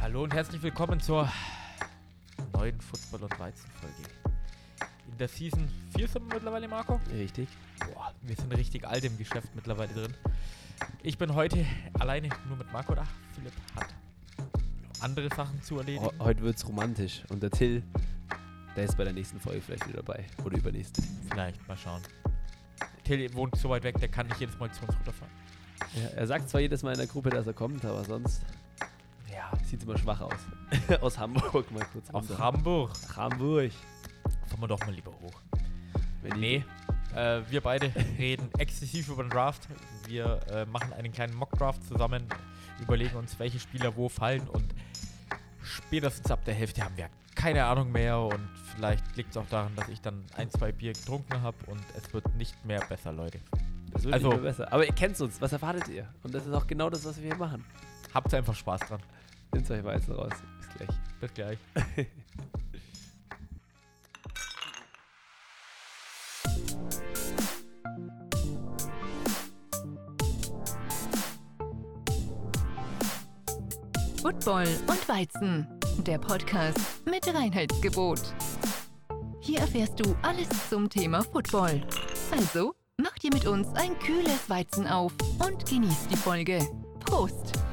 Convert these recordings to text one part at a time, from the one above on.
Hallo und herzlich willkommen zur neuen Football- und Weizen-Folge. In der Season 4 sind wir mittlerweile, Marco. Richtig. Boah, wir sind richtig alt im Geschäft mittlerweile drin. Ich bin heute alleine nur mit Marco da. Philipp hat andere Sachen zu erledigen. Ho- Heute wird's romantisch. Und der Till, der ist bei der nächsten Folge vielleicht wieder dabei. Oder übernächste. Vielleicht, mal schauen. Till wohnt so weit weg, der kann nicht jedes Mal zu uns runterfahren. Ja, er sagt zwar jedes Mal in der Gruppe, dass er kommt, aber sonst Ja, sieht's immer schwach aus. Aus Hamburg mal kurz. aus runter. Hamburg. Nach Hamburg. Fahren wir doch mal lieber hoch. Wenn Nee, äh, wir beide reden exzessiv über den Draft. Wir äh, machen einen kleinen Mock-Draft zusammen, überlegen uns, welche Spieler wo fallen und spätestens ab der Hälfte haben wir keine Ahnung mehr und vielleicht liegt es auch daran, dass ich dann ein, zwei Bier getrunken habe und es wird nicht mehr besser, Leute. Das wird Also- nicht mehr besser. Aber ihr kennt uns. Was erwartet ihr? Und das ist auch genau das, was wir hier machen. Habt einfach Spaß dran. Nimmt euch Weizen raus. Bis gleich. Bis gleich. Football und Weizen, der Podcast mit Reinheitsgebot. Hier erfährst du alles zum Thema Football. Also, mach dir mit uns ein kühles Weizen auf und genieß die Folge. Prost!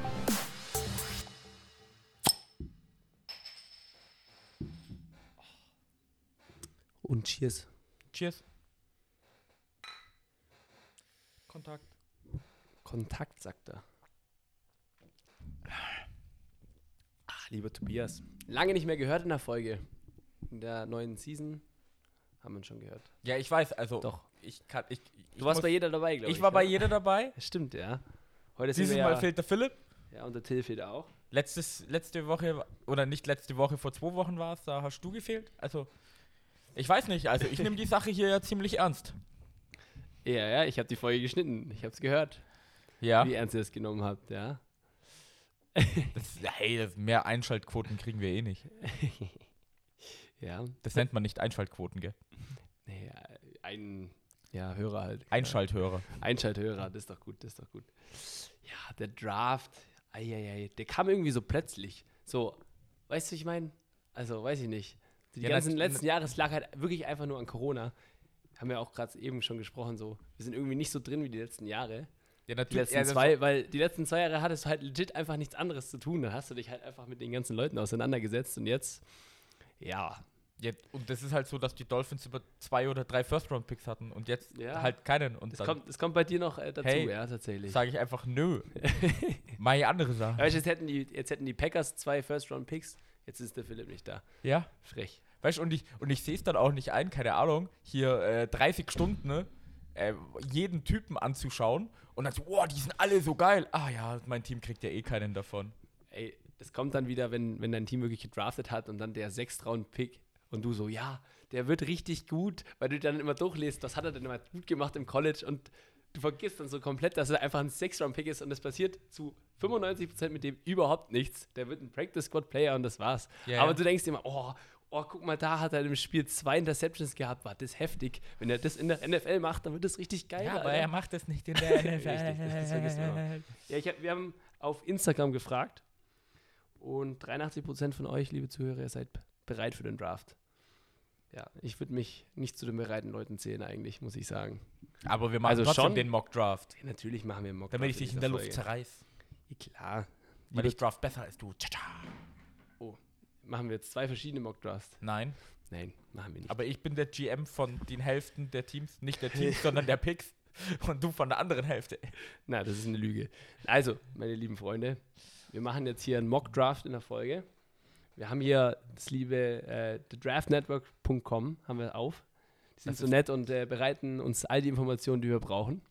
Und Cheers. Cheers. Kontakt. Kontakt, sagt er. Ach, lieber Tobias. Lange nicht mehr gehört in der Folge. In der neuen Season haben wir ihn schon gehört. Ja, ich weiß, also Doch. ich kann ich, ich Du warst bei jeder dabei, glaube ich. Ich war bei oder? jeder dabei. Stimmt, ja. Heute Dieses Mal ja, fehlt der Philipp. ja, und der Till fehlt auch. Letztes, letzte Woche, oder nicht letzte Woche, vor zwei Wochen war es, da hast du gefehlt. Also, ich weiß nicht, also ich nehme die Sache hier ja ziemlich ernst. Ja, ja, ich habe die Folge geschnitten. Ich habe es gehört, Ja. wie ernst ihr es genommen habt, ja. Das, hey, das, mehr Einschaltquoten kriegen wir eh nicht. Ja, Das nennt man nicht Einschaltquoten, gell? nee, ein ja, Hörer halt. Einschalthörer. Einschalthörer, das ist doch gut, das ist doch gut. Ja, der Draft, eieiei, der kam irgendwie so plötzlich. So, weißt du, ich meine? Also, weiß ich nicht. Die Ja, ganzen letzten Jahre, es lag halt wirklich einfach nur an Corona. Haben wir auch gerade eben schon gesprochen, so. Wir sind irgendwie nicht so drin wie die letzten Jahre. Ja, Die natürlich. letzten ja, zwei, weil die letzten zwei Jahre hattest du halt legit einfach nichts anderes zu tun. Dann hast du dich halt einfach mit den ganzen Leuten auseinandergesetzt und jetzt, ja, ja, und das ist halt so, dass die Dolphins über zwei oder drei First-Round-Picks hatten und jetzt Ja. halt keinen. Und das kommt, das kommt bei dir noch äh, dazu, Hey, ja, tatsächlich. sage ich einfach nö. Meine andere Sache. Jetzt hätten, die, jetzt hätten die Packers zwei First-Round-Picks, jetzt ist der Philipp nicht da. Ja. Frech. Weißt du, und ich, und ich sehe es dann auch nicht ein, keine Ahnung, hier äh, 30 Stunden, ne, äh, jeden Typen anzuschauen und dann so, wow, die sind alle so geil. Ah ja, mein Team kriegt ja eh keinen davon. Ey, das kommt dann wieder, wenn, wenn dein Team wirklich gedraftet hat und dann der Sechst-Round-Pick und du so, ja, der wird richtig gut, weil du dann immer durchliest, was hat er denn immer gut gemacht im College und du vergisst dann so komplett, dass er einfach ein Sechs-Round-Pick ist und das passiert zu 95% mit dem überhaupt nichts. Der wird ein Practice-Squad-Player und das war's. Ja, Aber ja. du denkst immer, oh, oh, guck mal, da hat er im Spiel zwei Interceptions gehabt, war das heftig. Wenn er das in der NFL macht, dann wird das richtig geil. Alter. macht es nicht in der NFL. Richtig, das. Ja, ich hab, wir haben auf Instagram gefragt und 83% von euch, liebe Zuhörer, ihr seid bereit für den Draft. Ja, ich würde mich nicht zu den bereiten Leuten zählen eigentlich, muss ich sagen. Aber wir machen Also trotzdem schon- den Mock-Draft, Ja, natürlich machen wir einen Mock damit ich dich in der Luft zerreiß. Ja, klar. Weil ich draft besser als du. Tschatschা. oh, machen wir jetzt zwei verschiedene Mock Drafts? Nein, Nein, machen wir nicht. aber ich bin der GM von den Hälften der Teams, nicht der Teams, sondern der Picks. Und du von der anderen Hälfte. Na, das ist eine Lüge. Also, meine lieben Freunde, wir machen jetzt hier einen Mock Draft in der Folge. Wir haben hier das liebe äh, thedraftnetwork.com haben wir auf. Die sind Das so nett und äh, bereiten uns all die Informationen, die wir brauchen.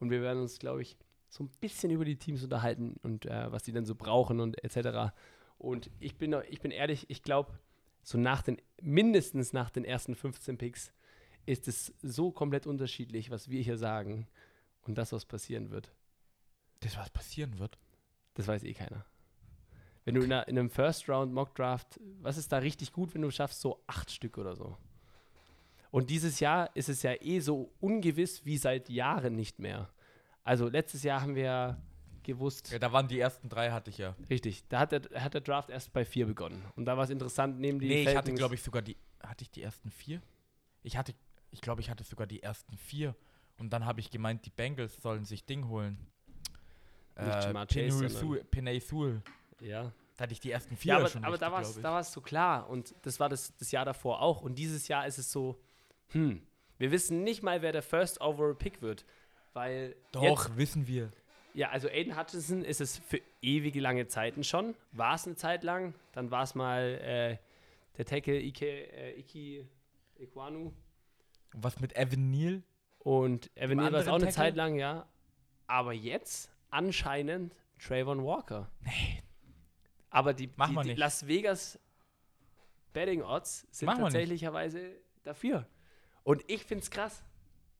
Und wir werden uns, glaube ich, so ein bisschen über die Teams unterhalten und äh, was die dann so brauchen und etc. Und ich bin, ich bin ehrlich, ich glaube, so nach den, mindestens nach den ersten 15 Picks ist es so komplett unterschiedlich, was wir hier sagen und das, was passieren wird. Das, was passieren wird. Das weiß eh keiner. Wenn du in, einer, in einem First Round Mock Draft, was ist da richtig gut, wenn du schaffst, so acht Stück oder so? Und dieses Jahr ist es ja eh so ungewiss wie seit Jahren nicht mehr. Also letztes Jahr haben wir gewusst. Ja, da waren die ersten drei, hatte ich ja. Richtig, da hat der, hat der Draft erst bei vier begonnen. Und da war es interessant, neben die Nee, ich hatte, glaube ich, sogar die. Hatte ich die ersten vier? Ich hatte, ich glaube, ich hatte sogar die ersten vier. Und dann habe ich gemeint, die Bengals sollen sich Ding holen. Nicht Jamar Chase, Penei Sewell. Ja, Da hatte ich die ersten vier ja aber, schon aber da richtig, war es da war's so klar. Und das war das, das Jahr davor auch. Und dieses Jahr ist es so, hm, wir wissen nicht mal, wer der First Overall Pick wird. Weil Doch, jetzt, wissen wir. ja, also Aiden Hutchinson ist es für ewige lange Zeiten schon. War es eine Zeit lang. Dann war es mal äh, der Tackle Ike, äh, Iki. Und was mit Evan Neal? Und Evan Neal war es auch eine Tackle? Zeit lang, ja. Aber jetzt anscheinend Trayvon Walker. Nee. Aber die, die, die. Las Vegas Betting Odds sind Machen tatsächlicherweise dafür. Und ich finde es krass.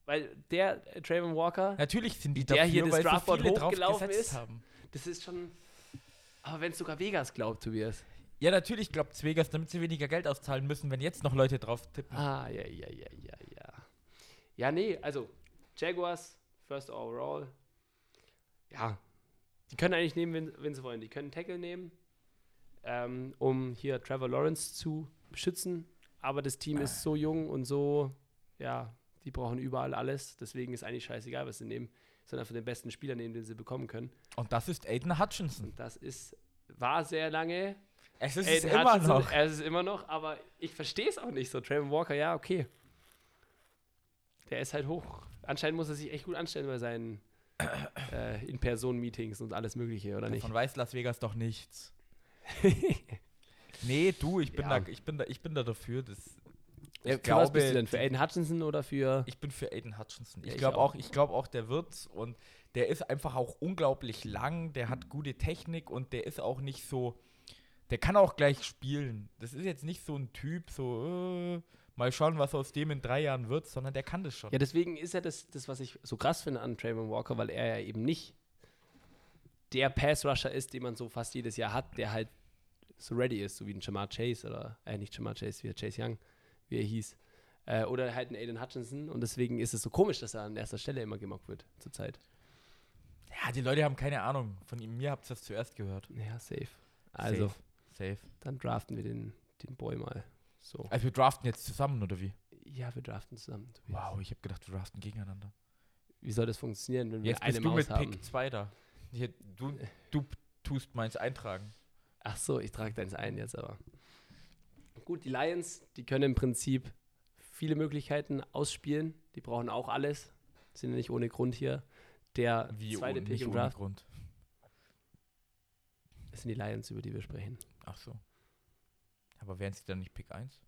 Weil der äh, Trayvon Walker, Natürlich sind die der dafür, hier das so Draftboard drauf hochgelaufen ist. haben. das ist schon. Aber wenn es sogar Vegas glaubt, Tobias. Ja, natürlich glaubt Vegas, damit sie weniger Geld auszahlen müssen, wenn jetzt noch Leute drauf tippen. Ah, ja, ja, ja, ja, ja. Ja, nee, also Jaguars, First Overall. Ja, die können eigentlich nehmen, wenn, wenn sie wollen. Die können Tackle nehmen, ähm, um hier Trevor Lawrence zu beschützen. Aber das Team ist so jung und so, ja, die brauchen überall alles. Deswegen ist eigentlich scheißegal, was sie nehmen. Sondern einfach den besten Spieler nehmen, den sie bekommen können. Und das ist Aiden Hutchinson. Und das ist, war sehr lange. Es ist es immer Hutchinson, noch. Es ist immer noch, aber ich verstehe es auch nicht so. Trayvon Walker, ja, okay. Der ist halt hoch. Anscheinend muss er sich echt gut anstellen bei seinen äh, In-Person-Meetings und alles Mögliche, oder nicht? Davon weiß Las Vegas doch nichts. Nee, du, ich bin, Ja. da, ich bin, da, ich bin da dafür. Das, Ja, ich für was bist glaube, du denn? Für Aiden Hutchinson oder für. Ich bin für Aiden Hutchinson. Ja, Ich ich glaube auch. auch, ich glaube auch, der wird's und der ist einfach auch unglaublich lang, der hat gute Technik und der ist auch nicht so, der kann auch gleich spielen. Das ist jetzt nicht so ein Typ, so, äh, mal schauen, was aus dem in drei Jahren wird, sondern der kann das schon. Ja, deswegen ist ja das, das, was ich so krass finde an Trayvon Walker, weil er ja eben nicht der Pass-Rusher ist, den man so fast jedes Jahr hat, der halt so ready ist, so wie ein Jamar Chase oder, äh, nicht Jamar Chase, wie Chase Young, wie er hieß. Äh, oder halt ein Aiden Hutchinson und deswegen ist es so komisch, dass er an erster Stelle immer gemockt wird zurzeit. Ja, die Leute haben keine Ahnung. Von ihm, mir habt ihr das zuerst gehört. Ja, safe. Also, Safe. Safe. dann draften wir den, den Boy mal. So. Also wir draften jetzt zusammen, oder wie? Ja, wir draften zusammen. Tobias. Wow, ich habe gedacht, wir draften gegeneinander. Wie soll das funktionieren, wenn wir Jetzt eine bist du Maus mit haben? Pick 2 da. Hier, du, du tust meins eintragen. Ach so, ich trage deins ein jetzt aber. Gut, die Lions, die können im Prinzip viele Möglichkeiten ausspielen. Die brauchen auch alles. Sind ja nicht ohne Grund hier. Der Wie zweite Pick nicht im ohne Draft Grund. das sind die Lions, über die wir sprechen. Ach so. Aber wären sie dann nicht Pick 1?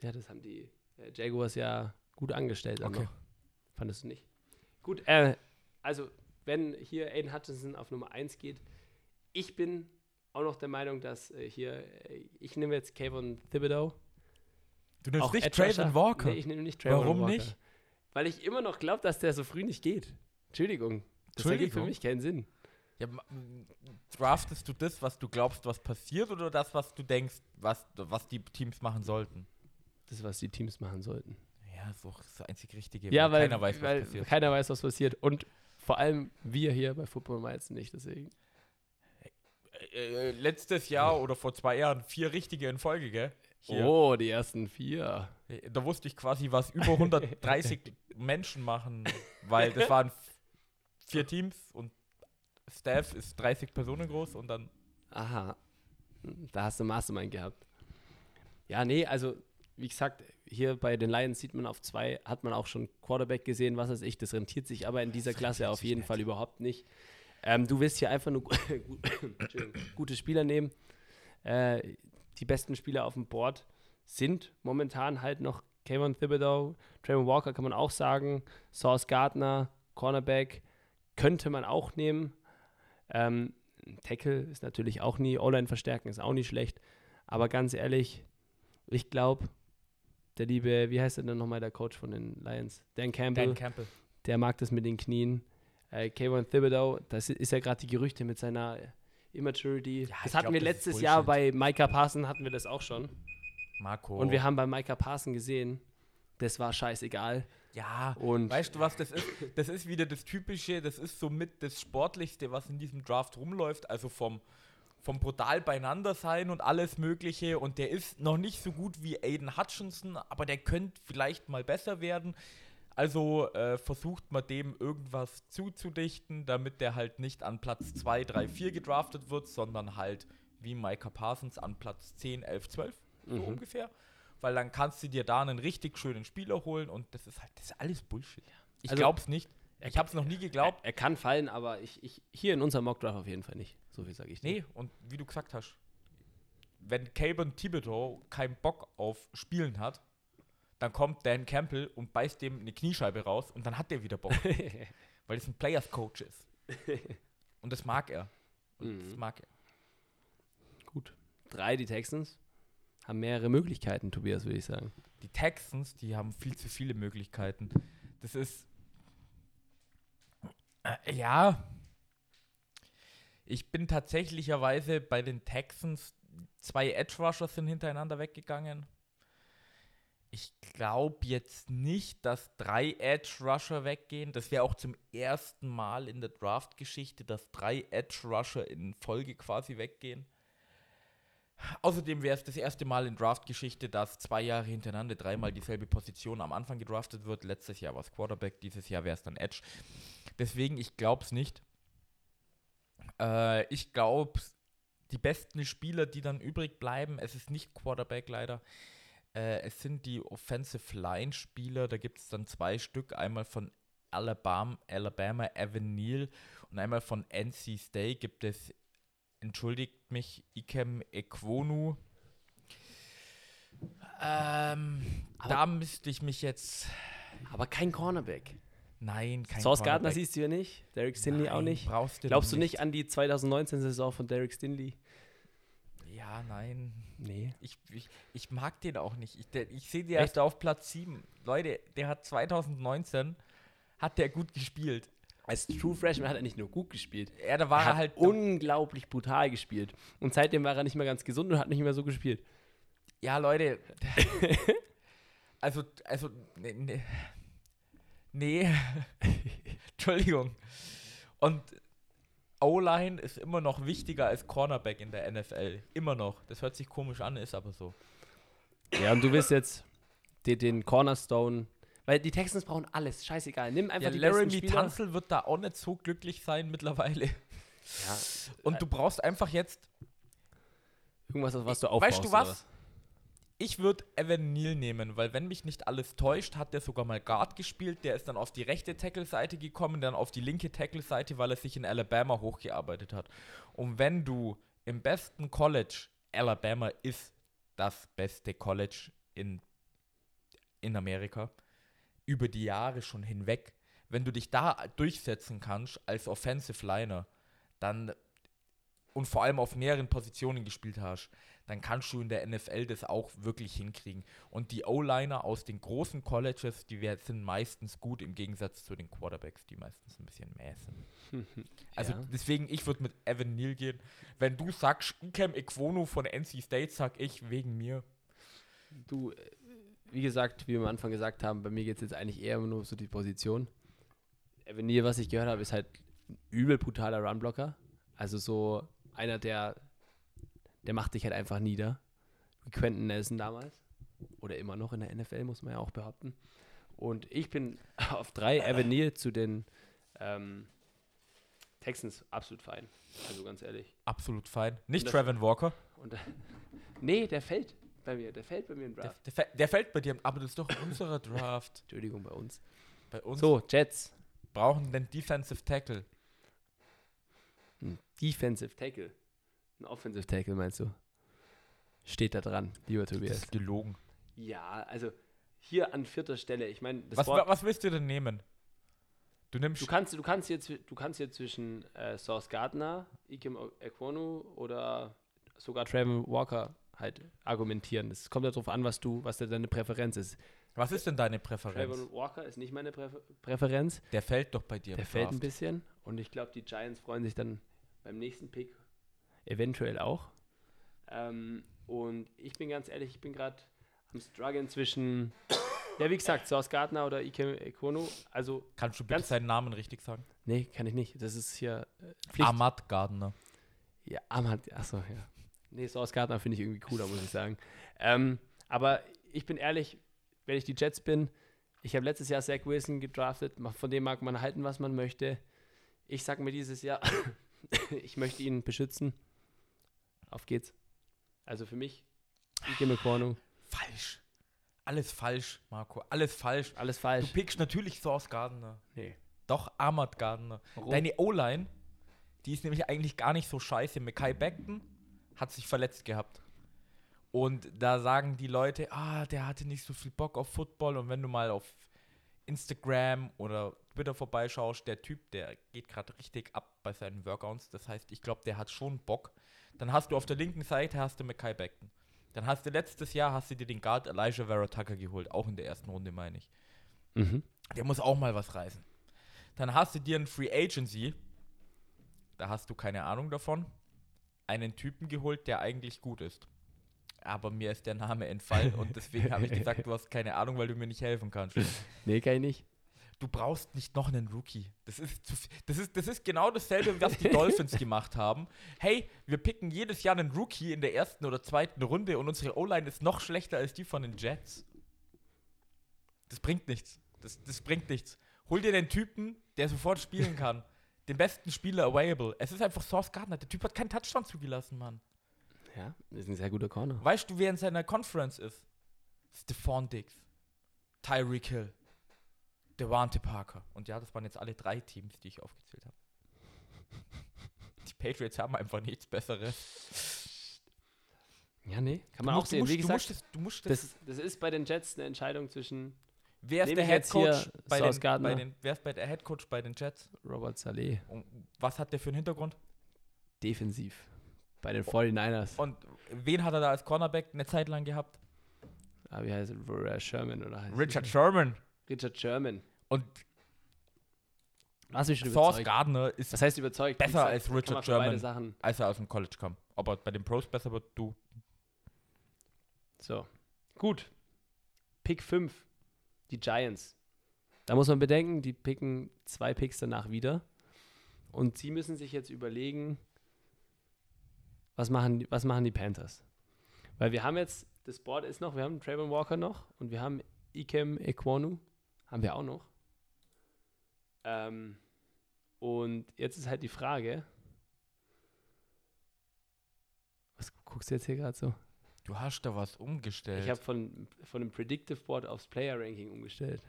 Ja, das haben die äh, Jaguars ja gut angestellt. Okay. noch. Fandest du nicht? Gut, äh, also wenn hier Aiden Hutchinson auf Nummer 1 geht, ich bin auch noch der Meinung, dass äh, hier, äh, ich nehme jetzt Kayvon Thibodeau. Du nimmst Auch nicht. Trayvon Walker. Nee, ich nehme nicht Trayvon Warum Walker. nicht? Weil ich immer noch glaube, dass der so früh nicht geht. Entschuldigung. Das ergibt für Entschuldigung? mich keinen Sinn. Ja, draftest du das, was du glaubst, was passiert, oder das, was du denkst, was, was die Teams machen sollten? Das was die Teams machen sollten. Ja, so ist das einzig Richtige. Ja, weil keiner weiß, was weil passiert. keiner weiß, was passiert. Und vor allem wir hier bei Football Miles nicht. Deswegen. Äh, letztes Jahr oder vor zwei Jahren vier Richtige in Folge, gell? Hier. Oh, die ersten vier. Äh, Da wusste ich quasi, was über 130 Menschen machen, weil das waren vier Teams und Staff ist 30 Personen groß und dann Aha. Da hast du Mastermind gehabt. Ja, nee, also wie gesagt, hier bei den Lions sieht man auf zwei, hat man auch schon Quarterback gesehen, was weiß ich, das rentiert sich aber in dieser Klasse auf jeden. Fall überhaupt nicht. Ähm, du willst hier einfach nur gute Spieler nehmen. Äh, die besten Spieler auf dem Board sind momentan halt noch Kayvon Thibodeau, Trayvon Walker kann man auch sagen, Sauce Gardner, Cornerback könnte man auch nehmen. Ähm, Tackle ist natürlich auch nie, O-Line verstärken ist auch nicht schlecht. Aber ganz ehrlich, ich glaube, der liebe, wie heißt denn nochmal, der Coach von den Lions? Dan Campbell, Dan Campbell. der mag das mit den Knien. Äh, Kayvon Thibodeau, das ist ja gerade die Gerüchte mit seiner Immaturity. Ja, das hatten glaub, wir das letztes Jahr bei Micah Parson, hatten wir das auch schon. Marco. Und wir haben bei Micah Parson gesehen, das war scheißegal. Ja, Und weißt du was, das ist, das ist wieder das Typische, das ist somit das Sportlichste, was in diesem Draft rumläuft, also vom, vom brutal beieinander sein und alles Mögliche und der ist noch nicht so gut wie Aiden Hutchinson, aber der könnte vielleicht mal besser werden. Also äh, versucht man dem irgendwas zuzudichten, damit der halt nicht an Platz 2, 3, 4 gedraftet wird, sondern halt wie Micah Parsons an Platz 10, 11, 12, so Mhm. ungefähr. Weil dann kannst du dir da einen richtig schönen Spieler holen und das ist halt, das ist alles Bullshit. Ich Also- glaub's nicht. Ich hab's noch nie geglaubt. er, er kann fallen, aber ich, ich hier in unserem Mockdraft auf jeden Fall nicht. So viel sage ich dir. Nee, und wie du gesagt hast, wenn Caban Thibodeau keinen Bock auf Spielen hat, dann kommt Dan Campbell und beißt dem eine Kniescheibe raus und dann hat der wieder Bock. weil es ein Players Coach ist. Und das mag er. Und das Mhm. mag er. Gut. Drei, die Texans, haben mehrere Möglichkeiten, Tobias, würde ich sagen. Die Texans, die haben viel zu viele Möglichkeiten. Das ist. Äh, ja. Ich bin tatsächlicherweise bei den Texans. Zwei Edge Rusher sind hintereinander weggegangen. Ich glaube jetzt nicht, dass drei Edge Rusher weggehen. Das wäre auch zum ersten Mal in der Draft-Geschichte, dass drei Edge Rusher in Folge quasi weggehen. Außerdem wäre es das erste Mal in Draft-Geschichte, dass zwei Jahre hintereinander dreimal dieselbe Position am Anfang gedraftet wird. Letztes Jahr war es Quarterback, dieses Jahr wäre es dann Edge. Deswegen, ich glaube es nicht. Äh, ich glaube, die besten Spieler, die dann übrig bleiben, es ist nicht Quarterback leider, äh, es sind die Offensive Line-Spieler. Da gibt es dann zwei Stück, einmal von Alabama, Alabama Evan Neal und einmal von NC State gibt es entschuldigt mich, Ikem Ekwonu. Ähm, da müsste ich mich jetzt. Aber kein Cornerback. Nein, kein Source Gardner Cornerback. siehst du ja nicht. Derek Stinley auch Nein, nicht. Brauchst du Glaubst du nicht an die 2019-Saison von Derek Stinley? Ja, nein. Nee. Ich, ich, ich mag den auch nicht. Ich, der- ich sehe den erst auf Platz 7. Leute, der hat 2019 hat der gut gespielt. Als True Freshman hat er nicht nur gut gespielt, Ja, da war er er hat halt. unglaublich brutal gespielt. Und seitdem war er nicht mehr ganz gesund und hat nicht mehr so gespielt. Ja, Leute. also, also, nee. Nee. nee. Entschuldigung. Und O-Line ist immer noch wichtiger als Cornerback in der NFL. Immer noch. Das hört sich komisch an, ist aber so. Ja, und du willst jetzt den, den Cornerstone, weil die Texans brauchen alles, scheißegal. Nimm einfach Ja, die besten Laramie Spieler. Tanzel wird da auch nicht so glücklich sein mittlerweile. Ja, Und du brauchst einfach jetzt irgendwas, was du aufbaust. Weißt du was? Ich würde Evan Neal nehmen, weil wenn mich nicht alles täuscht, hat der sogar mal Guard gespielt. Der ist dann auf die rechte Tackle-Seite gekommen, dann auf die linke Tackle-Seite, weil er sich in Alabama hochgearbeitet hat. Und wenn du im besten College, Alabama ist das beste College in, in Amerika, über die Jahre schon hinweg, wenn du dich da durchsetzen kannst als Offensive Liner, dann und vor allem auf mehreren Positionen gespielt hast, dann kannst du in der NFL das auch wirklich hinkriegen. Und die O-Liner aus den großen Colleges, die sind meistens gut im Gegensatz zu den Quarterbacks, die meistens ein bisschen mäh sind. Also Ja. deswegen, ich würde mit Evan Neal gehen. Wenn du sagst, Ikem Equono von NC State, sag ich wegen mir. Du, äh, wie gesagt, wie wir am Anfang gesagt haben, bei mir geht es jetzt eigentlich eher nur so die Position. Evan Neal, was ich gehört habe, ist halt ein übel brutaler Runblocker. Also so einer, der, der macht dich halt einfach nieder. Wie Quentin Nelson damals. Oder immer noch in der NFL, muss man ja auch behaupten. Und ich bin auf drei Neal zu den ähm, Texans absolut fein. Also ganz ehrlich. Absolut fein. Nicht Trevin Walker. Und, nee, der fällt bei mir. Der fällt bei mir im Der, Draft. der, fä- der fällt bei dir, aber das ist doch unserer Draft. Entschuldigung, bei uns. Bei uns So, Jets. brauchen den Defensive Tackle. Ein Defensive Tackle. Ein Offensive Tackle, meinst du? Steht da dran, lieber Das Tobias. ist gelogen. Ja, also hier an vierter Stelle. Ich meine, das Was, Wort, was willst du denn nehmen? Du nimmst du kannst, du kannst jetzt, du kannst jetzt zwischen äh, Source Gardner, Ikem Ekwonu oder sogar Trevor Walker halt argumentieren. Es kommt ja darauf an, was du, was deine Präferenz ist. Was ist denn deine Präferenz? Trevor Walker ist nicht meine Präfer Präferenz. Der fällt doch bei dir. Der fällt ein bisschen und ich glaube, die Giants freuen sich dann beim nächsten Pick eventuell auch. Ähm, und ich bin ganz ehrlich, ich bin gerade am struggeln zwischen Ja, wie gesagt, Source Gardner oder Ike Ekono. Also, Kannst du bitte Ganz- seinen Namen richtig sagen? nee, kann ich nicht. Das ist hier äh, Pflicht. Ahmad Gardner. Ja, Ahmad, achso, ja. Nee, Source Gardner finde ich irgendwie cooler, muss ich sagen. Ähm, aber ich bin ehrlich, wenn ich die Jets bin, ich habe letztes Jahr Zach Wilson gedraftet, von dem mag man halten, was man möchte. Ich sage mir dieses Jahr, ich möchte ihn beschützen. Auf geht's. Also für mich, Ike McCorno, Falsch. Alles falsch, Marco. Alles falsch. alles Du falsch. pickst natürlich Source Gardner. Nee. Doch, Ahmad Gardner. Warum? Deine O-Line, die ist nämlich eigentlich gar nicht so scheiße. Mackay Beckton hat sich verletzt gehabt. Und da sagen die Leute, ah, der hatte nicht so viel Bock auf Football. Und wenn du mal auf Instagram oder Twitter vorbeischaust, der Typ, der geht gerade richtig ab bei seinen Workouts. Das heißt, ich glaube, der hat schon Bock. Dann hast du auf der linken Seite hast du Mackay Beckton. Dann hast du letztes Jahr hast du dir den Guard Elijah Vera Tucker geholt, auch in der ersten Runde, meine ich. Mhm. Der muss auch mal was reißen. Dann hast du dir ein Free Agency, da hast du keine Ahnung davon, einen Typen geholt, der eigentlich gut ist. Aber mir ist der Name entfallen und deswegen habe ich gesagt, du hast keine Ahnung, weil du mir nicht helfen kannst. Nee, kann ich nicht. Du brauchst nicht noch einen Rookie. Das ist, das ist, das ist genau dasselbe, was die Dolphins gemacht haben. Hey, wir picken jedes Jahr einen Rookie in der ersten oder zweiten Runde und unsere O-Line ist noch schlechter als die von den Jets. Das bringt nichts. Das, das bringt nichts. Hol dir den Typen, der sofort spielen kann. Den besten Spieler available. Es ist einfach Source Gardner. Der Typ hat keinen Touchdown zugelassen, Mann. Ja, ist ein sehr guter Corner. Weißt du, wer in seiner Conference ist? Stephon Diggs, Tyreek Hill, Devante Parker. Und ja, das waren jetzt alle drei Teams, die ich aufgezählt habe. Die Patriots haben einfach nichts Besseres. Ja, nee, kann Du man auch musst- sehen. Du Wie musst, gesagt, du musst, das, du musst das, das, ist- das ist bei den Jets eine Entscheidung zwischen wer ist der Head Coach bei den, bei den, wer ist bei der Head Coach bei den Jets? Robert Saleh Und was hat der für einen Hintergrund? defensiv. Bei den 49ers. Und wen hat er da als Cornerback eine Zeit lang gehabt? Ah, wie heißt er? Sherman oder heißt Richard er? Sherman. Richard Sherman. Und du mich schon Source überzeugt? Gardner ist Was heißt überzeugt? Besser gesagt, als Richard Sherman. Sachen. als er aus dem College kam. Ob er bei den Pros besser wird, du. So. Gut. Pick 5. Die Giants. Da muss man bedenken, die picken zwei Picks danach wieder. Und sie müssen sich jetzt überlegen, was machen, die- was machen die Panthers? Weil wir haben jetzt, das Board ist noch, wir haben Trayvon Walker noch und wir haben Ikem Ekwonu. Haben wir auch noch. Ähm, und jetzt ist halt die Frage, was guckst du jetzt hier gerade so? Du hast da was umgestellt. Ich habe von, von dem Predictive Board aufs Player Ranking umgestellt.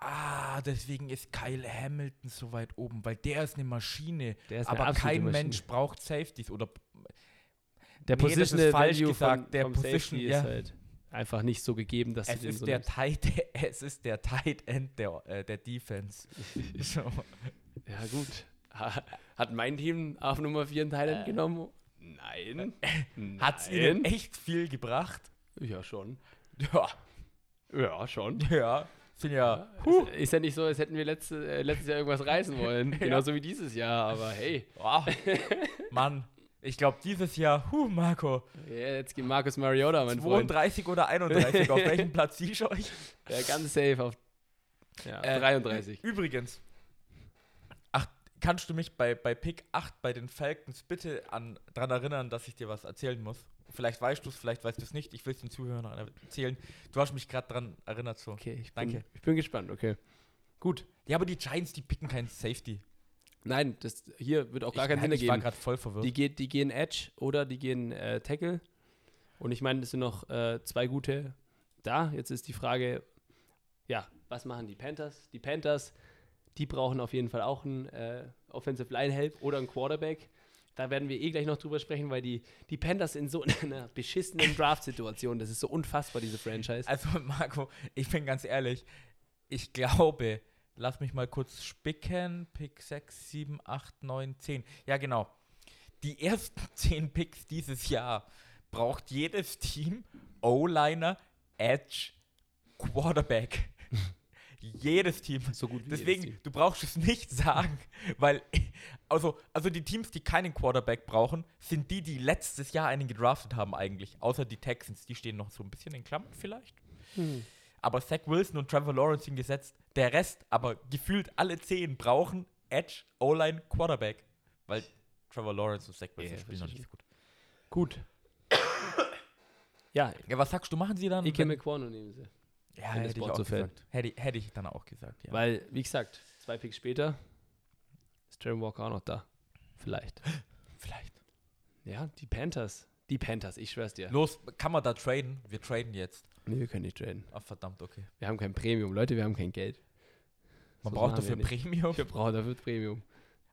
ah, deswegen ist Kyle Hamilton so weit oben, weil der ist eine Maschine. Ist eine aber absolute kein Maschine. Mensch braucht Safeties oder Der Nee, das ist falsch Value gesagt. vom, Der Position- Safety ja. ist halt einfach nicht so gegeben, dass es ist so der. Tight, es ist der Tight End der, äh, der Defense. so. Ja gut. Ha- Hat mein Team auf Nummer 4 in Thailand genommen? Nein. Hat es ihnen echt viel gebracht? Ja, schon. Ja, Ja, schon. ja. Sind ja. Es Ist ja nicht so, als hätten wir letzte, äh, letztes Jahr irgendwas reißen wollen. Genauso wie dieses Jahr, aber hey. Oh, Mann, ich glaube dieses Jahr, huh, Marco, jetzt geht Markus Mariota, mein Freund. 32 oder 31, auf welchem Platz siehst du euch? Ja, ganz safe auf ja, Äh, 33. Übrigens, ach, kannst du mich bei, bei Pick 8 bei den Falcons bitte an, daran erinnern, dass ich dir was erzählen muss? Vielleicht weißt du es, vielleicht weißt du es nicht. Ich will es den Zuhörern erzählen. Du hast mich gerade daran erinnert so. Okay, ich bin, Danke. ich bin gespannt, okay. Gut. Ja, aber die Giants, die picken keinen Safety. Nein, das hier wird auch gar ich, keinen Sinn ich war ergeben. gerade voll verwirrt. Die, geht, die gehen Edge oder die gehen äh, Tackle. Und ich meine, es sind noch äh, zwei gute da. Jetzt ist die Frage, ja, was machen die Panthers? Die Panthers, die brauchen auf jeden Fall auch einen äh, Offensive Line Help oder einen Quarterback. Da werden wir eh gleich noch drüber sprechen, weil die, die Panthers sind so in einer beschissenen Draft-Situation. Das ist so unfassbar, diese Franchise. Also, Marco, ich bin ganz ehrlich. Ich glaube, lass mich mal kurz spicken. Pick 6, 7, 8, 9, 10. Ja, genau. Die ersten 10 Picks dieses Jahr braucht jedes Team O-Liner, Edge, Quarterback. jedes Team. So gut wie Deswegen, jedes Team. du brauchst es nicht sagen, weil, also, also die Teams, die keinen Quarterback brauchen, sind die, die letztes Jahr einen gedraftet haben eigentlich. Außer die Texans, die stehen noch so ein bisschen in Klammern vielleicht. Hm. aber Zach Wilson und Trevor Lawrence sind gesetzt. Der Rest, aber gefühlt alle zehn, brauchen Edge, O-Line, Quarterback. Weil Trevor Lawrence und Zach Wilson Ja, spielen noch nicht so gut. Gut. ja, Ja, was sagst du, machen sie dann? Ike McQuarno nehmen sie. ja, hätte ich auch gesagt. Hätte, ich- hätte ich dann auch gesagt, ja. Weil, wie gesagt, zwei Picks später ist Trevor Walker auch noch da. Vielleicht. Vielleicht. Ja, die Panthers. Die Panthers, ich schwör's dir. Los, kann man da traden? Wir traden jetzt. Nee, wir können nicht traden. Ah, verdammt, okay. Wir haben kein Premium. Leute, wir haben kein Geld. Man So braucht dafür. Premium. Wir brauchen dafür Premium.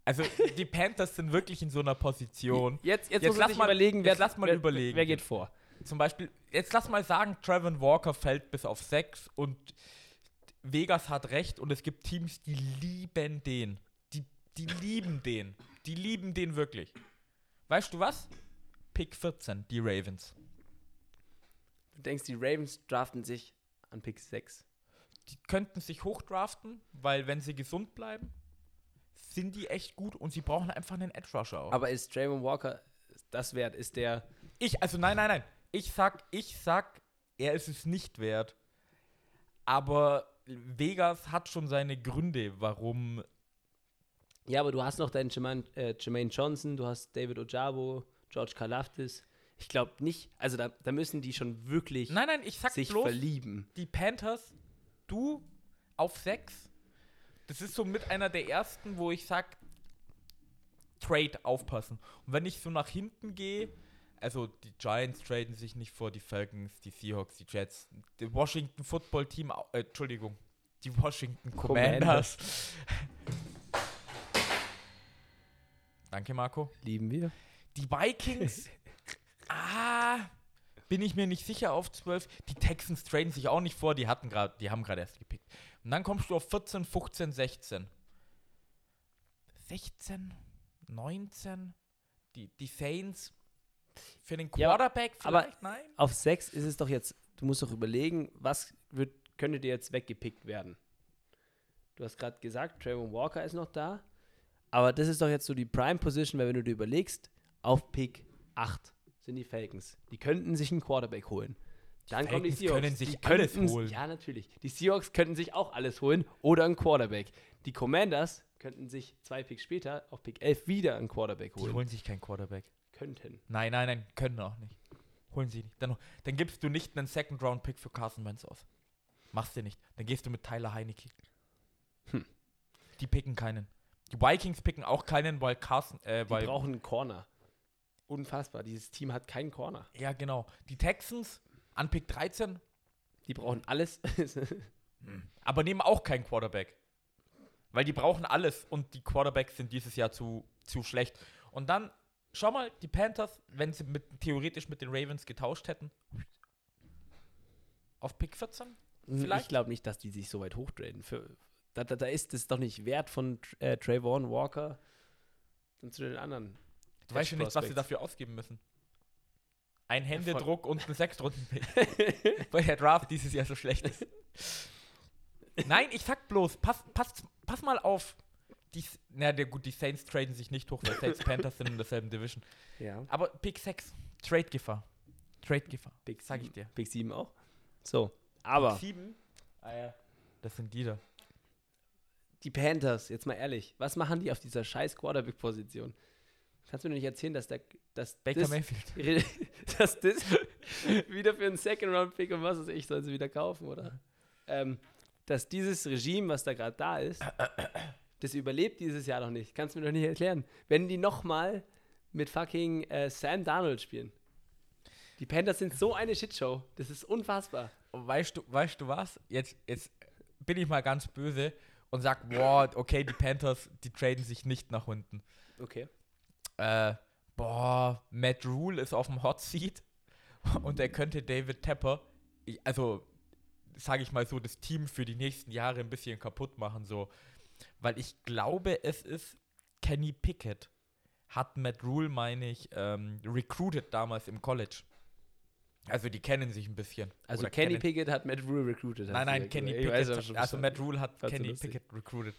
Also, die Panthers sind wirklich in so einer Position. Jetzt, jetzt, Jetzt lass mal- überlegen, jetzt lass mal wer, überlegen. Wer geht vor? Zum Beispiel, jetzt lass mal sagen, Trevor Walker fällt bis auf 6 und Vegas hat recht und es gibt Teams, die lieben den. Die, die lieben den. Die lieben den wirklich. Weißt du was? Pick 14, die Ravens. Du denkst, die Ravens draften sich an Pick 6. Die könnten sich hochdraften, weil wenn sie gesund bleiben, sind die echt gut und sie brauchen einfach einen Edge Rusher auch. Aber ist Trayvon Walker das wert? Ist der. Ich, also nein, nein, nein. Ich sag, ich sag, er ist es nicht wert. Aber Vegas hat schon seine Gründe, warum. Ja, aber du hast noch deinen Jermaine, äh, Jermaine Johnson, du hast David Ojabo, George Kalafdis. Ich glaube nicht, also da, da müssen die schon wirklich Nein, nein, ich sag sich bloß, verlieben. die Panthers, du auf 6. Das ist so mit einer der ersten, wo ich sag, Trade aufpassen. Und wenn ich so nach hinten gehe, also die Giants traden sich nicht vor, die Falcons, die Seahawks, die Jets, die Washington Football Team, äh, Entschuldigung, die Washington Commanders. Danke, Marco. Lieben wir. Die Vikings, ah, bin ich mir nicht sicher auf 12. Die Texans traden sich auch nicht vor, die hatten gerade, die haben gerade erst gepickt. Und dann kommst du auf 14, 15, 16. 16, 19, die, die Saints für den Ja, Quarterback aber- vielleicht, nein? Auf 6 ist es doch jetzt, du musst doch überlegen, was wird, könnte dir jetzt weggepickt werden? Du hast gerade gesagt, Trayvon Walker ist noch da, aber das ist doch jetzt so die Prime Position, weil wenn du dir überlegst, auf Pick 8 sind die Falcons. Die könnten sich einen Quarterback holen. Dann kommen die Falcons Seahawks. können sich die alles könnten- holen. Ja, natürlich. Die Seahawks könnten sich auch alles holen oder einen Quarterback. Die Commanders könnten sich zwei Picks später auf Pick 11 wieder einen Quarterback Die holen. holen sich keinen Quarterback. Könnten. Nein, nein, nein, können auch nicht. Holen sie nicht. Dann, dann gibst du nicht einen Second-Round-Pick für Carson Wentz aus. Machst du nicht. Dann gehst du mit Tyler Heinecke. Hm. Die picken keinen. Die Vikings picken auch keinen, weil Carson, äh, Die weil, brauchen einen Corner. Unfassbar. Dieses Team hat keinen Corner. ja genau. Die Texans an Pick 13, Die brauchen alles. aber nehmen auch keinen Quarterback. Weil die brauchen alles und die Quarterbacks sind dieses Jahr zu, zu schlecht. Und dann, schau mal, die Panthers, wenn sie mit, theoretisch mit den Ravens getauscht hätten, auf Pick 14? Vielleicht? Ich glaube nicht, dass die sich so weit hochtraden. Für, da, da, da ist es doch nicht wert von äh, Trayvon Walker und zu den anderen. Du weißt ja nicht, was sie dafür ausgeben müssen. Ein Händedruck und ein Sechstrunden-Pick. Weil der Draft dieses Jahr so schlecht ist. Nein, ich sag bloß, pass, pass, pass mal auf. Die, na, der, gut, die Saints traden sich nicht hoch, weil Saints Panthers sind in derselben Division. Ja. Aber Pick 6, Trade-Gefahr. Trade-Gefahr. Pick Sag ich 7. dir. Pick 7 auch. So, aber 7? Ah ja. Das sind die da. die Panthers, jetzt mal ehrlich, was machen die auf dieser scheiß Quarterback-Position? Kannst du mir nicht erzählen, dass der dass Baker das, Mayfield. dass das wieder für einen Second-Round-Pick und was weiß ich, soll sie wieder kaufen, oder? Ähm, dass dieses Regime, was da gerade da ist, das überlebt dieses Jahr noch nicht. Kannst du mir doch nicht erklären. Wenn die nochmal mit fucking äh, Sam Darnold spielen. Die Panthers sind so eine Shitshow. Das ist unfassbar. Weißt du, weißt du was? Jetzt, jetzt bin ich mal ganz böse und sag, boah, okay, die Panthers, die traden sich nicht nach unten. Okay. Äh, boah, Matt Rule ist auf dem Hot Seat und er könnte David Tepper, also sage ich mal so, das Team für die nächsten Jahre ein bisschen kaputt machen, so. Weil ich glaube, es ist Kenny Pickett, hat Matt Rule, meine ich, ähm, recruited damals im College. Also die kennen sich ein bisschen. Also Oder Kenny kennen- Pickett hat Matt Rule recruited. hast Nein, du nein, gesagt. Kenny Ich weiß aber Pickett, schon also. Matt Rule hat Fand's so Kenny lustig. Pickett recruited.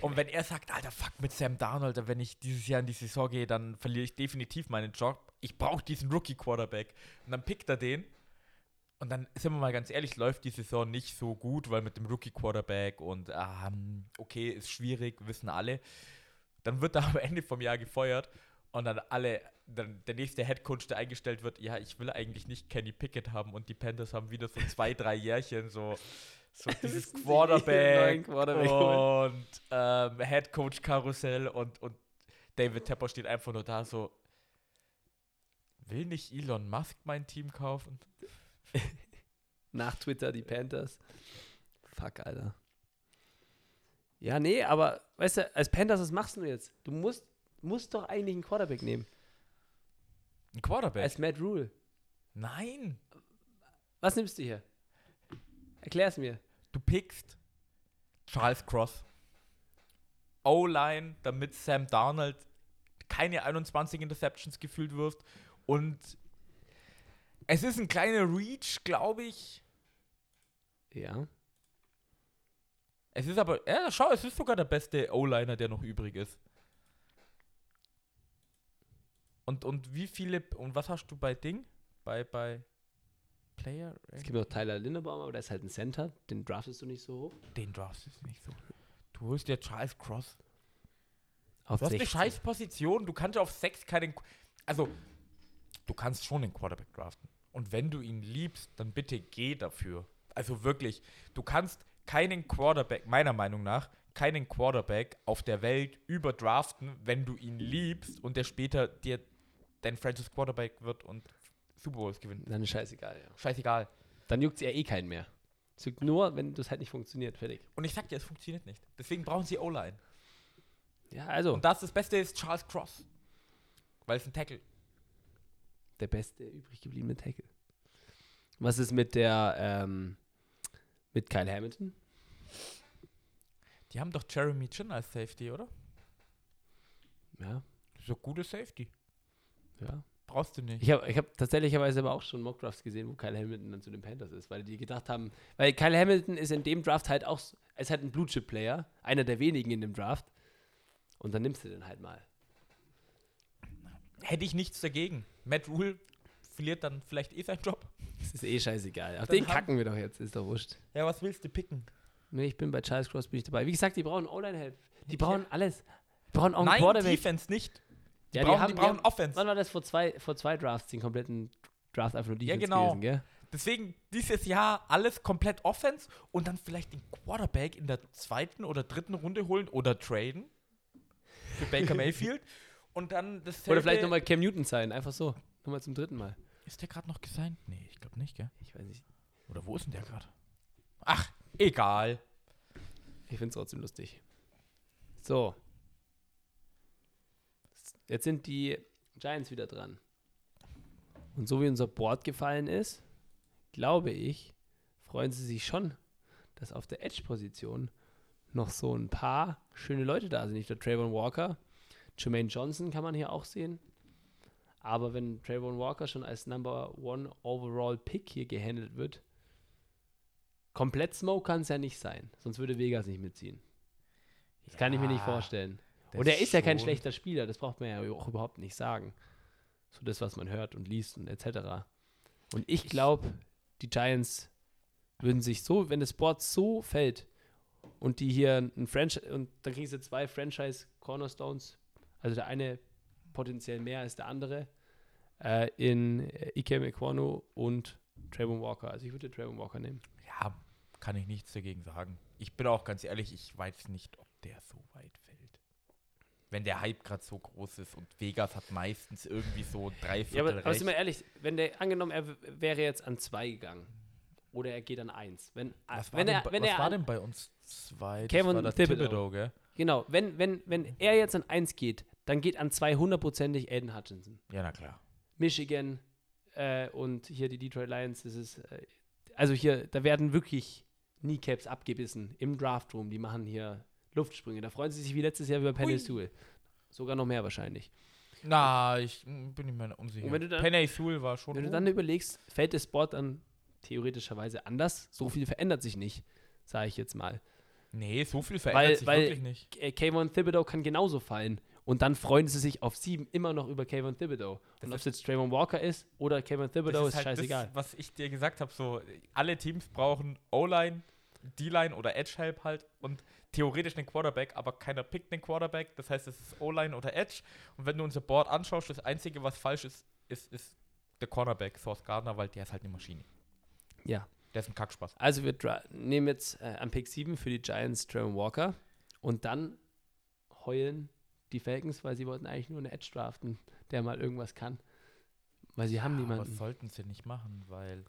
Und wenn er sagt, Alter, fuck mit Sam Darnold, wenn ich dieses Jahr in die Saison gehe, dann verliere ich definitiv meinen Job. Ich brauche diesen Rookie-Quarterback. Und dann pickt er den. Und dann sind wir mal ganz ehrlich, läuft die Saison nicht so gut, weil mit dem Rookie-Quarterback und ähm, okay, ist schwierig, wissen alle. Dann wird er am Ende vom Jahr gefeuert und dann alle, dann der nächste Headcoach, der eingestellt wird, ja, ich will eigentlich nicht Kenny Pickett haben und die Panthers haben wieder so zwei, drei Jährchen so, so dieses Quarterback, Quarterback und ähm, Headcoach-Karussell und, und David Tepper steht einfach nur da so, will nicht Elon Musk mein Team kaufen? Nach Twitter die Panthers. Fuck, Alter. Ja, nee, aber weißt du, als Panthers, was machst du jetzt? Du musst, musst doch eigentlich einen Quarterback nehmen. Ein Quarterback? Als Matt Rule. Nein. Was nimmst du hier? Erklär's mir. Du pickst Charles Cross. O-Line, damit Sam Darnold keine 21 Interceptions gefühlt wirft. Und es ist ein kleiner Reach, glaube ich. Ja. Es ist aber, ja, schau, es ist sogar der beste O-Liner, der noch übrig ist. Und, und wie viele, und was hast du bei Ding? Bei, bei Player? Es gibt noch Tyler Lindebaum, aber der ist halt ein Center. Den draftest du nicht so hoch. Den draftest du nicht so. Du holst dir Charles Cross. Auf Du hast eine 16. scheiß Position, du kannst auf 6 keinen. Also, du kannst schon den Quarterback draften. Und wenn du ihn liebst, dann bitte geh dafür. Also wirklich, du kannst keinen Quarterback, meiner Meinung nach, keinen Quarterback auf der Welt überdraften, wenn du ihn liebst und der später dir dein Franchise Quarterback wird und Super Bowls gewinnt. Dann ist scheißegal, ja. Scheißegal. Dann juckt es ja eh keinen mehr. Es juckt nur, wenn das halt nicht funktioniert. Fertig. Und ich sag dir, es funktioniert nicht. Deswegen brauchen sie O-Line. Ja, also, Und das das Beste ist Charles Cross. Weil es ein Tackle. der beste übrig gebliebene Tackle. Was ist mit der, ähm, mit Kyle Hamilton? Die haben doch Jeremy Chin als Safety, oder? Ja, So gute Safety. ja. Brauchst du nicht. Ich habe ich hab tatsächlicherweise aber auch schon Mockdrafts gesehen, wo Kyle Hamilton dann zu den Panthers ist, weil die gedacht haben, weil Kyle Hamilton ist in dem Draft halt auch, ist halt ein Blue Chip Player, einer der wenigen in dem Draft. Und dann nimmst du den halt mal. Hätte ich nichts dagegen. Matt Rule verliert dann vielleicht eh seinen Job. Das ist eh scheißegal. Auf Dann den kacken wir doch jetzt, ist doch wurscht. Ja, was willst du picken? Nee, ich bin bei Charles Cross, bin ich dabei. Wie gesagt, die brauchen O-Line-Help. Die brauchen alles. Die brauchen auch einen Nein, Quarterback. Defense nicht. Die Ja, die brauchen, haben- die die brauchen haben- Offense. Wann war das vor zwei, vor zwei Drafts, den kompletten Draft einfach nur Ja, Defense genau. gewesen, gell? Deswegen dieses Jahr alles komplett Offense und dann vielleicht den Quarterback in der zweiten oder dritten Runde holen oder traden für Baker Mayfield. Und dann das Oder vielleicht nochmal Cam Newton sein, einfach so. Nochmal zum dritten Mal. Ist der gerade noch gesigned? Nee, ich glaube nicht, gell? Ich weiß nicht. Oder wo ist denn der gerade? Ach, egal. Ich finde es trotzdem lustig. So. Jetzt sind die Giants wieder dran. Und so wie unser Board gefallen ist, glaube ich, freuen sie sich schon, dass auf der Edge-Position noch so ein paar schöne Leute da sind. Nicht nur Trayvon Walker, Jermaine Johnson kann man hier auch sehen. Aber wenn Trayvon Walker schon als Number One Overall Pick hier gehandelt wird, komplett Smoke kann es ja nicht sein. Sonst würde Vegas nicht mitziehen. Das kann ich mir nicht Ja, vorstellen. Und er ist ja kein schlechter Spieler, das braucht man ja auch überhaupt nicht sagen. So das, was man hört und liest und etc. Und ich glaube, die Giants würden sich so, wenn das Board so fällt und die hier ein Franchise, und dann kriegen sie zwei Franchise-Cornerstones, also der eine potenziell mehr als der andere, äh, in äh, Ike Mekwano und Trayvon Walker. Also ich würde Trayvon Walker nehmen. Ja, kann ich nichts dagegen sagen. Ich bin auch ganz ehrlich, ich weiß nicht, ob der so weit fällt. Wenn der Hype gerade so groß ist und Vegas hat meistens irgendwie so drei Ja, Viertel aber, aber recht. sind wir ehrlich, wenn der, angenommen, er wäre jetzt an zwei gegangen oder er geht an eins. Wenn, was war, wenn denn, er, bei- wenn was er war denn bei uns zwei? Das Kevin war das Thibodeau. Thibodeau, gell? Genau, wenn, wenn, wenn er jetzt an eins geht, dann geht an zwei hundertprozentig Aiden Hutchinson. Ja, na klar. Michigan äh, und hier die Detroit Lions, das ist, äh, also hier, da werden wirklich Kneecaps abgebissen im Draftroom. Die machen hier Luftsprünge. Da freuen sie sich wie letztes Jahr über Penny. Sewell. Sogar noch mehr wahrscheinlich. Na, ich bin unsicher. Und wenn du dann- Penny Sewell war schon Wenn du dann überlegst, fällt das Board dann theoretischerweise anders. So viel verändert sich nicht, sage ich jetzt mal. Nee, so viel verändert Weil- sich weil- wirklich nicht. K- Kayvon Thibodeau kann genauso fallen. Und dann freuen sie sich auf sieben immer noch über Kevin Thibodeau. Das Und ob ist- es jetzt Trayvon Walker ist oder Kevin Thibodeau, ist, halt scheißegal. Das, was ich dir gesagt habe, so alle Teams brauchen O-Line, D-Line oder Edge-Help halt und theoretisch einen Quarterback, aber keiner pickt einen Quarterback. Das heißt, es ist O-Line oder Edge. Und wenn du unser Board anschaust, das Einzige, was falsch ist, ist, ist der Cornerback, Source Gardner, weil der ist halt eine Maschine. ja. Der ist ein Kackspaß. Also wir nehmen jetzt äh, am Pick 7 für die Giants Trayvon Walker und dann heulen die Falcons, weil sie wollten eigentlich nur eine Edge draften, der mal irgendwas kann. Weil sie haben Aber niemanden. sollten sie nicht machen, weil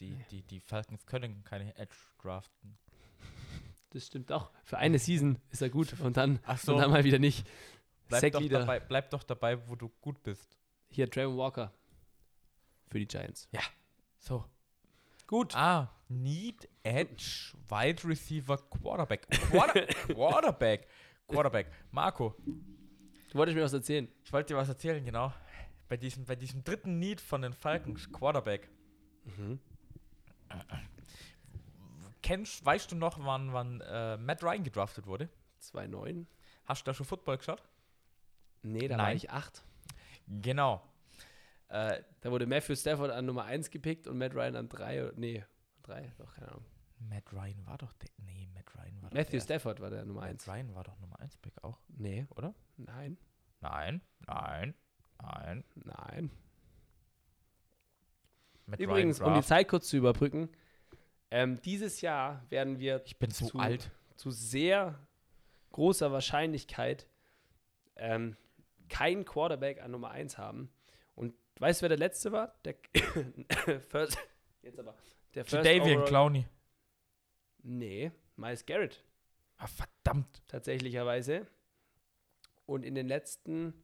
die, Nee. die, die Falcons können keine Edge draften. Das stimmt auch. Für eine Season ist er gut und dann, Ach und dann mal wieder nicht. bleib Sack doch, Leader. dabei, bleib doch dabei, wo du gut bist. Hier Trayvon Walker für die Giants. So. Gut. Ah, Need Edge, Wide Receiver, Quarterback. Quarter Quarterback. Quarterback. Marco, Du wolltest mir was erzählen. ich wollte dir was erzählen, genau. Bei diesem, bei diesem dritten Need von den Falcons, Quarterback. Mhm. Kennst, weißt du noch, wann, wann äh, Matt Ryan gedraftet wurde? 2-9. Hast du da schon Football geschaut? Nee, da war Nein. ich 8. Genau. Äh, Da wurde Matthew Stafford an Nummer 1 gepickt und Matt Ryan an 3. Nee, 3, doch, keine Ahnung. Matt Ryan war doch der. Nee, Matt Ryan war doch Matthew der Stafford war der Nummer Matt 1. Ryan war doch Nummer 1 Pick auch, Nee, oder? nein, Nein, nein, nein. nein. Matt Übrigens, um die. Zeit kurz zu überbrücken, ähm, dieses Jahr werden wir Ich bin so zu, alt. zu sehr großer Wahrscheinlichkeit ähm, keinen Quarterback an Nummer 1 haben. Und weißt du, wer der letzte war? Der First, jetzt aber. Der First Davian overall- Clowney. Nee, Miles Garrett Ah, verdammt. tatsächlicherweise. Und in den letzten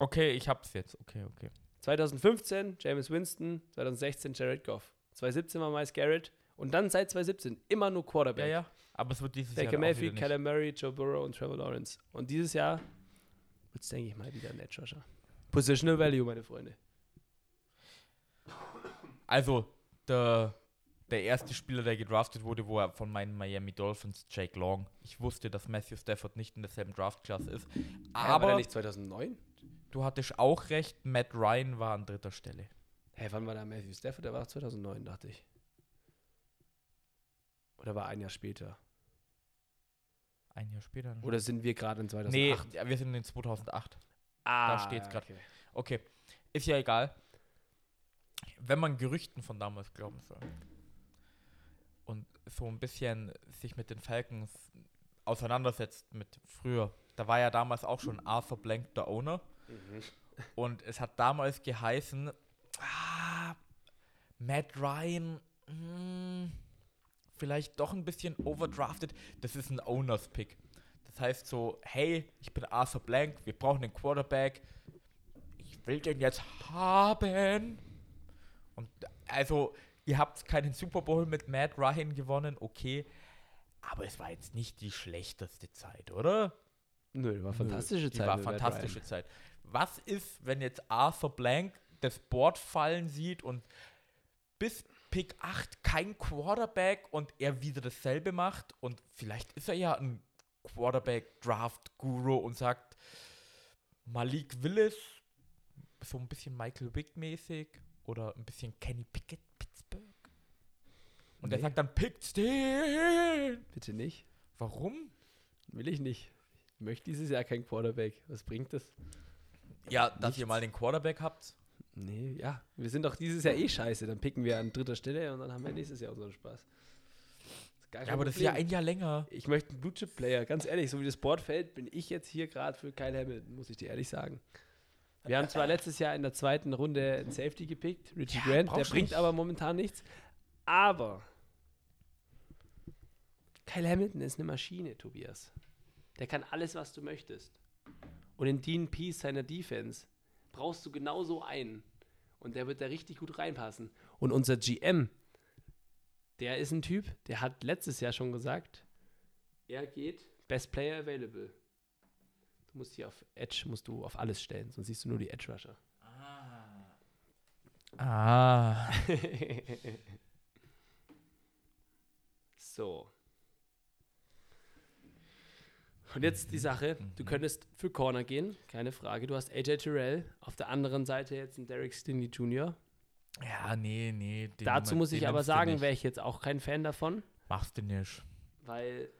Okay, ich hab's jetzt. Okay, okay. 2015 James Winston, 2016 Jared Goff, 2017 war Miles Garrett und dann seit 2017 immer nur Quarterback. Ja, ja. Aber es wird dieses Baker Jahr auch Mayfield. Kyler Murray, Joe Burrow und Trevor Lawrence. Und dieses Jahr wird es, denke ich mal, wieder ein Edge Rusher. Positional Value, meine Freunde. Also, der, der erste Spieler, der gedraftet wurde, wo er von meinen Miami Dolphins, Jake Long. Ich wusste, dass Matthew Stafford nicht in derselben Draftklasse ist. Aber Aber nicht 2009? du hattest auch recht, Matt Ryan war an dritter Stelle. Hä, wann war da Matthew Stafford? Der war 2009, dachte ich. Oder war ein Jahr später? Ein Jahr später. ne? Oder sind wir gerade in 2008? nee, ja, wir sind in 2008. ah, steht's grad. okay. Okay, ist ja egal. Wenn man Gerüchten von damals glauben soll so ein bisschen sich mit den Falcons auseinandersetzt mit früher, da war ja damals auch schon Arthur Blank der Owner Mhm. und es hat damals geheißen, ah, Matt Ryan, hm, vielleicht doch ein bisschen overdrafted. Das ist ein Owners Pick. Das heißt so, hey, ich bin Arthur Blank, wir brauchen einen Quarterback. Ich will den jetzt haben. Und also, ihr habt keinen Super Bowl mit Matt Ryan gewonnen, okay. Aber es war jetzt nicht die schlechteste Zeit, oder? Nö, war fantastische Die Zeit. war fantastische. Zeit. Was ist, wenn jetzt Arthur Blank das Board fallen sieht und bis Pick 8 kein Quarterback und er wieder dasselbe macht und vielleicht ist er ja ein Quarterback-Draft-Guru und sagt Malik Willis, so ein bisschen Michael Wick-mäßig oder ein bisschen Kenny Pickett. Und er Nee. sagt dann, pickt den! Bitte nicht. Warum? Will ich nicht. Ich möchte dieses Jahr kein Quarterback. Was bringt das? Ja, dass Nichts. ihr mal den Quarterback habt. Nee, ja. Wir sind doch dieses Jahr eh scheiße. Dann picken wir an dritter Stelle und dann haben wir nächstes Jahr unseren Spaß. Ja, aber das ist ja Problem. ein Jahr länger. Ich möchte einen Blue Chip Player. Ganz ehrlich, so wie das Board fällt, bin ich jetzt hier gerade für Kyle Hamilton, muss ich dir ehrlich sagen. Wir haben zwar letztes Jahr in der zweiten Runde einen Safety gepickt, Richie Ja, Grant, der bringt nicht. aber momentan nichts. Aber Kyle Hamilton ist eine Maschine, Tobias. Der kann alles, was du möchtest. Und in Dean Peace seiner Defense brauchst du genauso einen. Und der wird da richtig gut reinpassen. Und unser GM, der ist ein Typ, der hat letztes Jahr schon gesagt, er geht Best Player Available. Du musst hier auf Edge, musst du auf alles stellen, sonst siehst du nur die Edge Rusher. Ah. so. Und jetzt die Sache, du Mhm. könntest für Corner gehen, keine Frage. Du hast AJ Terrell, auf der anderen Seite jetzt ein Derek Stingley Jr. Ja, nee, nee. Dazu muss ich aber sagen, wäre ich jetzt auch kein Fan davon, Machst du nicht. weil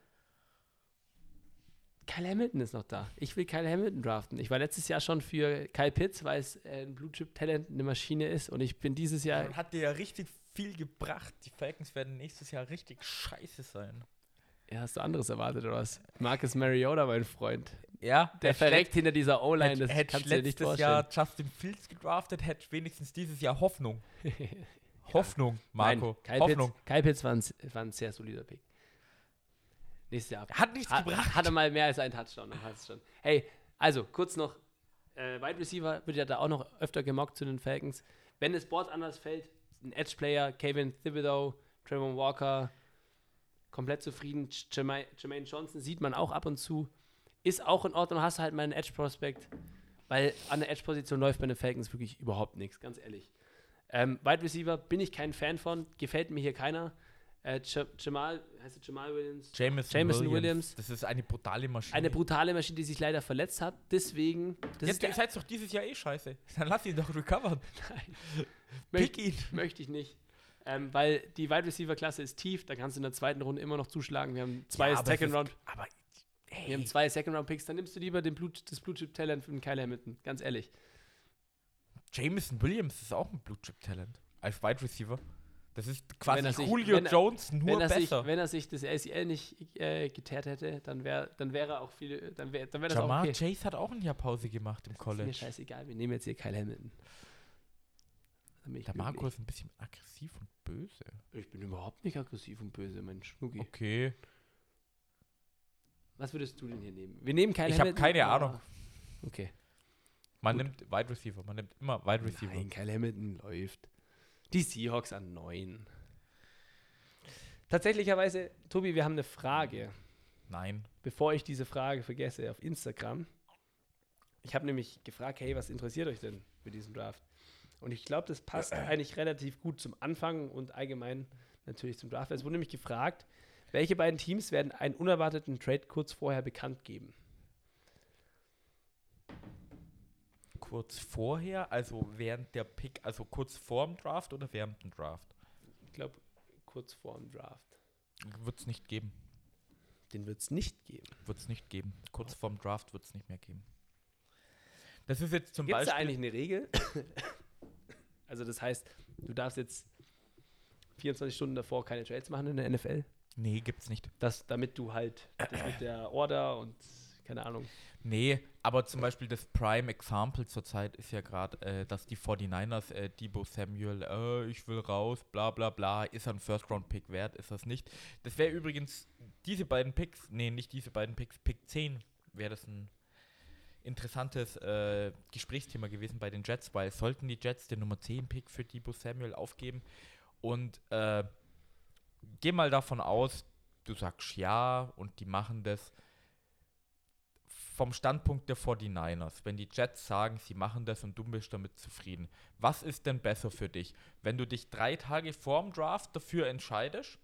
Kyle Hamilton ist noch da. Ich will Kyle Hamilton draften. Ich war letztes Jahr schon für Kyle Pitts, weil es äh, ein Blue Chip Talent, eine Maschine ist und ich bin dieses Jahr Und hat dir ja richtig viel gebracht. Die Falcons werden nächstes Jahr richtig scheiße sein. Ja, hast du anderes erwartet oder was? Marcus Mariota, mein Freund. Ja, Der verreckt hinter dieser O-Line, Hätte das hätt kannst du dir nicht letztes vorstellen. Jahr Justin Fields gedraftet, hätte wenigstens dieses Jahr Hoffnung. Hoffnung, Marco. Nein, Kyle Hoffnung. Pitts, Kyle Pitts war ein, war ein sehr solider Pick. Nächstes Jahr. Hat nichts Hat, gebracht. hatte mal mehr als einen Touchdown, schon. Hey, also kurz noch, äh, Wide Receiver wird ja da auch noch öfter gemockt zu den Falcons. Wenn das Board anders fällt, ein Edge-Player, Kevin Thibodeau, Trevor Walker, komplett zufrieden. Jermaine, Jermaine Johnson sieht man auch ab und zu. Ist auch in Ordnung, hast du halt mal einen Edge-Prospect, weil an der Edge-Position läuft bei den Falcons wirklich überhaupt nichts, ganz ehrlich. Ähm, Wide Receiver bin ich kein Fan von, gefällt mir hier keiner. Äh, Jamal, heißt er Jamal Williams? Jameson, Jameson Williams. Williams. Das ist eine brutale Maschine. Eine brutale Maschine, die sich leider verletzt hat. Deswegen, das Jetzt ist ihr seid doch dieses Jahr eh scheiße. Dann lass ihn doch recovern. möcht, Pick ihn. möchte ich nicht. Ähm, weil die Wide Receiver Klasse ist tief, da kannst du in der zweiten Runde immer noch zuschlagen. Wir haben zwei Ja, Second ist- Round, Aber wir haben zwei Second Round Picks, dann nimmst du lieber den Blut, das Blue Chip Talent von Kyle Hamilton, ganz ehrlich. Jameson Williams ist auch ein Blue Chip Talent. Als Wide Receiver. Das ist quasi Wenn sich- Julio wenn er- Jones nur wenn, er sich, besser. wenn er sich das ACL nicht äh, geteert hätte, dann wäre dann wäre er auch viel, dann wäre dann wär das auch Jamar okay. Chase hat auch ein Jahr Pause gemacht im Ist mir College. scheißegal, wir nehmen jetzt hier Kyle Hamilton. Ich Der Marco ist ein bisschen aggressiv und böse. Ich bin überhaupt nicht aggressiv und böse, mein Schnucki. Okay. Was würdest du denn hier nehmen? Wir nehmen Kyle Ich hab Hamilton. keine aber- Ahnung. Okay. Man Gut. nimmt Wide Receiver. Man nimmt immer Wide Receiver. Nein, Kyle Hamilton läuft. Die Seahawks an 9. Tatsächlicherweise, Tobi, wir haben eine Frage. Nein. Bevor ich diese Frage vergesse auf Instagram. Ich habe nämlich gefragt, hey, was interessiert euch denn für diesen Draft? Und ich glaube, das passt eigentlich relativ gut zum Anfang und allgemein natürlich zum Draft. Es wurde nämlich gefragt, welche beiden Teams werden einen unerwarteten Trade kurz vorher bekannt geben? Kurz vorher, also während der Pick, also kurz vorm Draft oder während dem Draft? Ich glaube, kurz vor dem Draft. Wird es nicht geben. Den wird es nicht geben. Wird es nicht geben. Kurz vorm Draft wird es nicht mehr geben. Das ist jetzt zum Gibt es da Beispiel. eigentlich eine Regel? also das heißt, du darfst jetzt 24 Stunden davor keine Trades machen in der NFL, Nee, gibt's nicht. das, damit du halt das mit der Order und keine Ahnung. Nee, aber zum Beispiel das Prime Example zurzeit ist ja gerade, äh, dass die 49ers, äh, Debo Samuel, äh, ich will raus, bla bla bla, ist ein First-Round-Pick wert, ist das nicht. Das wäre übrigens, diese beiden Picks, nee, nicht diese beiden Picks, Pick 10 wäre das ein interessantes äh, Gesprächsthema gewesen bei den Jets, weil sollten die Jets den Nummer 10 Pick für Debo Samuel aufgeben und äh, geh mal davon aus, du sagst ja und die machen das vom Standpunkt der 49ers, wenn die Jets sagen, sie machen das und du bist damit zufrieden, was ist denn besser für dich? Wenn du dich drei Tage vorm Draft dafür entscheidest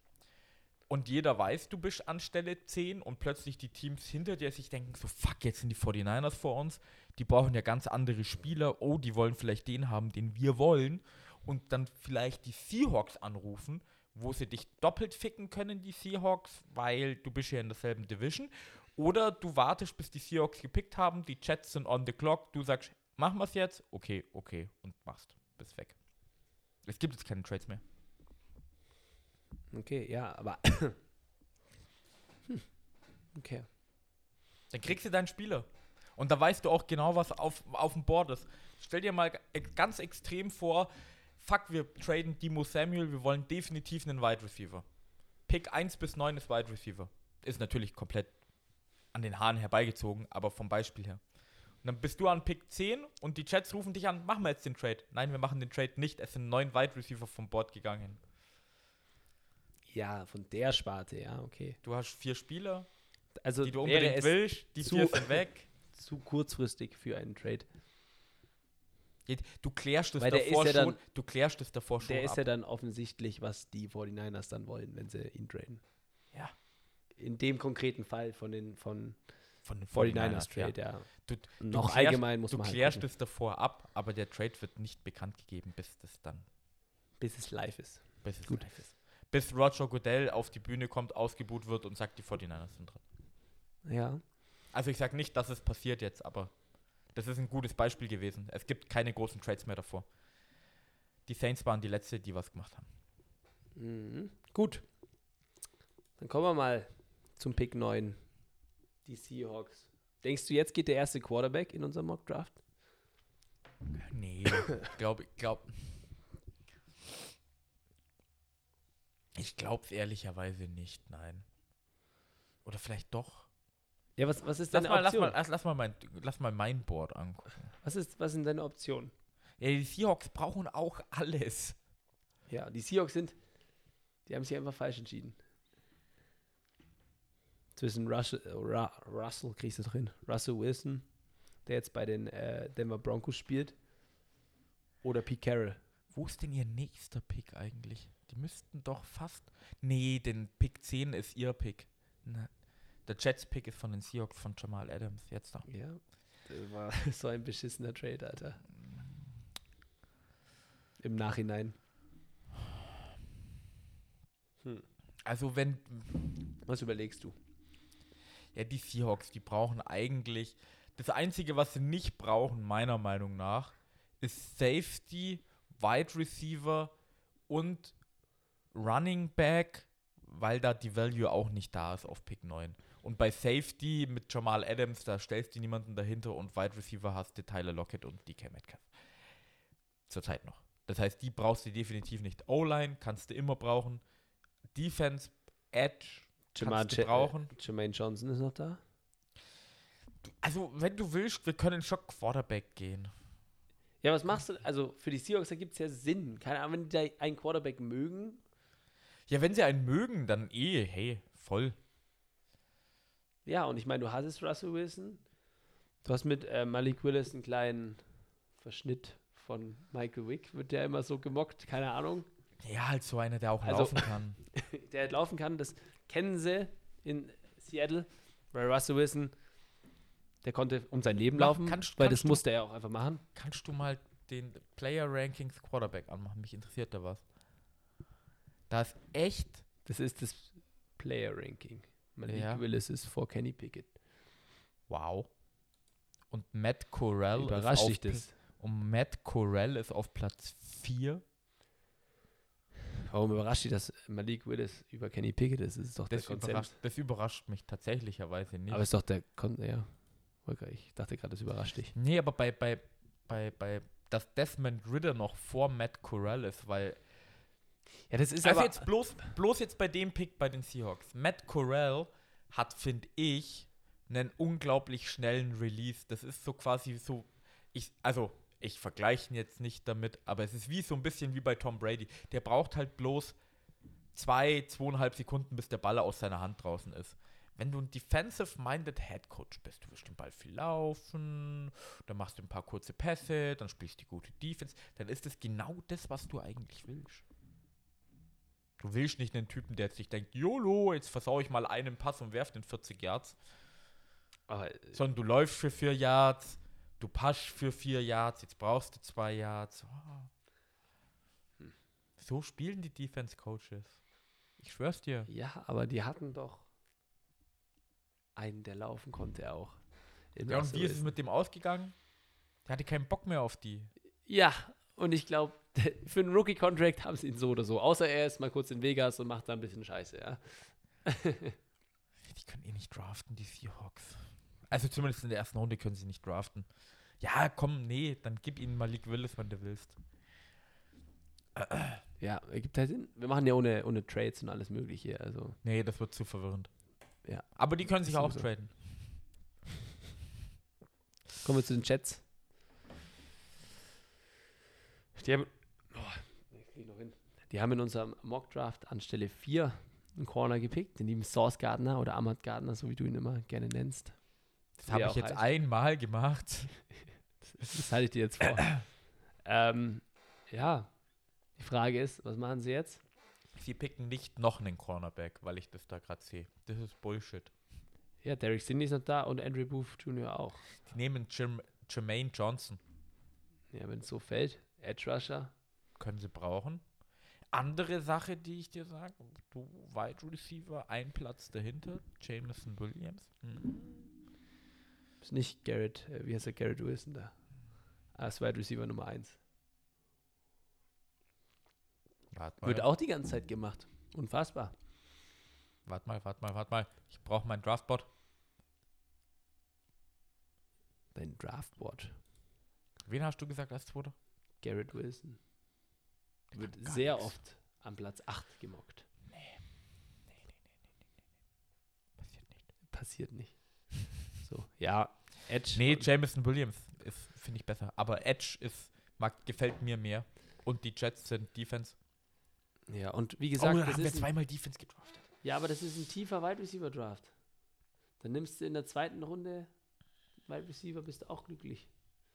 und jeder weiß, du bist an Stelle 10 und plötzlich die Teams hinter dir sich denken, so fuck, jetzt sind die 49ers vor uns, die brauchen ja ganz andere Spieler, oh, die wollen vielleicht den haben, den wir wollen. Und dann vielleicht die Seahawks anrufen, wo sie dich doppelt ficken können, die Seahawks, weil du bist ja in derselben Division oder du wartest, bis die Seahawks gepickt haben, die Jets sind on the clock, du sagst, machen wir es jetzt? Okay, okay, und machst. Bist weg. Es gibt jetzt keine Trades mehr. Okay, ja, aber. hm. Okay. Dann kriegst du deinen Spieler. Und da weißt du auch genau, was auf, auf dem Board ist. Stell dir mal g- ganz extrem vor, fuck, wir traden Demo Samuel, wir wollen definitiv einen Wide Receiver. Pick 1 bis 9 ist Wide Receiver. Ist natürlich komplett an den Haaren herbeigezogen, aber vom Beispiel her. Und dann bist du an Pick 10 und die Chats rufen dich an, machen wir jetzt den Trade. Nein, wir machen den Trade nicht. Es sind neun Wide Receiver vom Board gegangen. Ja, von der Sparte, ja, okay. Du hast vier Spieler, Also die du unbedingt es willst, die zu- vier sind weg. zu kurzfristig für einen Trade. Du klärst der davor ist ja schon. Du klärst das davor schon. Der ist ab. ja dann offensichtlich, was die 49ers dann wollen, wenn sie ihn traden. Ja. In dem konkreten Fall von den von von den 49ers 49ers, ja. Trade, ja. Du, Noch klärst- allgemein muss du man halt klärst gucken, es davor ab, aber der Trade wird nicht bekannt gegeben, bis das dann bis es live ist. bis es Gut. live ist. Bis Roger Goodell auf die Bühne kommt, ausgebuht wird und sagt, die 49ers sind drin. Ja. Also ich sage nicht, dass es passiert jetzt, aber das ist ein gutes Beispiel gewesen. Es gibt keine großen Trades mehr davor. Die Saints waren die letzte, die was gemacht haben. Mhm. Gut. Dann kommen wir mal zum Pick 9. Die Seahawks. Denkst du, jetzt geht der erste Quarterback in unserem Mock Draft? Nee, glaube ich, glaube. Ich glaube es ehrlicherweise nicht, nein. Oder vielleicht doch. Ja, was, was ist Lass deine mal, lass, Option? mal, lass, lass, mal mein, lass mal mein Board angucken. Was, ist, was sind deine Optionen? Ja, die Seahawks brauchen auch alles. Ja, die Seahawks sind, die haben sich einfach falsch entschieden. Zwischen Russell, Ra, Russell kriegst du drin, Russell Wilson, der jetzt bei den äh, Denver Broncos spielt, oder Pete Carroll. Wo ist denn ihr nächster Pick eigentlich? Die müssten doch fast. Nee, den Pick 10 ist ihr Pick. Na, der Jets-Pick ist von den Seahawks von Jamal Adams. Jetzt da. Ja, das war so ein beschissener Trade, Alter. Im Nachhinein. Also, wenn. Was überlegst du? Ja, die Seahawks, die brauchen eigentlich. Das Einzige, was sie nicht brauchen, meiner Meinung nach, ist Safety, Wide Receiver und Running Back, weil da die Value auch nicht da ist auf Pick 9. Und bei Safety mit Jamal Adams, da stellst du niemanden dahinter und Wide Receiver hast du Tyler Lockett und DK Metcalf. Zurzeit noch. Das heißt, die brauchst du definitiv nicht. O-Line kannst du immer brauchen. Defense, Edge Du Ja- brauchen. Jermaine Johnson ist noch da. Also, wenn du willst, wir können schon Quarterback gehen. Ja, was machst du? Also für die Seahawks, da gibt es ja Sinn. Keine Ahnung, wenn die einen Quarterback mögen. Ja, wenn sie einen mögen, dann eh, hey, voll. Ja, und ich meine, du hattest Russell Wilson. Du hast mit äh, Malik Willis einen kleinen Verschnitt von Michael Wick. Wird der immer so gemockt? Keine Ahnung. Ja, halt so einer, der auch Also- laufen kann. der halt laufen kann, das kennen sie in Seattle. Weil Russell Wilson, der konnte um sein Leben laufen, kannst- weil kannst das du- musste er auch einfach machen. Kannst du mal den Player Rankings Quarterback anmachen? Mich interessiert da was. Da ist echt. Das ist das Player Ranking. Malik Ja. Willis ist vor Kenny Pickett. Wow. Und Matt Corell Überrascht ist auf das? Und Matt Corell ist auf Platz 4. Warum überrascht dich, dass Malik Willis über Kenny Pickett ist? Das ist doch Das der Konsens. überrascht, das überrascht mich tatsächlicherweise nicht. Aber ist doch der Kon ja. Ich dachte gerade, das überrascht dich. Nee, aber bei, bei, bei, bei, dass Desmond Ritter noch vor Matt Corell ist, weil Ja, das ist also aber jetzt bloß, bloß jetzt bei dem Pick bei den Seahawks. Matt Corell hat, finde ich, einen unglaublich schnellen Release. Das ist so quasi so, ich, also ich vergleiche ihn jetzt nicht damit, aber es ist wie so ein bisschen wie bei Tom Brady. Der braucht halt bloß zwei, zweieinhalb Sekunden, bis der Ball aus seiner Hand draußen ist. Wenn du ein defensive-minded Head Coach bist, du wirst den Ball viel laufen, dann machst du ein paar kurze Pässe, dann spielst du die gute Defense, dann ist es genau das, was du eigentlich willst. Du willst nicht einen Typen, der jetzt sich denkt, YOLO, jetzt versaue ich mal einen Pass und werf den 40 Yards, aber, sondern du läufst für 4 Yards, du passt für 4 Yards, jetzt brauchst du 2 Yards. Oh. So spielen die Defense-Coaches. Ich schwör's dir. ja, aber die hatten doch einen, der laufen konnte auch. Ja, und wie ist es mit dem ausgegangen? Der hatte keinen Bock mehr auf die. Ja, und ich glaube, für einen Rookie-Contract haben sie ihn so oder so. Außer er ist mal kurz in Vegas und macht da ein bisschen Scheiße, ja. Die können eh nicht draften, die Seahawks. Also zumindest in der ersten Runde können sie nicht draften. Ja, komm, nee, dann gib ihnen Malik Willis, wenn du willst. Ja, ergibt halt Sinn. Wir machen ja ohne, ohne Trades und alles Mögliche. Also, Nee, das wird zu verwirrend. Ja. Aber die können sich auch sowieso. traden. kommen wir zu den Chats. Die haben, oh. Die haben in unserem Mock-Draft an Stelle 4 einen Corner gepickt, den lieben Source Gardner oder Ahmad Gardner, so wie du ihn immer gerne nennst. Das habe ich jetzt heißt. einmal gemacht. Das halte ich dir jetzt vor. ähm, ja, die Frage ist, was machen sie jetzt? Sie picken nicht noch einen Cornerback, weil ich das da gerade sehe. Das ist Bullshit. Ja, Derek Stingley ist noch da und Andrew Booth Jr. auch. Die nehmen Jerm Jermaine Johnson. Ja, wenn es so fällt. Edge Rusher. Können sie brauchen. Andere Sache, die ich dir sage, du Wide Receiver, ein Platz dahinter, Jameson Williams. Hm. Ist nicht Garrett, äh, wie heißt der Garrett Wilson da? Ah, ist Wide Receiver Nummer 1. Warte mal, Wird auch die ganze Zeit gemacht. Unfassbar. warte mal, warte mal, warte mal. Ich brauche meinen Draftbot. Dein Draftboard. Wen hast du gesagt als Zweiter? Garrett Wilson. Wird kann gar sehr nix. oft am Platz 8 gemockt. Passiert nicht. Passiert nicht. So, ja. Edge. Nee, Jameson Williams ist, finde ich besser. Aber Edge ist, mag, gefällt mir mehr. Und die Jets sind Defense. Ja, und wie gesagt, oh, da das haben wir zweimal Defense gedraftet. ja, aber das ist ein tiefer Wide Receiver Draft. Dann nimmst du in der zweiten Runde Wide Receiver, bist du auch glücklich.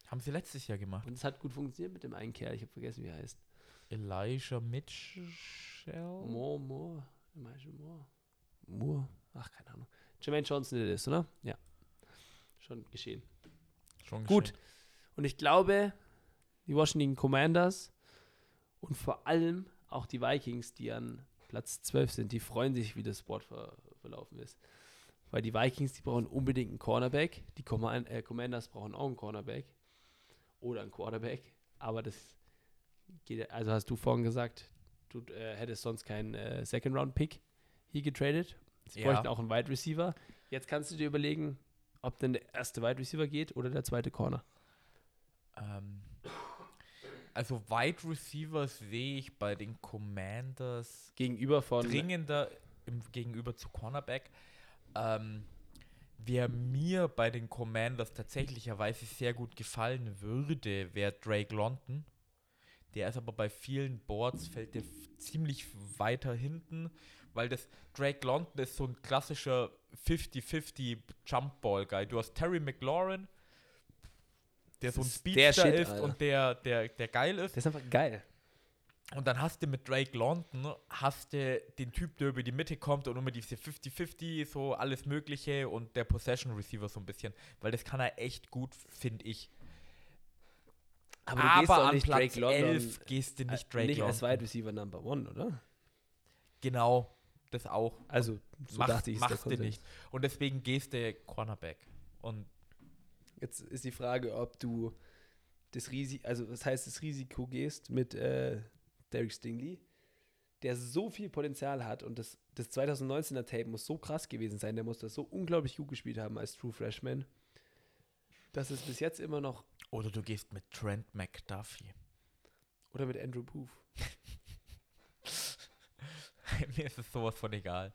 Haben sie letztes Jahr gemacht. Und es hat gut funktioniert mit dem einen Kerl, ich habe vergessen, wie er heißt. Elijah Mitchell. Moore, Moore, Elijah Moore. Moore, ach, keine Ahnung. Jermaine Johnson ist, oder? Ja. Schon geschehen. Schon Gut. geschehen. Und ich glaube, die Washington Commanders und vor allem auch die Vikings, die an Platz 12 sind, die freuen sich, wie das Board ver verlaufen ist. Weil die Vikings, die brauchen unbedingt einen Cornerback. Die Command äh, Commanders brauchen auch einen Cornerback. Oder einen Quarterback. Aber das geht, also hast du vorhin gesagt, du äh, hättest sonst keinen äh, Second-Round-Pick hier getradet. Sie Ja. bräuchten auch einen Wide Receiver. Jetzt kannst du dir überlegen, ob denn der erste Wide Receiver geht oder der zweite Corner. Ähm, also Wide Receivers sehe ich bei den Commanders Gegenüber von dringender im Gegenüber zu Cornerback. Ähm, wer mir bei den Commanders tatsächlicherweise sehr gut gefallen würde, wäre Drake London. Der ist aber bei vielen Boards, fällt der ziemlich weiter hinten, weil das Drake London ist so ein klassischer 50-50 Jumpball-Guy. Du hast Terry McLaurin, der so ein der Speedster Shit, ist Alter. und der, der, der geil ist. Das ist einfach geil. Und dann hast du mit Drake London, hast du den Typ, der über die Mitte kommt und immer diese 50-50, so alles Mögliche und der Possession Receiver so ein bisschen. Weil das kann er echt gut, finde ich. Aber, Aber, an nicht Platz Drake London 11 gehst du nicht äh, Drake nicht London. als Wide Receiver Number One, oder? Genau, das auch. Also, so Mach, dachte ich, ist der machst du nicht. Und deswegen gehst du Cornerback. Und Jetzt ist die Frage, ob du das Risiko, also das heißt, das Risiko gehst mit äh, Derek Stingley, der so viel Potenzial hat und das, das 2019er Tape muss so krass gewesen sein, der muss das so unglaublich gut gespielt haben als True Freshman, dass es bis jetzt immer noch, oder du gehst mit Trent McDuffie. oder mit Andrew Booth. Mir ist es sowas von egal.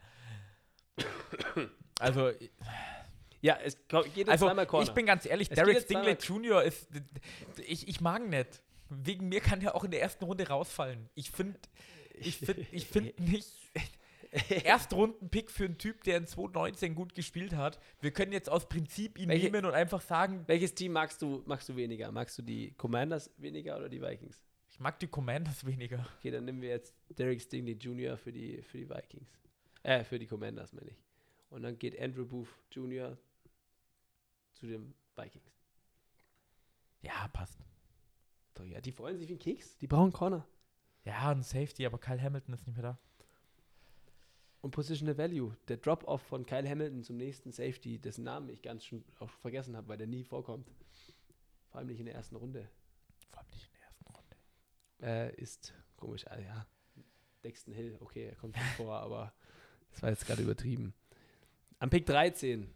also, Ja, es geht Also, zweimal Corner. ich bin ganz ehrlich, Es Derek Stingley Jr. ist. Ich, ich mag ihn nicht. Wegen mir kann er auch in der ersten Runde rausfallen. Ich finde ich find, ich find nicht. Erstrunden-Pick für einen Typ, der in 2019 gut gespielt hat. Wir können jetzt aus Prinzip ihn Welche- nehmen und einfach sagen, Welches Team magst du, magst du weniger? Magst du die Commanders weniger oder die Vikings? Ich mag die Commanders weniger. Okay, dann nehmen wir jetzt Derek Stingley Jr. für die, für die Vikings. Äh, für die Commanders, meine ich. Und dann geht Andrew Booth Jr. zu den Vikings. Ja, passt. Doch, ja, die freuen sich wie ein Keks. Die brauchen Corner. Ja, ein Safety, aber Kyle Hamilton ist nicht mehr da. Und Positional Value. Der Drop-Off von Kyle Hamilton zum nächsten Safety, dessen Namen ich ganz schon auch vergessen habe, weil der nie vorkommt. Vor allem nicht in der ersten Runde. Vor allem nicht in der ersten Runde. Äh, ist komisch. Ah, ja. Dexton Hill, okay, er kommt nicht vor, aber das war jetzt gerade übertrieben. Am Pick 13.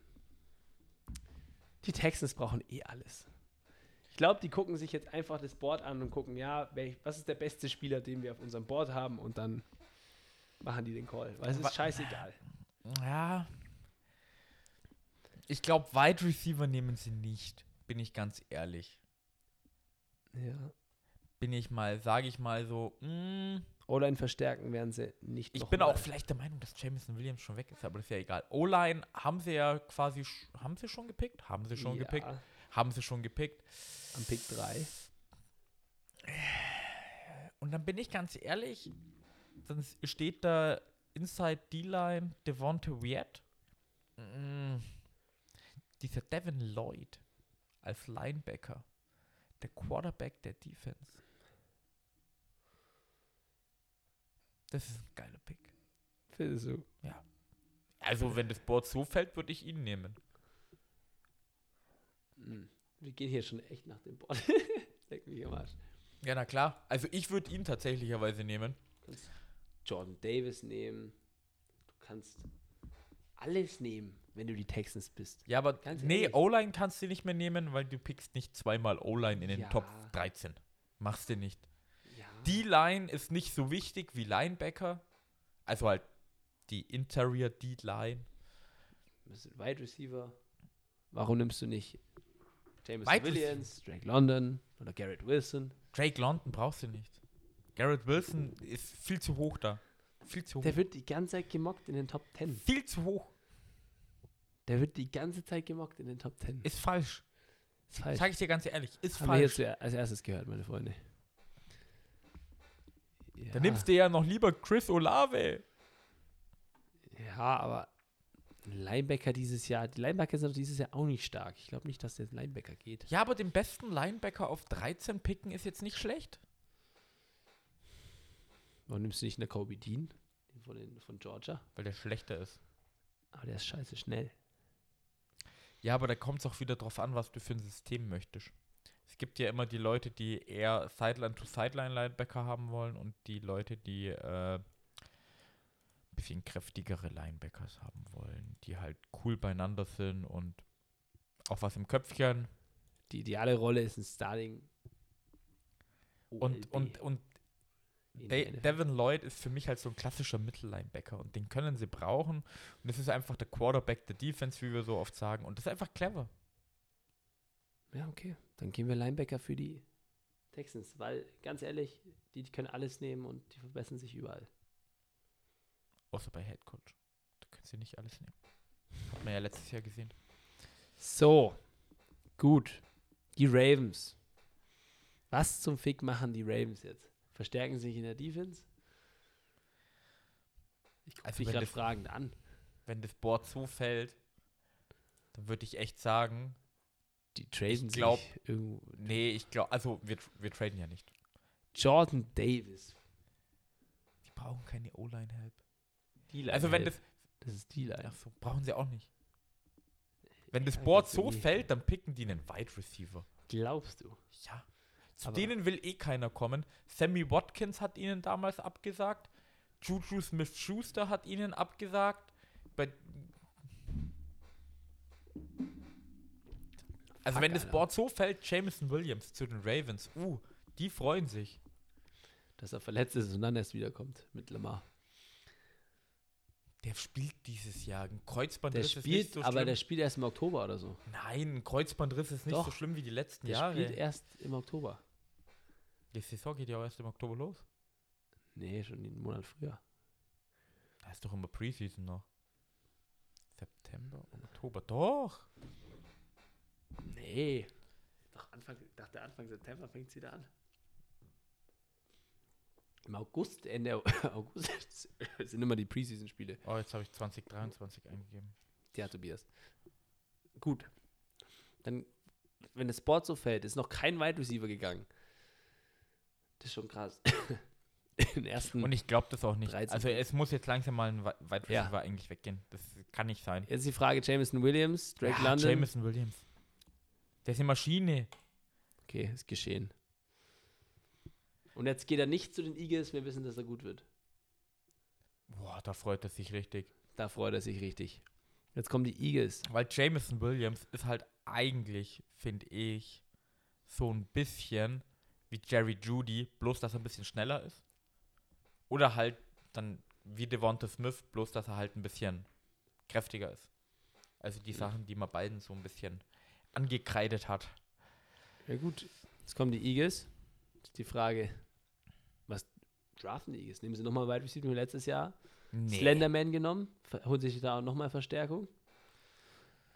Die Texans brauchen eh alles. Ich glaube, die gucken sich jetzt einfach das Board an und gucken, ja, welch, was ist der beste Spieler, den wir auf unserem Board haben und dann machen die den Call. Weil es ist scheißegal. Ja. Ich glaube, Wide Receiver nehmen sie nicht. Bin ich ganz ehrlich. Ja. Bin ich mal, sage ich mal so, mm, Oder in Verstärken werden sie nicht Ich bin mal. auch vielleicht der Meinung, dass Jameson Williams schon weg ist, aber das ist ja egal. O-Line haben sie ja quasi, haben sie schon gepickt? Haben sie schon ja, gepickt? Haben sie schon gepickt. Am Pick 3. Und dann bin ich ganz ehrlich, dann steht da Inside D-Line Devonta Wyatt. Mm, dieser Devin Lloyd als Linebacker, der Quarterback der Defense. Das ist ein geiler Pick. Findest du? Also, wenn das Board so fällt, würde ich ihn nehmen. Hm. Wir gehen hier schon echt nach dem Board. Leck mich am Arsch. Ja, na klar. Also, ich würde ihn tatsächlicherweise nehmen. Du kannst Jordan Davis nehmen. Du kannst alles nehmen, wenn du die Texans bist. Ja, aber Ganz nee. O-Line kannst du nicht mehr nehmen, weil du pickst nicht zweimal O-Line in den Ja. Top 13. Machst du nicht. Die Line ist nicht so wichtig wie Linebacker. Also halt die Interior D-Line. Wide Receiver. Warum nimmst du nicht James Wide Williams, Drake London oder Garrett Wilson? Drake London brauchst du nicht. Garrett Wilson ist viel zu hoch da. Viel zu hoch. Der wird die ganze Zeit gemockt in den Top 10. viel zu hoch. Der wird die ganze Zeit gemockt in den Top 10. Ist falsch. Ist falsch. Sag ich dir ganz ehrlich. Ist Haben wir jetzt falsch. als erstes gehört, meine Freunde. Ja, Da nimmst du ja noch lieber Chris Olave. ja, aber ein Linebacker dieses Jahr, die Linebacker sind dieses Jahr auch nicht stark. Ich glaube nicht, dass der Linebacker geht. Ja, aber den besten Linebacker auf 13 picken ist jetzt nicht schlecht. Warum nimmst du nicht eine Kobe Dean den von, den, von Georgia? Weil der schlechter ist. Aber der ist scheiße schnell. Ja, aber da kommt es auch wieder drauf an, was du für ein System möchtest. Es gibt ja immer die Leute, die eher Sideline-to-Sideline-Linebacker haben wollen und die Leute, die äh, bisschen kräftigere Linebackers haben wollen, die halt cool beieinander sind und auch was im Köpfchen. Die ideale Rolle ist ein Starting. Und, OLB und, und De. Devin Lloyd ist für mich halt so ein klassischer Mittellinebacker und den können sie brauchen. Und das ist einfach der Quarterback der Defense, wie wir so oft sagen. Und das ist einfach clever. Ja, okay. Dann gehen wir Linebacker für die Texans, weil ganz ehrlich, die, die können alles nehmen und die verbessern sich überall. Außer bei Head Coach. Da können sie nicht alles nehmen. Hat man ja letztes Jahr gesehen. So, gut. Die Ravens. Was zum Fick machen die Ravens jetzt? Verstärken sie sich in der Defense? Ich gucke Also wenn gerade fragend an. Wenn das Board so fällt, dann würde ich echt sagen, Die traden glaub- sich irgendwo. nee, ich glaube, also wir, wir traden ja nicht. Jordan Davis. Die brauchen keine O-Line-Help. Also wenn das, das ist die Line. ach so, brauchen sie auch nicht. Wenn das Ja, Board so nie. fällt, dann picken die einen Wide Receiver. Glaubst du? Ja. Zu Aber- denen will eh keiner kommen. Sammy Watkins hat ihnen damals abgesagt. Juju Smith-Schuster hat ihnen abgesagt. Bei also wenn das Alter. Board so fällt, Jameson Williams zu den Ravens. Uh, die freuen sich. Dass er verletzt ist und dann erst wiederkommt mit Lamar. Der spielt dieses Jahr. Ein Kreuzbandriss Der ist spielt, nicht so aber der spielt erst im Oktober oder so. Nein, ein Kreuzbandriss ist nicht Doch. so schlimm wie die letzten Der Jahre. spielt erst im Oktober. Die Saison geht ja auch erst im Oktober los. Nee, schon einen Monat früher. Da ist doch immer Preseason noch. September, Oktober. Doch. Nee. Doch Anfang, ich dachte Anfang September fängt es wieder an. Im August, Ende August sind immer die Preseason-Spiele. Oh, jetzt habe ich 2023 eingegeben. Ja, Tobias. Gut. Dann, wenn das Board so fällt, ist noch kein Wide Receiver gegangen. Das ist schon krass. Den ersten. Und ich glaube das auch nicht. 13. Also es muss jetzt langsam mal ein Wi- Wide Ja. Receiver eigentlich weggehen. Das kann nicht sein. Jetzt die Frage: Jameson Williams, Drake ja, London. Jameson Williams. Der ist eine Maschine. Okay, ist geschehen. Und jetzt geht er nicht zu den Eagles. Wir wissen, dass er gut wird. Boah, da freut er sich richtig. Da freut er sich richtig. Jetzt kommen die Eagles. Weil Jameson Williams ist halt eigentlich, finde ich, so ein bisschen wie Jerry Judy, bloß dass er ein bisschen schneller ist. Oder halt dann wie Devonta Smith, bloß dass er halt ein bisschen kräftiger ist. Also die Sachen, die man beiden so ein bisschen angekreidet hat. Ja, gut. Jetzt kommen die Eagles. Jetzt die Frage: Was draften die Eagles? Nehmen sie nochmal Wide Receiver wie letztes Jahr? Slenderman genommen, holen sich da auch nochmal Verstärkung.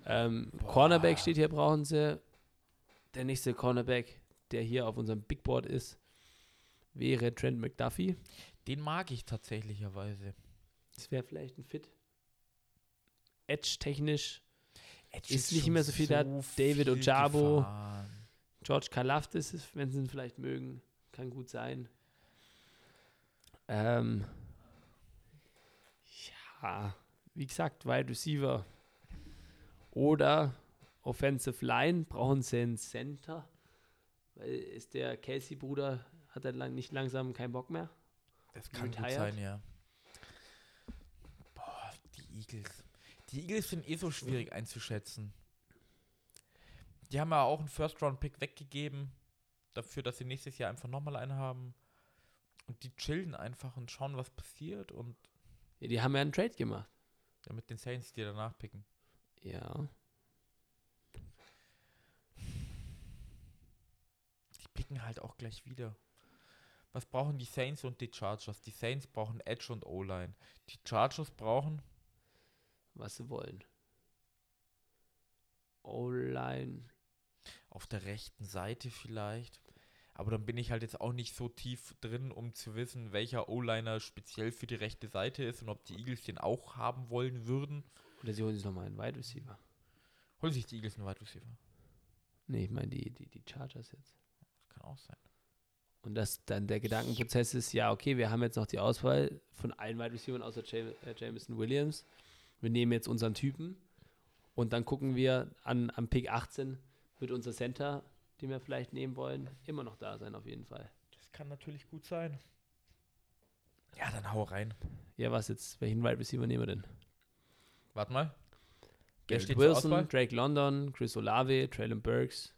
Ähm, Cornerback steht hier, brauchen sie. Der nächste Cornerback, der hier auf unserem Big Board ist, wäre Trent McDuffie. Den mag ich tatsächlicherweise. Das wäre vielleicht ein Fit. Edge-technisch. Edge Ist nicht mehr so viel da. David viel Ojabo. gefahren. George Kalafdis, ist, wenn sie ihn vielleicht mögen, kann gut sein. Ähm, ja, wie gesagt, Wide Receiver oder Offensive Line brauchen sie einen Center. Weil ist der Casey-Bruder, hat er lang, nicht langsam keinen Bock mehr? Das kann gut Retired. sein, ja. Boah, die Eagles. Die Eagles sind eh so schwierig einzuschätzen. Die haben ja auch einen First-Round-Pick weggegeben, dafür, dass sie nächstes Jahr einfach nochmal einen haben. Und die chillen einfach und schauen, was passiert und Ja, die haben ja einen Trade gemacht. ja, mit den Saints, die danach picken. Ja. Die picken halt auch gleich wieder. Was brauchen die Saints und die Chargers? Die Saints brauchen Edge und O-Line. Die Chargers brauchen was sie wollen. O-Line. Auf der rechten Seite vielleicht. Aber dann bin ich halt jetzt auch nicht so tief drin, um zu wissen, welcher O-Liner speziell für die rechte Seite ist und ob die Eagles den auch haben wollen würden. Oder sie holen sich nochmal einen Wide Receiver. Holen sich die Eagles einen Wide Receiver. Nee, ich meine die, die, die Chargers jetzt. Kann auch sein. Und dass dann der Gedankenprozess ist, ja, okay, wir haben jetzt noch die Auswahl von allen Wide Receivers außer Jam äh, Jameson Williams. Wir nehmen jetzt unseren Typen und dann gucken wir an, am Pick 18 wird unser Center, den wir vielleicht nehmen wollen, immer noch da sein auf jeden Fall. Das kann natürlich gut sein. Ja, dann hau rein. Ja, was jetzt? Welchen Wide Receiver nehmen wir denn? Warte mal. Garrett? Wilson, Drake London, Chris Olave, Traylon Burks.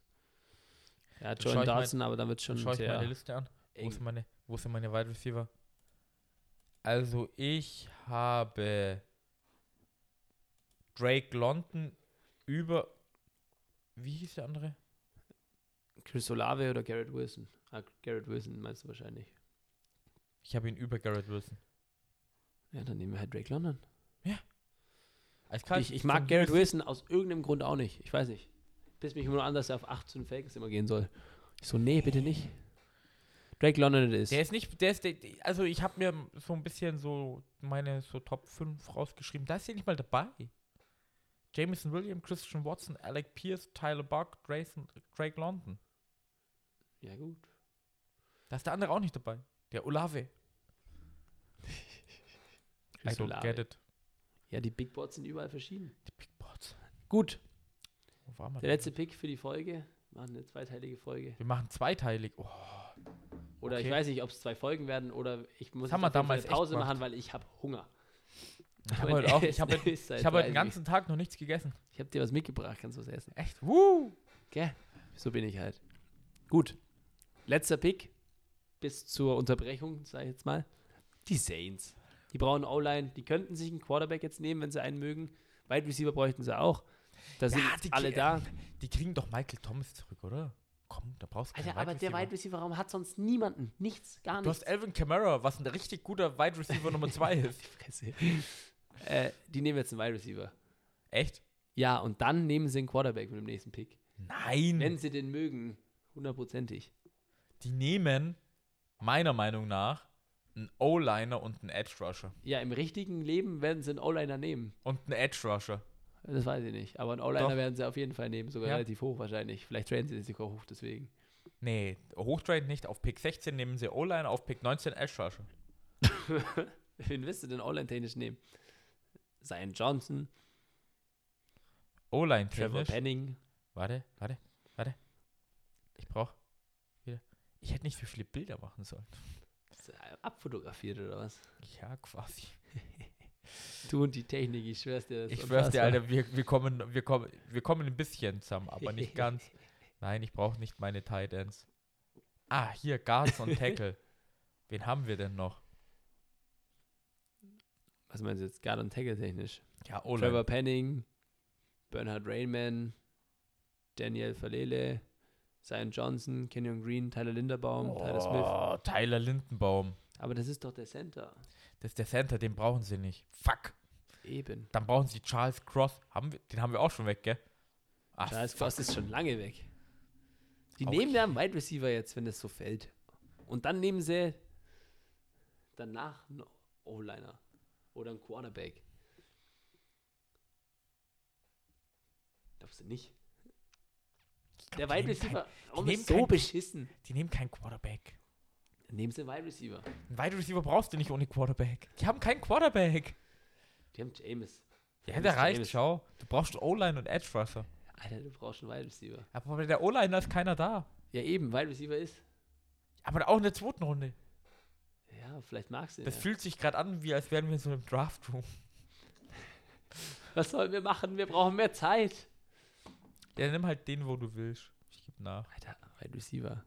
Ja, schau mein- Dodson, aber dann wird schon Dann schaue ich sehr meine Liste an. Wo sind meine, wo sind meine Wide Receiver? Also ich habe Drake London über. Wie hieß der andere? Chris Olave oder Garrett Wilson? Ah, Garrett Wilson meinst du wahrscheinlich. Ich habe ihn über Garrett Wilson. Ja, dann nehmen wir halt Drake London. Eiskalt. Ich, ich mag Garrett. Wilson aus irgendeinem Grund auch nicht. Ich weiß nicht. Piss mich immer nur an, dass er auf 8 zu den Falcons immer gehen soll. Ich so, nee, bitte nicht. Drake London it is. Der ist nicht, der ist, der, also ich habe mir so ein bisschen so meine so Top 5 rausgeschrieben. Da ist der nicht mal dabei. Jameson Williams, Christian Watson, Alec Pierce, Tyler Buck, Grayson, Drake London. Ja, gut. Da ist der andere auch nicht dabei. Der Olave. I don't Olave. get it. Ja, die Big Boards sind überall verschieden. Die Big Bots. Gut, Wo war man? der letzte Pick für die Folge. Wir machen eine zweiteilige Folge. Wir machen zweiteilig. Oh, Oder ich Okay. weiß nicht, ob es zwei Folgen werden oder ich muss jetzt wir eine Pause machen, weil ich habe Hunger. Ich habe heute, auch- ich hab heute, ich hab heute den 30. ganzen Tag noch nichts gegessen. Ich habe dir was mitgebracht, kannst du was essen. Echt? Woo! Gell? So bin ich halt. Gut. Letzter Pick bis zur Unterbrechung, sag ich jetzt mal. Die Saints. Die brauchen O-Line. Die könnten sich einen Quarterback jetzt nehmen, wenn sie einen mögen. Wide Receiver bräuchten sie auch. Da sind die alle da. Die kriegen doch Michael Thomas zurück, oder? Komm, da brauchst du keinen Alter, aber der. Wide Receiver Raum hat sonst niemanden. Nichts, gar Du hast nichts. Alvin Kamara, was ein richtig guter Wide Receiver Nummer 2 ist. Fresse. Äh, die nehmen jetzt einen Wide Receiver. Echt? Ja, und dann nehmen sie einen Quarterback mit dem nächsten Pick. Nein. Wenn sie den mögen. Hundertprozentig. die nehmen, meiner Meinung nach, einen O-Liner und einen Edge Rusher. Ja, im richtigen Leben werden sie einen O-Liner nehmen. Und einen Edge Rusher. Das weiß ich nicht. Aber einen O-Liner werden sie auf jeden Fall nehmen. Sogar Ja. relativ hoch wahrscheinlich. Vielleicht traden sie sich auch hoch deswegen. Nee, hochtrade nicht. Auf Pick 16 nehmen sie O-Liner, auf Pick 19 Edge Rusher. Wen willst du denn O-Line-technisch nehmen? Zion Johnson, O-Line Trevor. Penning. Warte, warte, warte. Ich brauch wieder. Ich hätte nicht so viele Bilder machen sollen. Er Abfotografiert oder was? Ja, quasi. Du und die Technik, ich schwör's dir. Ich schwör's dir. Alter, wir, wir, kommen, wir, kommen, wir kommen ein bisschen zusammen, aber nicht ganz. Nein, ich brauche nicht meine Tight Ends. Ah, hier, Guards und Tackle. Wen haben wir denn noch? Was meinst du jetzt? Guard und Tackle technisch? Ja, Trevor Penning, Bernhard Rainman, Daniel Falele, Zion Johnson, Kenyon Green, Tyler Linderbaum, Tyler Smith. Oh, Tyler Lindenbaum. Aber das ist doch der Center. Das ist der Center, den brauchen sie nicht. Fuck. Eben. Dann brauchen sie Charles Cross. Haben wir, den haben wir auch schon weg, gell? Ach, Charles fuck. Cross ist schon lange weg. Die Auch nehmen ja einen Wide Receiver jetzt, wenn es so fällt. Und dann nehmen sie danach einen O-Liner oder einen Quarterback. Glaubst du nicht? Ich glaub, Der Wide Receiver, kein- ist nehmen so kein- beschissen? Die nehmen keinen Quarterback. Dann nehmen sie einen Wide Receiver. Einen Wide Receiver brauchst du nicht ohne Quarterback. Die haben keinen Quarterback. Die haben James. Ja, der reicht, James. schau. Du brauchst O-Line und Edge Rusher. Alter, du brauchst einen Wide Receiver. Aber bei der O-Line ist keiner da. Ja, eben, Wide Receiver ist. Aber auch in der zweiten Runde. Ja, vielleicht magst du ihn. Das ja. fühlt sich gerade an, wie als wären wir in so einem Draft-Room. Was sollen wir machen? Wir brauchen mehr Zeit. Ja, nimm halt den, wo du willst. Ich geb nach. Alter, Wide Receiver.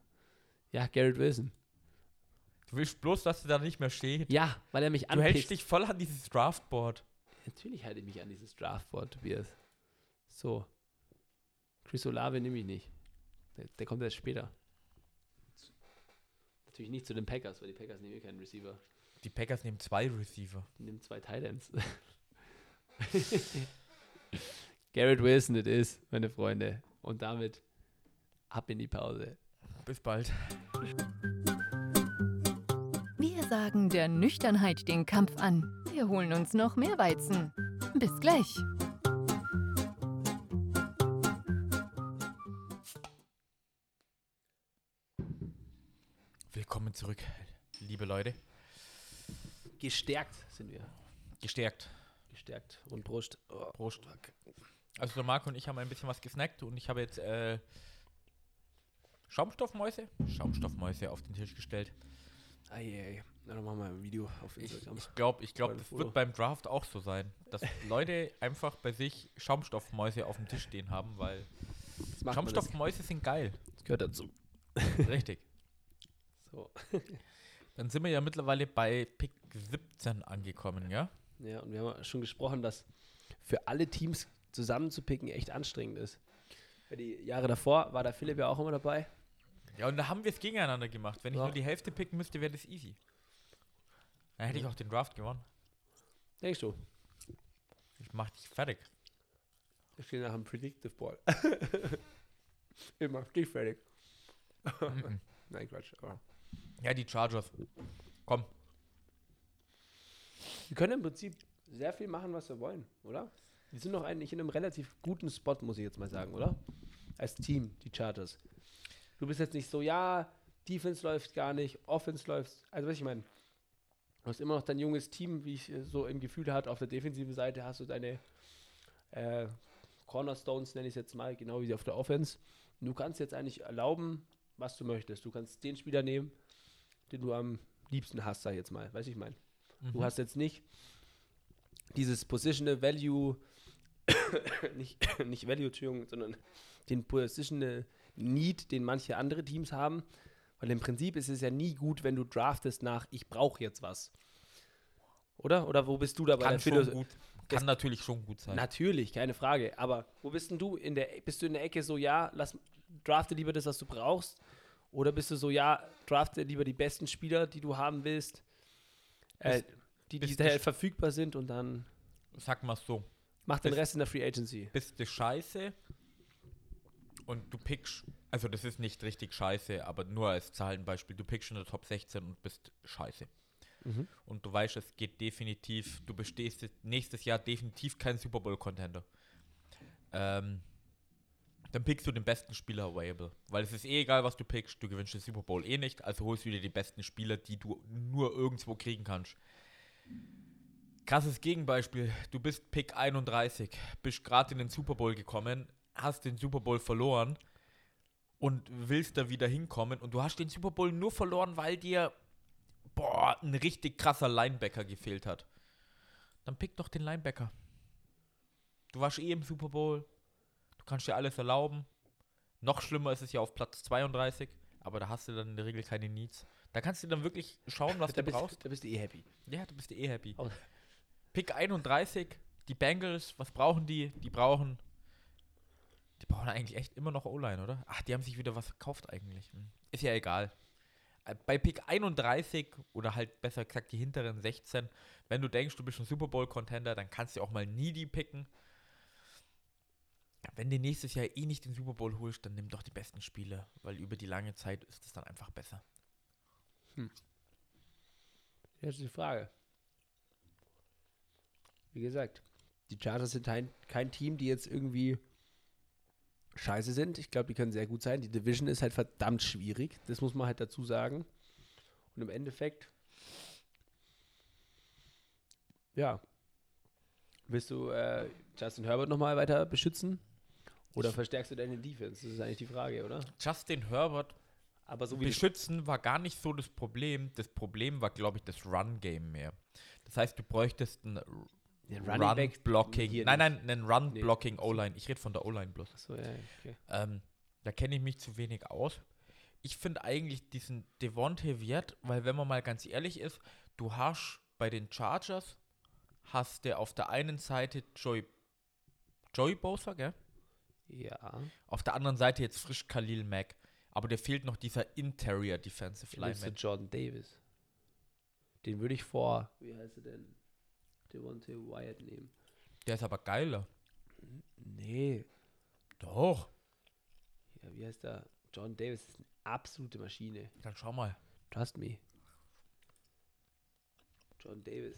Ja, Garrett Wilson. Du willst bloß, dass du da nicht mehr stehst. Ja, weil er mich Du hältst anpisst. dich voll an dieses Draftboard. Natürlich halte ich mich an dieses Draftboard, Tobias. So. Chris Olave nehme ich nicht. Der, der kommt erst später. Natürlich nicht zu den Packers, weil die Packers nehmen eh keinen Receiver. Die Packers nehmen zwei Receiver. Die nehmen zwei Titans. Garrett Wilson, das ist, meine Freunde. Und damit ab in die Pause. Bis bald. Wir sagen der Nüchternheit den Kampf an. Wir holen uns noch mehr Weizen. Bis gleich. Zurück, liebe Leute. Gestärkt sind wir. Gestärkt. Gestärkt und Brust. Oh, Prost. Also der Marco und ich haben ein bisschen was gesnackt und ich habe jetzt äh, Schaumstoffmäuse, Schaumstoffmäuse auf den Tisch gestellt. Ei, ei. Na, dann machen wir ein Video auf Ich Instagram. glaube, ich glaube, ich glaub, das wird beim Draft auch so sein, dass Leute einfach bei sich Schaumstoffmäuse auf dem Tisch stehen haben, weil Schaumstoffmäuse sind geil. das gehört dazu. Richtig. So. Dann sind wir ja mittlerweile bei Pick 17 angekommen, ja? Ja, und wir haben ja schon gesprochen, dass für alle Teams zusammenzupicken echt anstrengend ist. Die Jahre davor war der Philipp ja auch immer dabei. Ja, und da haben wir es gegeneinander gemacht. Wenn ich Ja. nur die Hälfte picken müsste, wäre das easy. Dann hätte ich auch den Draft gewonnen. Denkst du? Ich mach dich fertig. Ich stehe nach dem Predictive Ball. immer, dich fertig. Mhm. Nein, Quatsch. Aber ja, die Chargers. Komm. wir können im Prinzip sehr viel machen, was wir wollen, oder? Die sind doch eigentlich in einem relativ guten Spot, muss ich jetzt mal sagen, oder? Als Team, die Chargers. Du bist jetzt nicht so, ja, Defense läuft gar nicht, Offense läuft. Also, was ich meine, du hast immer noch dein junges Team, wie ich äh, so im Gefühl hatte. Auf der defensiven Seite hast du deine äh, Cornerstones, nenne ich es jetzt mal, genau wie auf der Offense. Und du kannst jetzt eigentlich erlauben, was du möchtest. Du kannst den Spieler nehmen, den du am liebsten hast, sag ich jetzt mal. Weiß ich mein. Du Mhm. hast jetzt nicht dieses Positional Value, nicht, nicht Value, Entschuldigung, sondern den Positional Need, den manche andere Teams haben. Weil im Prinzip ist es ja nie gut, wenn du draftest nach, ich brauche jetzt was. Oder? Oder wo bist du dabei? Kann schon gut. das- Kann natürlich schon gut sein. Natürlich, keine Frage. Aber wo bist denn du? In der, bist du in der Ecke so, ja, lass, drafte lieber das, was du brauchst? Oder bist du so, ja, drafte lieber die besten Spieler, die du haben willst, äh, die, die daher verfügbar sind und dann Sag mal so. mach den Rest in der Free Agency. Bist du scheiße und du pickst, also das ist nicht richtig scheiße, aber nur als Zahlenbeispiel, du pickst in der Top 16 und bist scheiße. Mhm. Und du weißt, es geht definitiv, du bestehst nächstes Jahr definitiv kein Super Bowl-Contender. Ähm, dann pickst du den besten Spieler available. Weil es ist eh egal, was du pickst, du gewinnst den Super Bowl eh nicht, also holst du dir die besten Spieler, die du nur irgendwo kriegen kannst. Krasses Gegenbeispiel, du bist Pick 31, bist gerade in den Super Bowl gekommen, hast den Super Bowl verloren und willst da wieder hinkommen und du hast den Super Bowl nur verloren, weil dir boah, ein richtig krasser Linebacker gefehlt hat. Dann pick doch den Linebacker. Du warst eh im Super Bowl. Du kannst dir alles erlauben. Noch schlimmer ist es ja auf Platz 32, aber da hast du dann in der Regel keine Needs. Da kannst du dann wirklich schauen, was Da du bist, brauchst. da bist du eh happy. Ja, du bist eh happy. Aber- Pick 31, die Bengals, was brauchen die? Die brauchen. Die brauchen eigentlich echt immer noch O-Line, oder? Ach, die haben sich wieder was verkauft eigentlich. Hm. Ist ja egal. Äh, Bei Pick 31 oder halt besser gesagt die hinteren 16, wenn du denkst, du bist ein Super Bowl-Contender, dann kannst du auch mal Needy picken. Wenn du nächstes Jahr eh nicht den Super Bowl holst, dann nimm doch die besten Spiele, weil über die lange Zeit ist es dann einfach besser. Jetzt ist die Frage. Wie gesagt, die Chargers sind kein, kein Team, die jetzt irgendwie scheiße sind. Ich glaube, die können sehr gut sein. Die Division ist halt verdammt schwierig. Das muss man halt dazu sagen. Und im Endeffekt, ja, willst du äh, Justin Herbert nochmal weiter beschützen? Oder verstärkst du deine Defense? Das ist eigentlich die Frage, oder? Justin Herbert Aber so wie beschützen war gar nicht so das Problem. Das Problem war, glaube ich, das Run-Game mehr. Das heißt, du bräuchtest ein Run-Blocking. Nein, nein, ein Run-Blocking O-Line. Ich rede von der O-Line bloß. Achso, ja, okay. Ähm, da kenne ich mich zu wenig aus. Ich finde eigentlich diesen Devontae Wert, weil wenn man mal ganz ehrlich ist, du hast bei den Chargers, hast du auf der einen Seite Joey, Joey Bosa, gell? Ja. Auf der anderen Seite jetzt frisch Khalil Mack. Aber der fehlt noch dieser Interior Defensive Willst du Lineman. Jordan Davis? Den würde ich vor, wie heißt er denn? Devontae Wyatt nehmen. Der ist aber geiler. Nee. Doch. Ja, wie heißt der? Jordan Davis ist eine absolute Maschine. Dann schau mal. Trust me. Jordan Davis.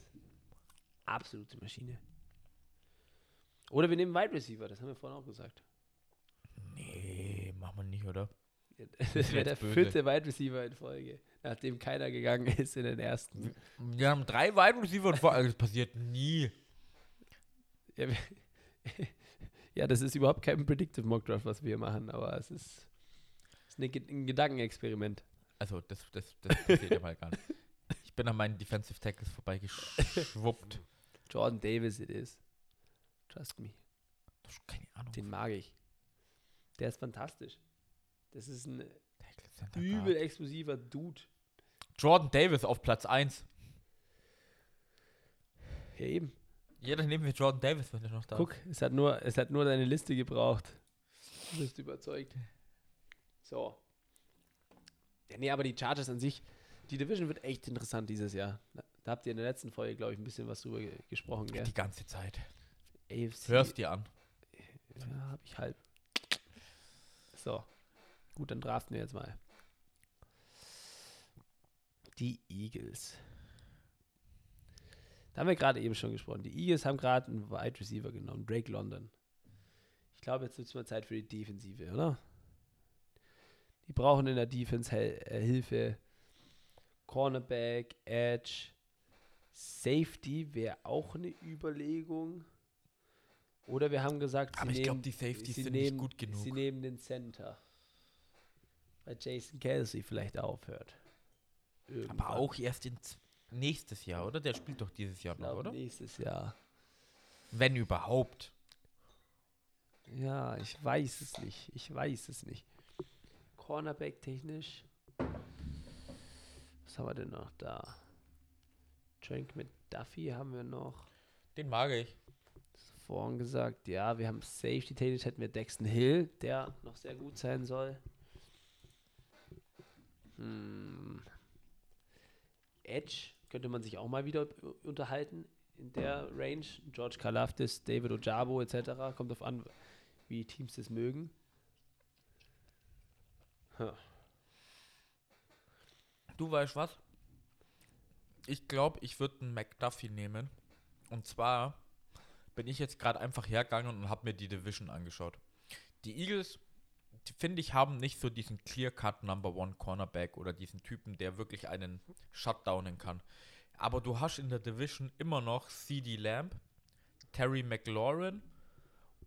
Absolute Maschine. Oder wir nehmen Wide Receiver, das haben wir vorhin auch gesagt. Nee, machen wir nicht, oder? Das wäre der böse. vierte Wide Receiver in Folge, nachdem keiner gegangen ist in den ersten. Wir haben drei Wide Receiver und vor allem, das passiert nie. Ja, ja, das ist überhaupt kein Predictive Mock Draft, was wir machen, aber es ist, ist ein Gedankenexperiment. Also, das, das, das passiert ja mal gar nicht. Ich bin an meinen Defensive Tackles vorbeigeschwuppt. Jordan Davis it is. Trust me. Den mag ich. Der ist fantastisch. Das ist ein übel explosiver Dude. Jordan Davis auf Platz 1. Ja, eben. Ja, dann nehmen wir Jordan Davis, wenn er noch da Guck, es hat, nur, es hat nur deine Liste gebraucht. Du bist überzeugt. So. Ja, nee, aber die Chargers an sich, die Division wird echt interessant dieses Jahr. Da, habt ihr in der letzten Folge, glaube ich, ein bisschen was drüber ge gesprochen, ist. gell? Die ganze Zeit. AFC. Hörst dir an. Ja, hab ich halb. So. Gut, dann draften wir jetzt mal. Die Eagles. Da haben wir gerade eben schon gesprochen. Die Eagles haben gerade einen Wide Receiver genommen, Drake London. Ich glaube, jetzt wird es mal Zeit für die Defensive, oder? Die brauchen in der Defense Hel äh, Hilfe. Cornerback, Edge, Safety wäre auch eine Überlegung. Oder wir haben gesagt, Aber ich glaube, die Safeties sie sind nehmen, nicht gut genug. Sie nehmen den Center. Weil Jason Kelsey vielleicht aufhört. Irgendwann. Aber auch erst in z- nächstes Jahr, oder? Der spielt doch dieses Jahr Ich noch, oder? nächstes Jahr. Wenn überhaupt. Ja, ich weiß es nicht. Ich weiß es nicht. Cornerback technisch. Was haben wir denn noch da? Trank mit Duffy haben wir noch. Den mag ich. Vorhin gesagt, ja, wir haben Safety technisch hätten wir Dexton Hill, der noch sehr gut sein soll. Hm. Edge könnte man sich auch mal wieder unterhalten in der Range. George Kalafdis, David Ojabo etc. Kommt auf an, wie Teams das mögen. Huh. Du weißt was? Ich glaube, ich würde einen McDuffie nehmen. Und zwar bin ich jetzt gerade einfach hergegangen und habe mir die Division angeschaut. Die Eagles, finde ich, haben nicht so diesen Clear-Cut Number One Cornerback oder diesen Typen, der wirklich einen shutdownen kann. Aber du hast in der Division immer noch CD Lamb, Terry McLaurin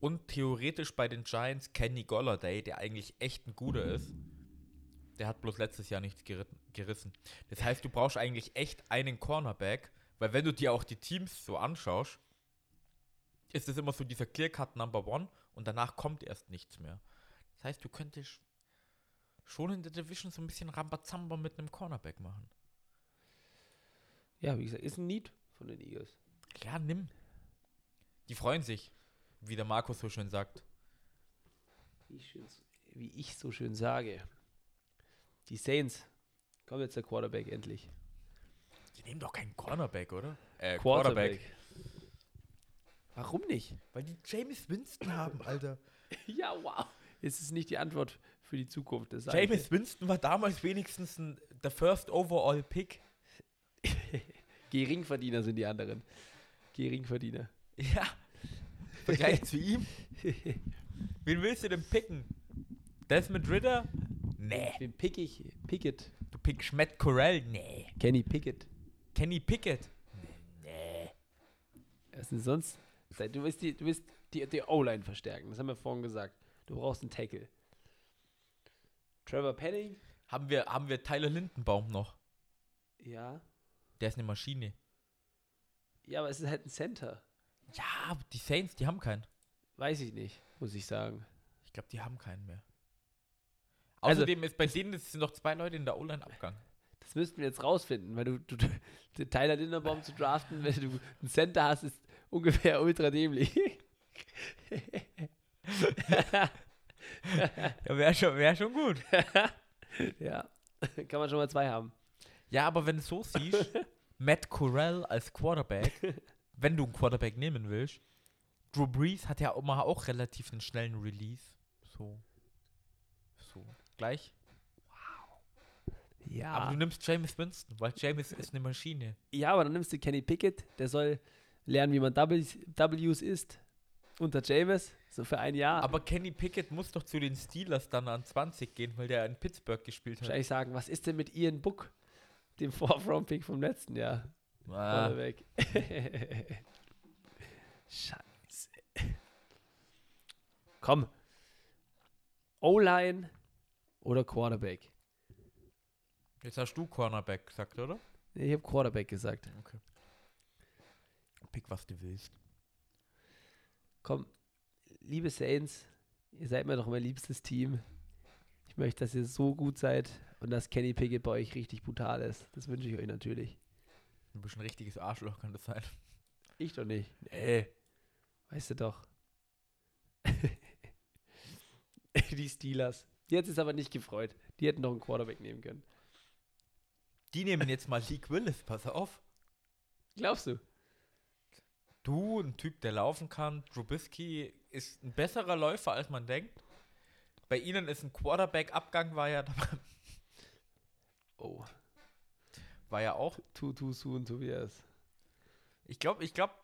und theoretisch bei den Giants Kenny Golladay, der eigentlich echt ein guter ist. Der hat bloß letztes Jahr nichts gerissen. Das heißt, du brauchst eigentlich echt einen Cornerback, weil wenn du dir auch die Teams so anschaust, ist es immer so dieser Clear-Cut Number One und danach kommt erst nichts mehr. Das heißt, du könntest schon in der Division so ein bisschen Rambazamba mit einem Cornerback machen. Ja, wie gesagt, ist ein Need von den Eagles. Ja, nimm. Die freuen sich, wie der Markus so schön sagt. Wie ich, schön, wie ich so schön sage. Die Saints. Kommt jetzt der Quarterback endlich. Die nehmen doch keinen Cornerback, oder? Äh, Warum nicht? Weil die James Winston haben, Alter. Ja, wow. Es ist nicht die Antwort für die Zukunft. James Winston war damals wenigstens ein, der First Overall Pick. Geringverdiener sind die anderen. Geringverdiener. Ja. Vergleich zu ihm. Wen willst du denn picken? Desmond Ritter? Nee. Wen pick ich? Pickett. Du pickst Matt Corell? Nee. Kenny Pickett. Kenny Pickett? Nee. Was ist denn sonst? Du willst die, du willst die, die O-Line verstärken. Das haben wir vorhin gesagt. Du brauchst einen Tackle. Trevor Penning? Haben wir, haben wir Tyler Lindenbaum noch? Ja. Der ist eine Maschine. Ja, aber es ist halt ein Center. Ja, die Saints, die haben keinen. Weiß ich nicht, muss ich sagen. Ich glaube, die haben keinen mehr. Also- Außerdem ist bei denen sind noch zwei Leute in der O-Line abgegangen. Das müssten wir jetzt rausfinden, weil du, du, Tyler Linderbaum zu draften, wenn du einen Center hast, ist ungefähr ultra dämlich. Ja, wäre schon, wär schon gut. ja, kann man schon mal zwei haben. Ja, aber wenn du so siehst, Matt Corral als Quarterback, wenn du einen Quarterback nehmen willst, Drew Brees hat ja auch mal auch relativ einen schnellen Release. So. So. Gleich. Ja. Aber du nimmst James Winston, weil James ist eine Maschine. ja, aber dann nimmst du Kenny Pickett, der soll lernen, wie man Ws, Ws isst unter James, so für ein Jahr. Aber Kenny Pickett muss doch zu den Steelers dann an 20 gehen, weil der in Pittsburgh gespielt hat. wahrscheinlich sagen, was ist denn mit Ian Book, dem Fourth-Round-Pick vom letzten Jahr? Ah, Quarterback. Scheiße. Komm. O-Line oder Quarterback? jetzt hast du Cornerback gesagt, oder? Nee, ich habe Quarterback gesagt. Okay. Pick, was du willst. Komm, liebe Saints, ihr seid mir doch mein liebstes Team. Ich möchte, dass ihr so gut seid und dass Kenny Pickett bei euch richtig brutal ist. Das wünsche ich euch natürlich. Du bist ein richtiges Arschloch, kann das sein. Ich doch nicht. Nee. Weißt du doch. Die Steelers. Die hat es aber nicht gefreut. Die hätten noch einen Quarterback nehmen können. Die nehmen jetzt mal League Willis, pass auf. Glaubst du? Du, ein Typ, der laufen kann. Trubisky ist ein besserer Läufer, als man denkt. Bei ihnen ist ein Quarterback-Abgang, war ja, Oh, war ja auch. too, too soon, Tobias. Ich glaube, ich glaube.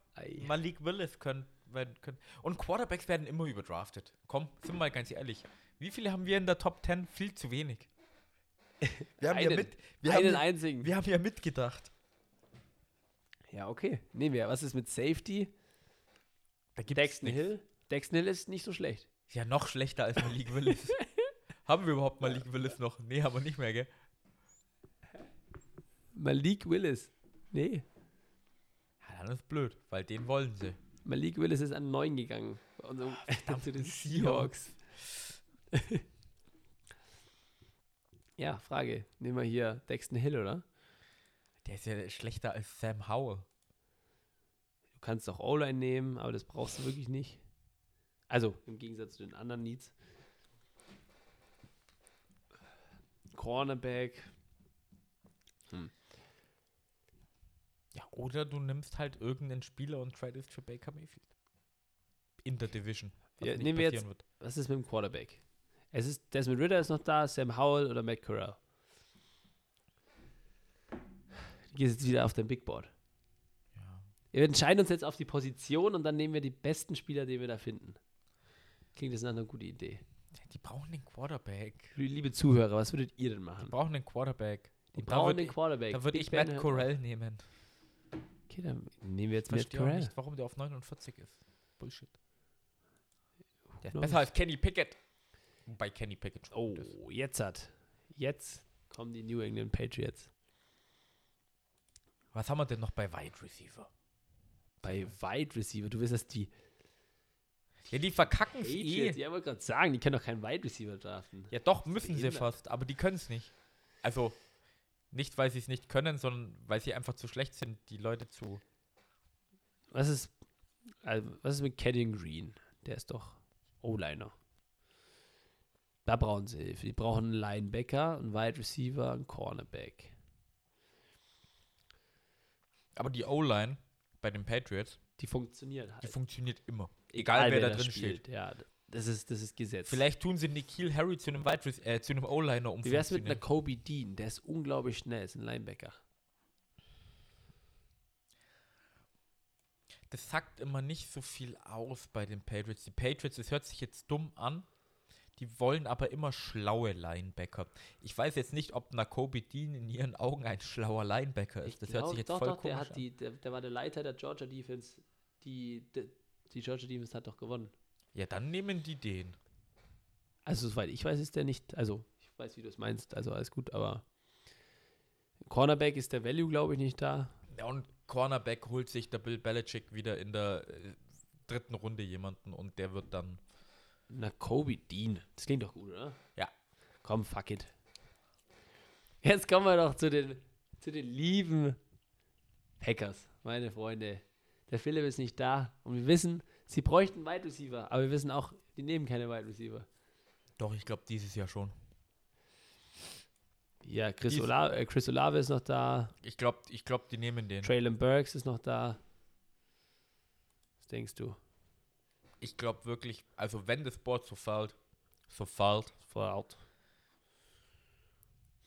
Malik Willis können, werden, können. Und Quarterbacks werden immer überdraftet. Komm, sind wir mal ganz ehrlich. Wie viele haben wir in der Top 10? Viel zu wenig. Wir haben, ja Einen. mit, wir, Einen haben, einzigen. wir haben ja mitgedacht. Ja, okay. Nehmen wir. Was ist mit Safety? Da gibt's Dexton nix. Hill. Dexton Hill ist nicht so schlecht. Ja, noch schlechter als Malik Willis. haben wir überhaupt Malik Willis noch? Nee, haben wir nicht mehr, gell? Malik Willis. Nee. Ja, dann ist blöd, weil den wollen sie. Malik Willis ist an 9 gegangen. Und so, zu den Seahawks. ja, Frage. Nehmen wir hier Dexton Hill, oder? Der ist ja schlechter als Sam Howell. Du kannst auch O-Line nehmen, aber das brauchst du wirklich nicht. Also, im Gegensatz zu den anderen Needs. Cornerback. Ja, oder du nimmst halt irgendeinen Spieler und tradest für Baker Mayfield. In der Division. was Ja, nicht nehmen wir jetzt- passieren wird. Was ist mit dem Quarterback? Es ist Desmond Ritter ist noch da, Sam Howell oder Matt Corral. Du gehst jetzt wieder auf dein Big Board. Ja. Wir entscheiden uns jetzt auf die Position und dann nehmen wir die besten Spieler, die wir da finden. Klingt das nach einer guten Idee. Die brauchen den Quarterback. Liebe Zuhörer, was würdet ihr denn Die machen? brauchen den Quarterback. Die Und brauchen den Quarterback. Da würde ich Ben Matt Corell nehmen. Okay, dann nehmen wir jetzt Ich Matt Corral. nicht, warum der auf 49 ist. Bullshit. Der ist besser als Kenny Pickett. Bei Kenny Pickett Oh, jetzt hat. Jetzt kommen die New England Patriots. Was haben wir denn noch bei Wide Receiver? Bei Wide Receiver, du wirst das die Ja, die verkacken es eh. ja, wollte gerade sagen, die können doch keinen Wide Receiver draften. Ja, doch, müssen sie fast, aber die können es nicht. Also, nicht, weil sie es nicht können, sondern weil sie einfach zu schlecht sind, die Leute zu. Was ist, also, was ist mit Kenyon Green? Der ist doch O-Liner. Da brauchen sie Hilfe. Die brauchen einen Linebacker, einen Wide Receiver, einen Cornerback. Aber die O-Line bei den Patriots, Die funktionieren halt. die funktioniert immer. Egal, wer da drin steht. Ja, das ist, das ist Gesetz. Vielleicht tun sie Nikhil Harry zu einem, Wide äh, zu einem O-Liner um. Wie wär's mit einer Kobe Dean? Der ist unglaublich schnell, ist ein Linebacker. das sagt immer nicht so viel aus bei den Patriots. Die Patriots, das hört sich jetzt dumm an, die wollen aber immer schlaue Linebacker. Ich weiß jetzt nicht, ob Nakobe Dean in ihren Augen ein schlauer Linebacker ist. Das hört sich jetzt doch, voll doch, komisch der, hat an. die, der, der war der Leiter der Georgia Defense. Die, die, die Georgia Defense hat doch gewonnen. Ja, dann nehmen die den. Also, soweit ich weiß, ist der nicht. Also, ich weiß, wie du es meinst. Also, alles gut, aber. Cornerback ist der Value, glaube ich, nicht da. Ja, und Cornerback holt sich der Bill Belichick wieder in der äh, dritten Runde jemanden und der wird dann. Na, Kobe Dean. Das klingt doch gut, oder? Ja. Komm, fuck it. Jetzt kommen wir doch zu den, zu den lieben Packers, meine Freunde. Der Philipp ist nicht da und wir wissen, sie bräuchten Wide Receiver, aber wir wissen auch, die nehmen keine Wide Receiver. Doch, ich glaube dieses Jahr schon. Ja, Chris, Dies- Ola äh, Chris Olave ist noch da, Ich glaube, ich glaub, die nehmen den. Traylon Burks ist noch da. Was denkst du? Ich glaube wirklich, also wenn das Board so fällt, so fällt, Fault.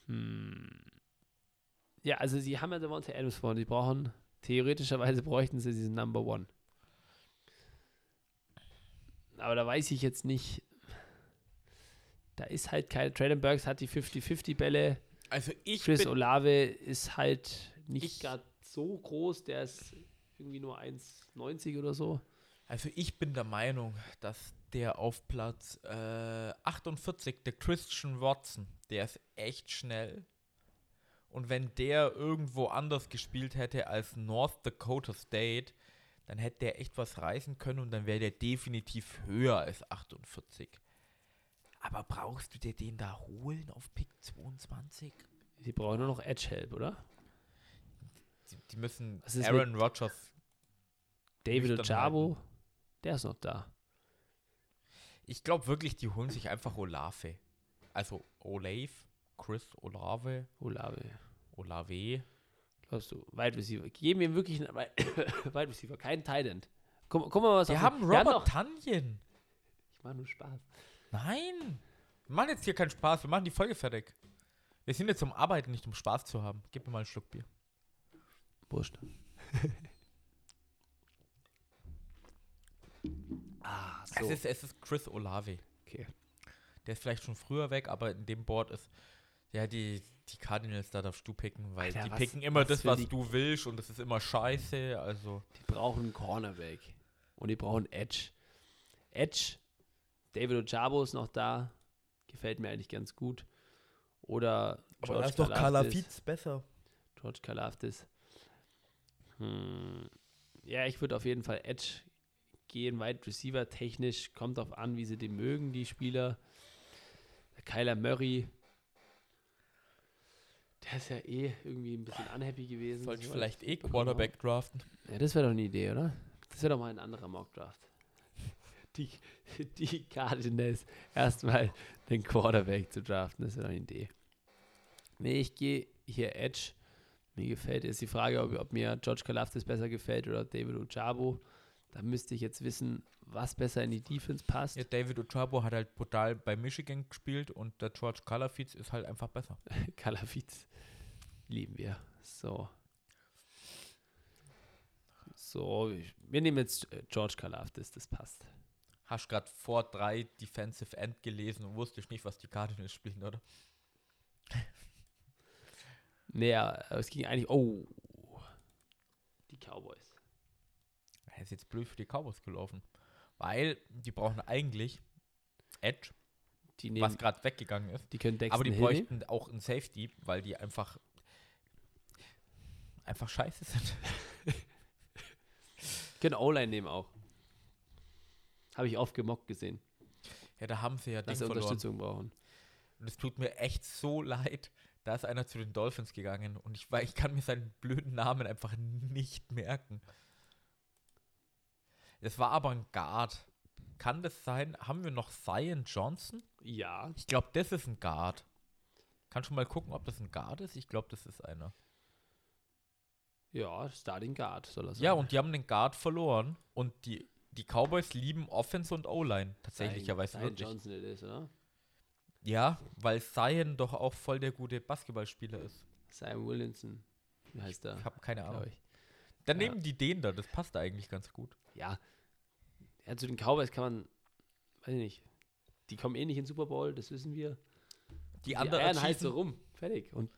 Hm. Ja, also sie haben ja Devontae Adams vorne. Die brauchen, theoretischerweise bräuchten sie diesen Number One. Aber da weiß ich jetzt nicht. Da ist halt kein. Traylon Burks hat die 50-50 Bälle. Also ich Chris Olave ist halt nicht Ich- gerade so groß. Der ist irgendwie nur 1,90 oder so. Also ich bin der Meinung, dass der auf Platz äh, 48, der Christian Watson, der ist echt schnell. Und wenn der irgendwo anders gespielt hätte als North Dakota State, dann hätte der echt was reißen können und dann wäre der definitiv höher als 48. Aber brauchst du dir den da holen auf Pick 22? Sie brauchen nur noch Edge Help, oder? Die, die müssen Aaron Rodgers. David Ojabo, der ist noch da. Ich glaube wirklich, die holen sich einfach Olave. Also Olave, Chris Olave, Olave. Olave. Glaubst du, Wide Receiver. Geben ihm wirklich einen Wi- Wide Receiver, keinen End. Guck, guck mal, was Wir haben wir Robert noch- Tanjen. Ich mache nur Spaß. Nein. Wir machen jetzt hier keinen Spaß. Wir machen die Folge fertig. Wir sind jetzt zum Arbeiten, nicht um Spaß zu haben. Gib mir mal einen Schluck Bier. Wurscht. so. Es, ist, es ist Chris Olave. okay. Der ist vielleicht schon früher weg, aber in dem Board ist. Ja, die, die Cardinals, da darfst du picken, weil Alter, die was- picken immer was das, was die- du willst und das ist immer scheiße. Also. Die brauchen einen Cornerback. Und die brauchen Edge. Edge. David Ojabo ist noch da. Gefällt mir eigentlich ganz gut. Oder Karlaftis. besser. George Kalafdis. Hm. Ja, ich würde auf jeden Fall Edge gehen, Wide Receiver technisch. Kommt drauf an, wie sie den mögen, die Spieler. Der Kyler Murray. Der ist ja eh irgendwie ein bisschen unhappy gewesen. Sollte ich vielleicht eh. Quarterback draften? Ja, das wäre doch eine Idee, oder? Das wäre doch mal ein anderer Mockdraft. Die, die Cardinals erstmal den Quarterback zu draften, das wäre doch eine Idee. Nee, ich gehe hier Edge. Mir gefällt, ist die Frage, ob, ob mir George Kalafdis besser gefällt oder David Ojabo. Da müsste ich jetzt wissen, was besser in die Defense passt. Ja, David Ojabo hat halt brutal bei Michigan gespielt und der George Kalafitz ist halt einfach besser. Kalafitz lieben wir. So. So, ich- wir nehmen jetzt äh, George Kalafdis, das passt. Hast gerade vor drei Defensive End gelesen und wusstest nicht, was die Cardinals spielen, oder? Naja, es ging eigentlich. Oh. Die Cowboys. Ist jetzt blöd für die Cowboys gelaufen. Weil die brauchen eigentlich Edge, Die, was nehmen, gerade weggegangen ist. die können Aber die Hill nehmen. bräuchten auch einen Safety, weil die einfach einfach scheiße sind. Können O-Line nehmen auch. Habe ich oft gemockt gesehen, Ja, da haben sie ja dass sie verloren. Unterstützung brauchen. Und es tut mir echt so leid. Da ist einer zu den Dolphins gegangen und ich, ich kann mir seinen blöden Namen einfach nicht merken. Es war aber ein Guard. Kann das sein? Haben wir noch Zion Johnson? Ja. Ich glaube, das ist ein Guard. Kannst du mal gucken, ob das ein Guard ist? Ich glaube, das ist einer. Ja, Starting Guard soll er sein. Ja, und die haben den Guard verloren. Und die, die Cowboys lieben Offense und O-Line. Tatsächlicherweise Zion wirklich. Johnson it is, oder? Ja, weil Zion doch auch voll der gute Basketballspieler ist. Simon Williamson. Heißt der? Ich habe keine Ahnung. Dann Ja. nehmen die den da, das passt eigentlich ganz gut. Ja. Ja, zu den Cowboys kann man, weiß ich nicht, die kommen eh nicht in den Super Bowl, das wissen wir. Die Die anderen eiern halt so rum. Fertig. Und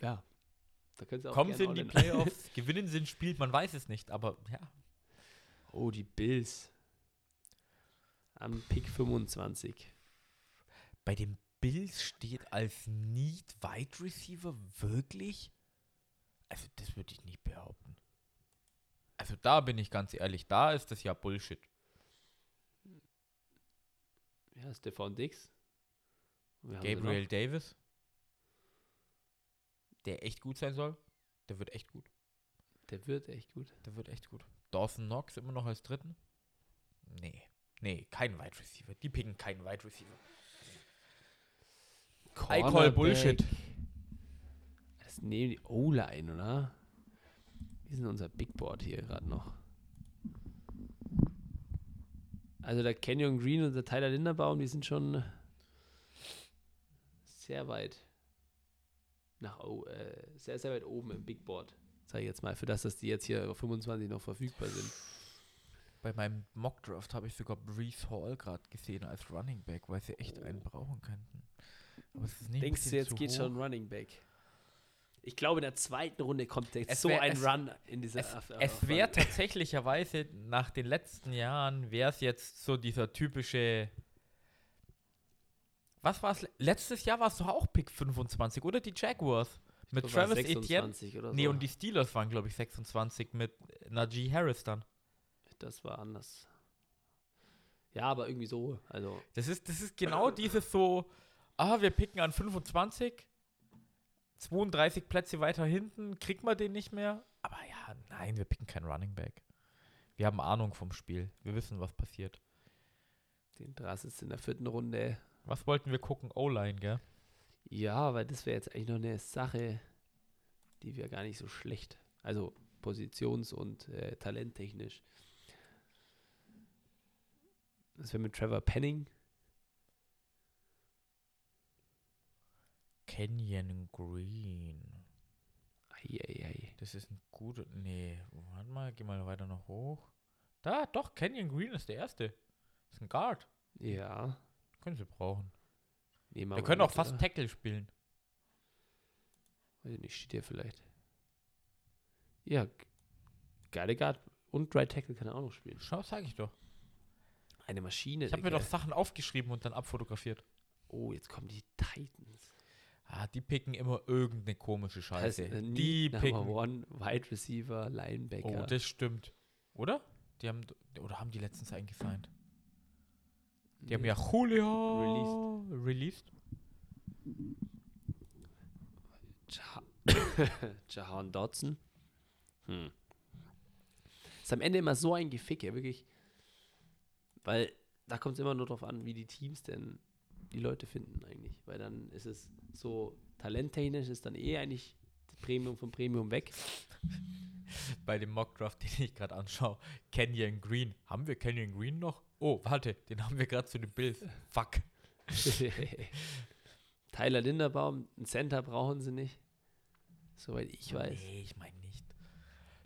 ja, da können sie auch kommen sie in die Playoffs, gewinnen sie ein Spiel, man weiß es nicht, aber ja. Oh, die Bills. Am Pick 25. Bei den Bills steht als Need Wide Receiver wirklich? Also, das würde ich nicht behaupten. Also, da bin ich ganz ehrlich, da ist das ja Bullshit. Ja, Stefan Dix. Wir Gabriel. Davis, der echt gut sein soll, der wird echt gut. Der wird echt gut. Der wird echt gut. Dawson Knox immer noch als dritten? Nee. Nee, kein Wide Receiver. Die picken keinen Wide Receiver. I call. Bullshit. Das nehmen die O-Line, oder? Wie ist denn unser Big Board hier gerade noch? Also der Kenyon Green und der Tyler Linderbaum, die sind schon sehr weit nach äh, sehr, sehr weit oben im Big Board. Sag ich jetzt mal, für das, dass die jetzt hier auf 25 noch verfügbar sind. Bei meinem Mockdraft habe ich sogar Brees Hall gerade gesehen als Running Back, weil sie echt einen brauchen könnten. Aber es ist nicht ein Denkst du, jetzt geht schon Running Back? Ich glaube, in der zweiten Runde kommt jetzt Es so wär- ein es- Run in dieser Es, es wäre tatsächlicherweise nach den letzten Jahren, wäre es jetzt so dieser typische. Was war es? Letztes Jahr war es doch auch Pick 25, oder? Die Jaguars. Mit glaub, Travis Etienne. 26 oder so. Nee, und die Steelers waren, glaube ich, 26 mit Najee Harris dann. Das war anders. Ja, aber irgendwie so. Also, Das ist, das ist genau dieses so, ah, wir picken an 25, 32 Plätze weiter hinten, kriegt man den nicht mehr. Aber ja, nein, wir picken keinen Running Back. Wir haben Ahnung vom Spiel. Wir wissen, was passiert. den Drass ist in der vierten Runde. Was wollten wir gucken? O-Line, gell? Ja, weil das wäre jetzt eigentlich noch eine Sache, die wäre gar nicht so schlecht. Also positions- und äh, talenttechnisch. Das wäre mit Trevor Penning. Canyon Green. Eieiei. Das ist ein guter. Nee, warte mal, geh mal weiter noch hoch. Da, doch, Canyon Green ist der erste. Das ist ein Guard. Ja. Können sie brauchen. Nehmen Wir können auch fast oder? Tackle spielen. Weiß ich nicht, steht hier vielleicht. Ja, geile Guard. Und Right Tackle kann er auch noch spielen. Schau, sag ich doch. Eine Maschine. Ich habe mir doch Sachen aufgeschrieben und dann abfotografiert. Oh, jetzt kommen die Titans. Ah, die picken immer irgendeine komische Scheiße. Das ist, die Number picken. One, Wide Receiver, Linebacker. Oh, das stimmt. Oder? Die haben oder haben die letztens eingesigned? Die haben Nee. ja Julio released. Ja- Jahan Dodson. Hm. Ist am Ende immer so ein Geficke, wirklich. Weil da kommt es immer nur darauf an, wie die Teams denn die Leute finden eigentlich. Weil dann ist es so talenttechnisch ist dann eh eigentlich Premium vom Premium weg. Bei dem Mockdraft, den ich gerade anschaue. Canyon Green. Haben wir Canyon Green noch? Oh, warte, den haben wir gerade zu den Bills. Fuck. Tyler Linderbaum, ein Center brauchen sie nicht. Soweit ich weiß. Nee, ich meine nicht.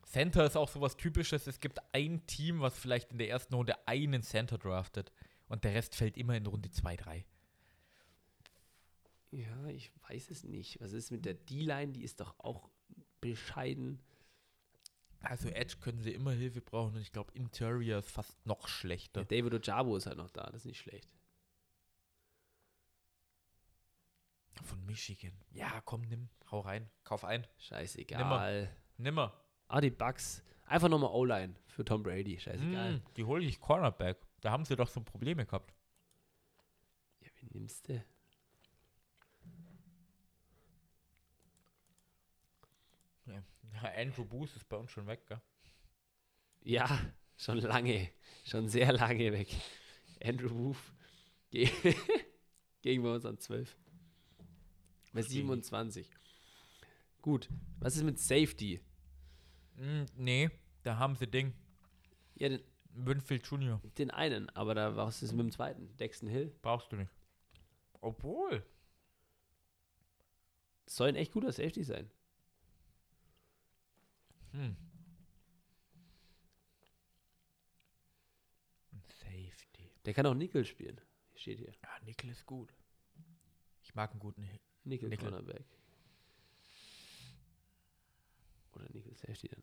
Center ist auch sowas typisches. Es gibt ein Team, was vielleicht in der ersten Runde einen Center draftet. Und der Rest fällt immer in Runde 2, 3. Ja, ich weiß es nicht. Was ist mit der D-Line? Die ist doch auch bescheiden. Also Edge können sie immer Hilfe brauchen und ich glaube Interior ist fast noch schlechter. Der David Ojabo ist halt noch da, das ist nicht schlecht. Von Michigan. Ja, komm, nimm, hau rein, kauf ein. Scheißegal. Nimmer. Ah, die Bucks. Einfach nochmal O-Line für Tom Brady. Scheißegal. Mm, die hole ich Cornerback. Da haben sie doch so Probleme gehabt. Ja, wen nimmst du? Ja, Andrew Booth ist bei uns schon weg, gell? Ja, schon lange. Schon sehr lange weg. Andrew Booth ge gegen bei uns an 12. Bei Versteh ich. 27. Gut. Was ist mit Safety? Mm, nee, da haben sie Ding. Ja, den, Winfield Jr. den einen, aber da was ist mit dem zweiten? Dexton Hill. Brauchst du nicht. Obwohl. Das soll ein echt guter Safety sein. Hm. Safety. Der kann auch Nickel spielen. Steht hier. Ja, Nickel ist gut. Ich mag einen guten Nickel, Nickel. Cornerback. Oder Nickel Safety dann.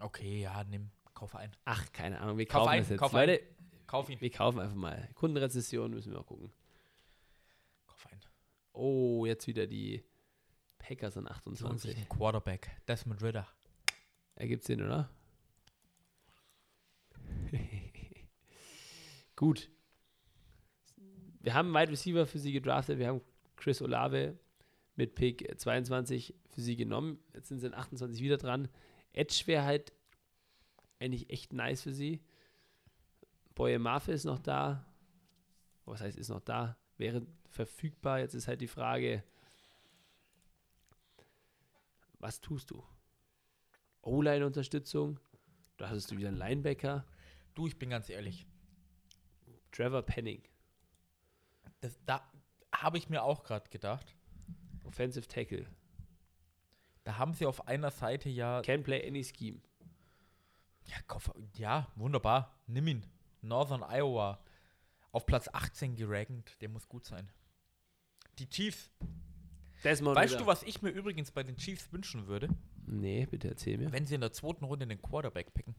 Okay, ja, nimm. Kauf ein. Ach, keine Ahnung. Wir kauf kaufen ein, das jetzt. Kauf Leute, ein. kauf ihn. Wir kaufen einfach mal. Kundenrezession müssen wir auch gucken. Kauf ein. Oh, jetzt wieder die Packers an 28. Quarterback. Desmond Ritter. Ergibt Sinn, oder? Gut. Wir haben Wide Receiver für sie gedraftet. Wir haben Chris Olave mit Pick 22 für sie genommen. Jetzt sind sie in 28 wieder dran. Edge wäre halt eigentlich echt nice für sie. Boye Mafe ist noch da. Was heißt, ist noch da? Wäre verfügbar. Jetzt ist halt die Frage, was tust du? O-Line-Unterstützung. Da hattest du wieder einen Linebacker. Du, ich bin ganz ehrlich. Trevor Penning. Das, da habe ich mir auch gerade gedacht. Offensive Tackle. Da haben sie auf einer Seite ja. Can play any scheme. Ja, kauf, ja wunderbar. Nimm ihn. Northern Iowa. Auf Platz 18 gerankt. Der muss gut sein. Die Chiefs. Desmond weißt Ritter. du, was ich mir übrigens bei den Chiefs wünschen würde? Nee, bitte erzähl mir. Wenn sie in der zweiten Runde den Quarterback picken.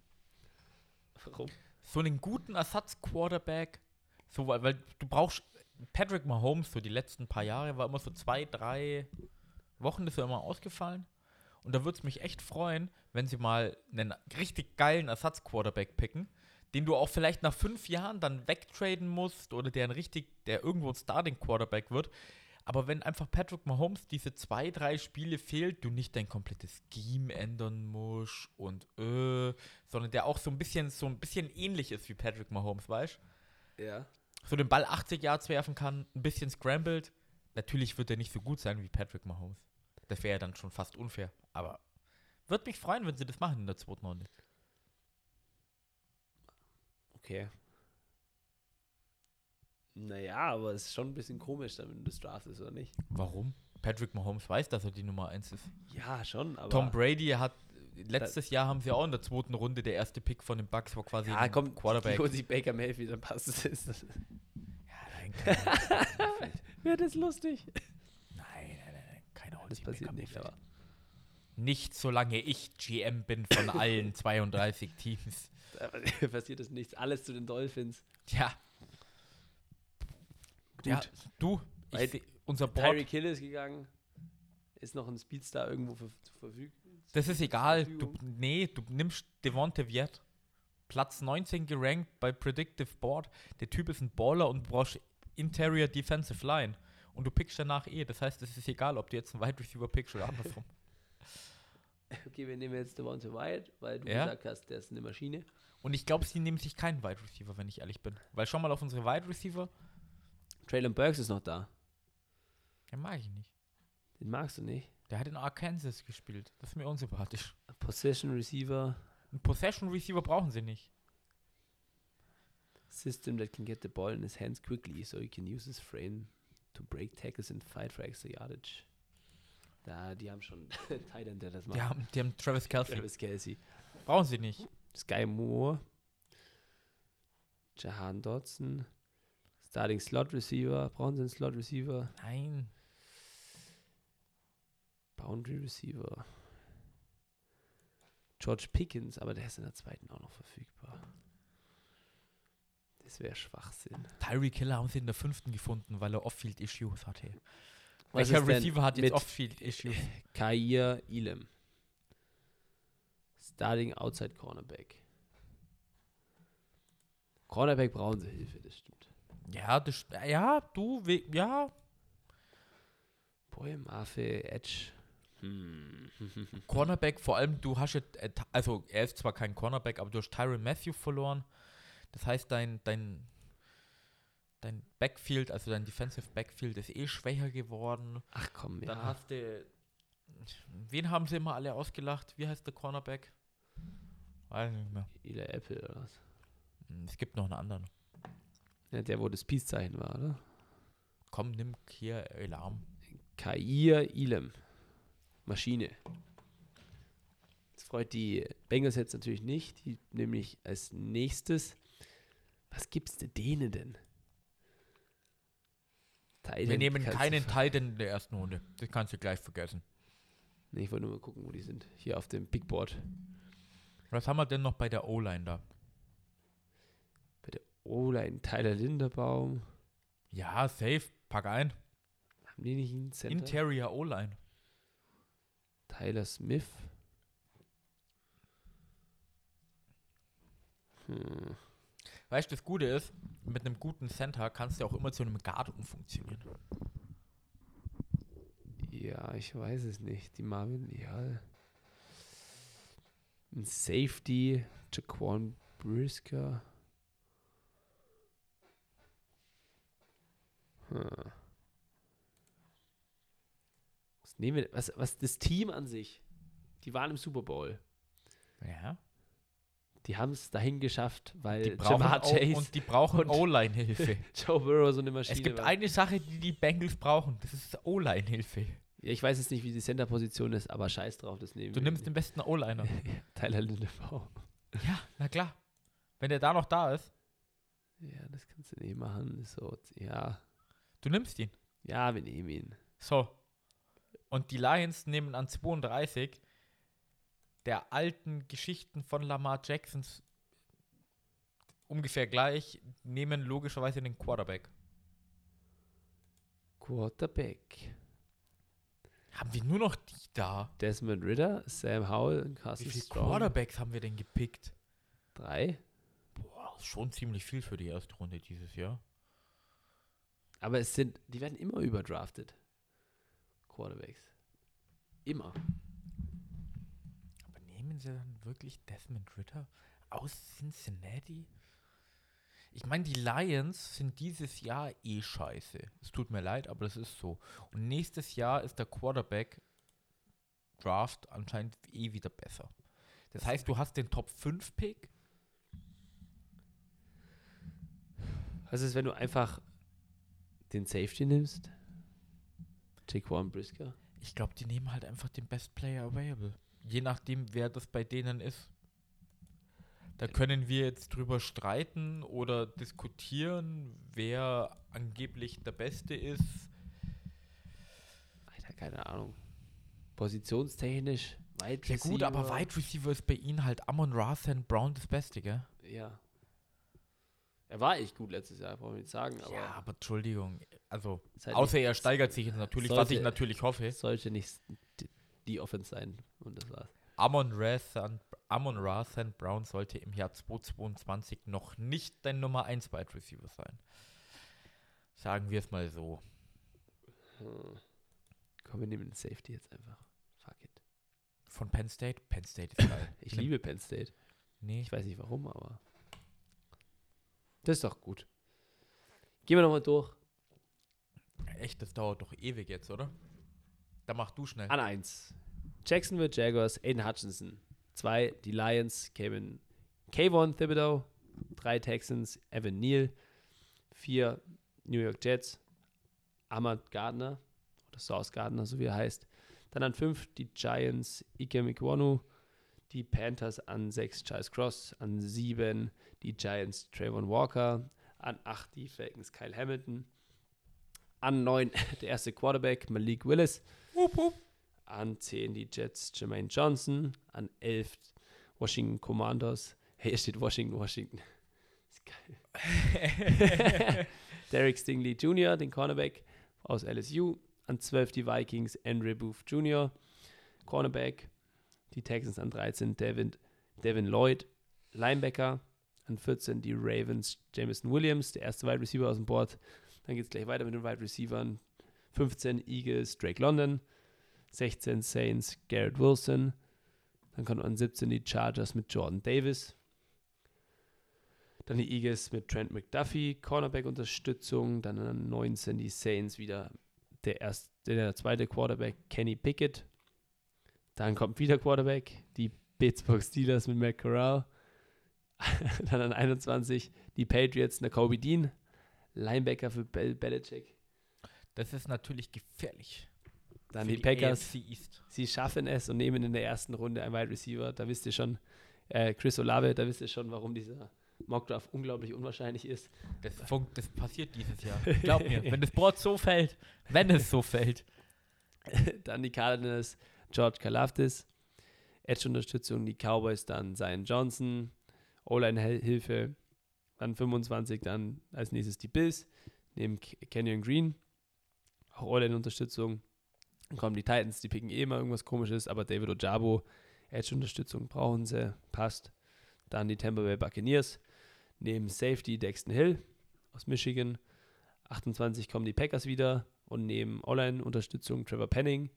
Warum? So einen guten Ersatz-Quarterback. So, weil, weil du brauchst. Patrick Mahomes, so die letzten paar Jahre, war immer so zwei, drei Wochen ist er immer ausgefallen. Und da würde es mich echt freuen, wenn sie mal einen richtig geilen Ersatz-Quarterback picken, den du auch vielleicht nach fünf Jahren dann wegtraden musst oder der ein richtig, der irgendwo ein Starting-Quarterback wird. Aber wenn einfach Patrick Mahomes diese zwei, drei Spiele fehlt, du nicht dein komplettes Scheme ändern musst und äh, sondern der auch so ein bisschen, so ein bisschen ähnlich ist wie Patrick Mahomes, weißt Ja. so den Ball 80 Yards werfen kann, ein bisschen scrambled. Natürlich wird er nicht so gut sein wie Patrick Mahomes. Das wäre ja dann schon fast unfair. Aber würde mich freuen, wenn sie das machen in der zweiten Runde. Okay. Naja, aber es ist schon ein bisschen komisch, wenn du das draftest, oder nicht? Warum? Patrick Mahomes weiß, dass er die Nummer 1 ist. Ja, schon, aber. Tom Brady hat, letztes Jahr haben sie auch in der zweiten Runde der erste Pick von den Bucks war quasi ja, ein komm, Quarterback. die sich Baker Mayfield, dann passt es. Ja, nein, keine, Wäre das lustig? nein, nein, nein, nein, keiner holt Das passiert Baker nicht, aber. Nicht solange ich GM bin von allen 32 Teams. Passiert das nichts. Alles zu den Dolphins. Ja. Ja, du, ich unser Board, Tyreek Hill ist gegangen. Ist noch ein Speedstar irgendwo ver zu verfügen? das ist egal. Du, Verfügung. nee, du nimmst Devonte Viet. Platz 19 gerankt bei Predictive Board. Der Typ ist ein Baller und brauchst Interior Defensive Line. Und du pickst danach eh. Das heißt, es ist egal, ob du jetzt einen Wide Receiver pickst oder andersrum. Okay, wir nehmen jetzt Devonta White, weil du Ja. gesagt hast, der ist eine Maschine. Und ich glaube, sie nehmen sich keinen Wide Receiver, wenn ich ehrlich bin. Weil schon mal auf unsere Wide Receiver, Traylon Burks ist noch da. den mag ich nicht. Den magst du nicht. Der hat in Arkansas gespielt. Das ist mir unsympathisch. Possession Receiver, Einen Possession Receiver brauchen sie nicht. system that can get the ball in his hands quickly, so he can use his frame to break tackles and fight for extra yardage. Da, die haben schon Titan, der das macht. Die haben, die haben Travis Kelsey. Travis Kelsey. Brauchen sie nicht. Sky Moore. Jahan Dodson. Starting Slot Receiver. Brauchen sie einen Slot Receiver? Nein. Boundary Receiver. George Pickens, aber der ist in der zweiten auch noch verfügbar. Das wäre Schwachsinn. Tyreek Hill haben sie in der fünften gefunden, weil er Off-Field-Issues hatte. Was Welcher Receiver hat jetzt Off-Field-Issues? Kair Elam. Starting Outside Cornerback. Cornerback brauchen sie Hilfe, das stimmt. Ja, das, ja, du, ja. Boy, Mafe, Edge. Hm. Cornerback, vor allem, du hast jetzt, äh, also er ist zwar kein Cornerback, aber du hast Tyron Matthew verloren. Das heißt, dein, dein, dein Backfield, also dein Defensive Backfield ist eh schwächer geworden. Ach komm, ja. Dann hast du, wen haben sie immer alle ausgelacht? Wie heißt der Cornerback? Weiß nicht mehr. Eli Apple oder was? Hm, Es gibt noch einen anderen. Ja, der, wo das Peace-Zeichen war, oder? Komm, nimm hier Alarm. Kair Elam. Maschine. Das freut die Bengals jetzt natürlich nicht, die nämlich als nächstes Was gibt's denn denen denn? Wir Titan nehmen kannst du keinen Titan in der ersten Runde. Das kannst du gleich vergessen. Nee, ich wollte nur mal gucken, wo die sind. Hier auf dem Big Board. Was haben wir denn noch bei der O-Line da? O-Line, Tyler Linderbaum. Ja, safe. Pack ein. Haben die nicht einen Center? Interior O-Line. Tyler Smith. Hm. Weißt du, das Gute ist, mit einem guten Center kannst du auch immer zu einem Guard umfunktionieren. Ja, ich weiß es nicht. Die Marvin, ja. Ein Safety, Jaquan Brisker. Hm. Was nehmen wir, was, was das Team an sich? Die waren im Super Bowl. Ja. Die haben es dahin geschafft, weil Jamar Chase und die brauchen O-Line-Hilfe. Joe Burrow so eine Maschine es gibt war. eine Sache, die die Bengals brauchen. Das ist O-Line-Hilfe. Ja, ich weiß jetzt nicht, wie die Center-Position ist, aber scheiß drauf, das nehmen Du wir. nimmst den besten O-Liner. Tyler Lindebaum. ja, na klar. Wenn der da noch da ist, Ja, das kannst du nicht machen. So, ja. Du nimmst ihn. Ja, wir nehmen ihn. So. Und die Lions nehmen an 32 der alten Geschichten von Lamar Jacksons ungefähr gleich, nehmen logischerweise den Quarterback. Quarterback. Haben wir nur noch die da? Desmond Ritter, Sam Howell und Wie Carson viele Strong. Quarterbacks haben wir denn gepickt? Drei. Boah, schon ziemlich viel für die erste Runde dieses Jahr. Aber es sind, die werden immer überdraftet. Quarterbacks. Immer. Aber nehmen sie dann wirklich Desmond Ritter aus Cincinnati? Ich meine, die Lions sind dieses Jahr eh scheiße. Es tut mir leid, aber das ist so. Und nächstes Jahr ist der Quarterback Draft anscheinend eh wieder besser. Das heißt, du hast den Top 5 Pick. Was ist, wenn du einfach den Safety nimmst? Jaquan Brisker. Ich glaube, die nehmen halt einfach den Best Player available. Je nachdem, wer das bei denen ist. Da können wir jetzt drüber streiten oder diskutieren, wer angeblich der Beste ist. Alter, keine Ahnung. Positionstechnisch, weit Ja gut, aber Wide Receiver ist bei ihnen halt Amon Ra St. Brown das Beste, gell? Ja. Er war echt gut letztes Jahr, brauchen wir nicht sagen, aber ja, aber Entschuldigung. Also, halt außer er steigert sich jetzt natürlich, was ich sollte- natürlich hoffe. sollte nicht die, Offense sein. Und das war's. Amon Ra St. Brown sollte im Jahr 2022 noch nicht dein Nummer 1 Wide Receiver sein. Sagen wir es mal so. Hm. Komm, wir nehmen den Safety jetzt einfach. Fuck it. Von Penn State? Penn State ist geil. Ich liebe Penn State. Nee, Ich weiß nicht warum, aber das ist doch gut. Gehen wir nochmal durch. echt, das dauert doch ewig jetzt, oder? Da mach du schnell. An 1. Jacksonville Jaguars, Aiden Hutchinson. 2. Die Lions, Kevin Kayvon Thibodeau. 3 Texans, Evan Neal. 4. New York Jets, Ahmad Gardner. Oder Sauce Gardner, so wie er heißt. Dann an 5 die Giants, Ike Mikwonu. Die Panthers an 6 Charles Cross. An 7 die Giants, Trayvon Walker. An 8 die Falcons, Kyle Hamilton. An 9 der erste Quarterback, Malik Willis. Hup, hup. An 10 die Jets Jermaine Johnson. An 11 Washington Commanders. Hey, hier steht Washington, Washington. Ist geil. Derek Stingley Jr., den Cornerback aus LSU. An 12 die Vikings Andre Booth Jr., Cornerback. Die Texans an 13 Devin, Devin Lloyd, Linebacker. An 14 die Ravens Jameson Williams, der erste Wide Receiver aus dem Board. Dann geht es gleich weiter mit den Wide Receivern. 15 Eagles Drake London. 16 Saints Garrett Wilson. Dann kommt an 17 die Chargers mit Jordan Davis. Dann die Eagles mit Trent McDuffie, Cornerback-Unterstützung. Dann an 19 die Saints wieder der, erste, der zweite Quarterback Kenny Pickett. Dann kommt wieder Quarterback, die Pittsburgh Steelers mit Matt Corral. Dann an 21 die Patriots, Kobe Dean, Linebacker für Bel Belichick. Das ist natürlich gefährlich. Dann für die Packers. Sie schaffen es und nehmen in der ersten Runde einen Wide Receiver. Da wisst ihr schon, äh, Chris Olave, da wisst ihr schon, warum dieser Mockdraft unglaublich unwahrscheinlich ist. Das, funkt, das passiert dieses Jahr. Glaub mir, wenn das Board so fällt, wenn es so fällt. dann die Cardinals, George Kalafdis. Edge-Unterstützung, die Cowboys, dann Zion Johnson. O-Line-Hilfe. Dann 25, dann als nächstes die Bills. Neben Kenyon Green. Auch O-Line-Unterstützung. Dann kommen die Titans, die picken eh immer irgendwas komisches, aber David Ojabo, Edge-Unterstützung brauchen sie, passt. Dann die Tampa Bay Buccaneers. Neben Safety Dexton Hill aus Michigan. 28 kommen die Packers wieder und neben Online-Unterstützung Trevor Penning.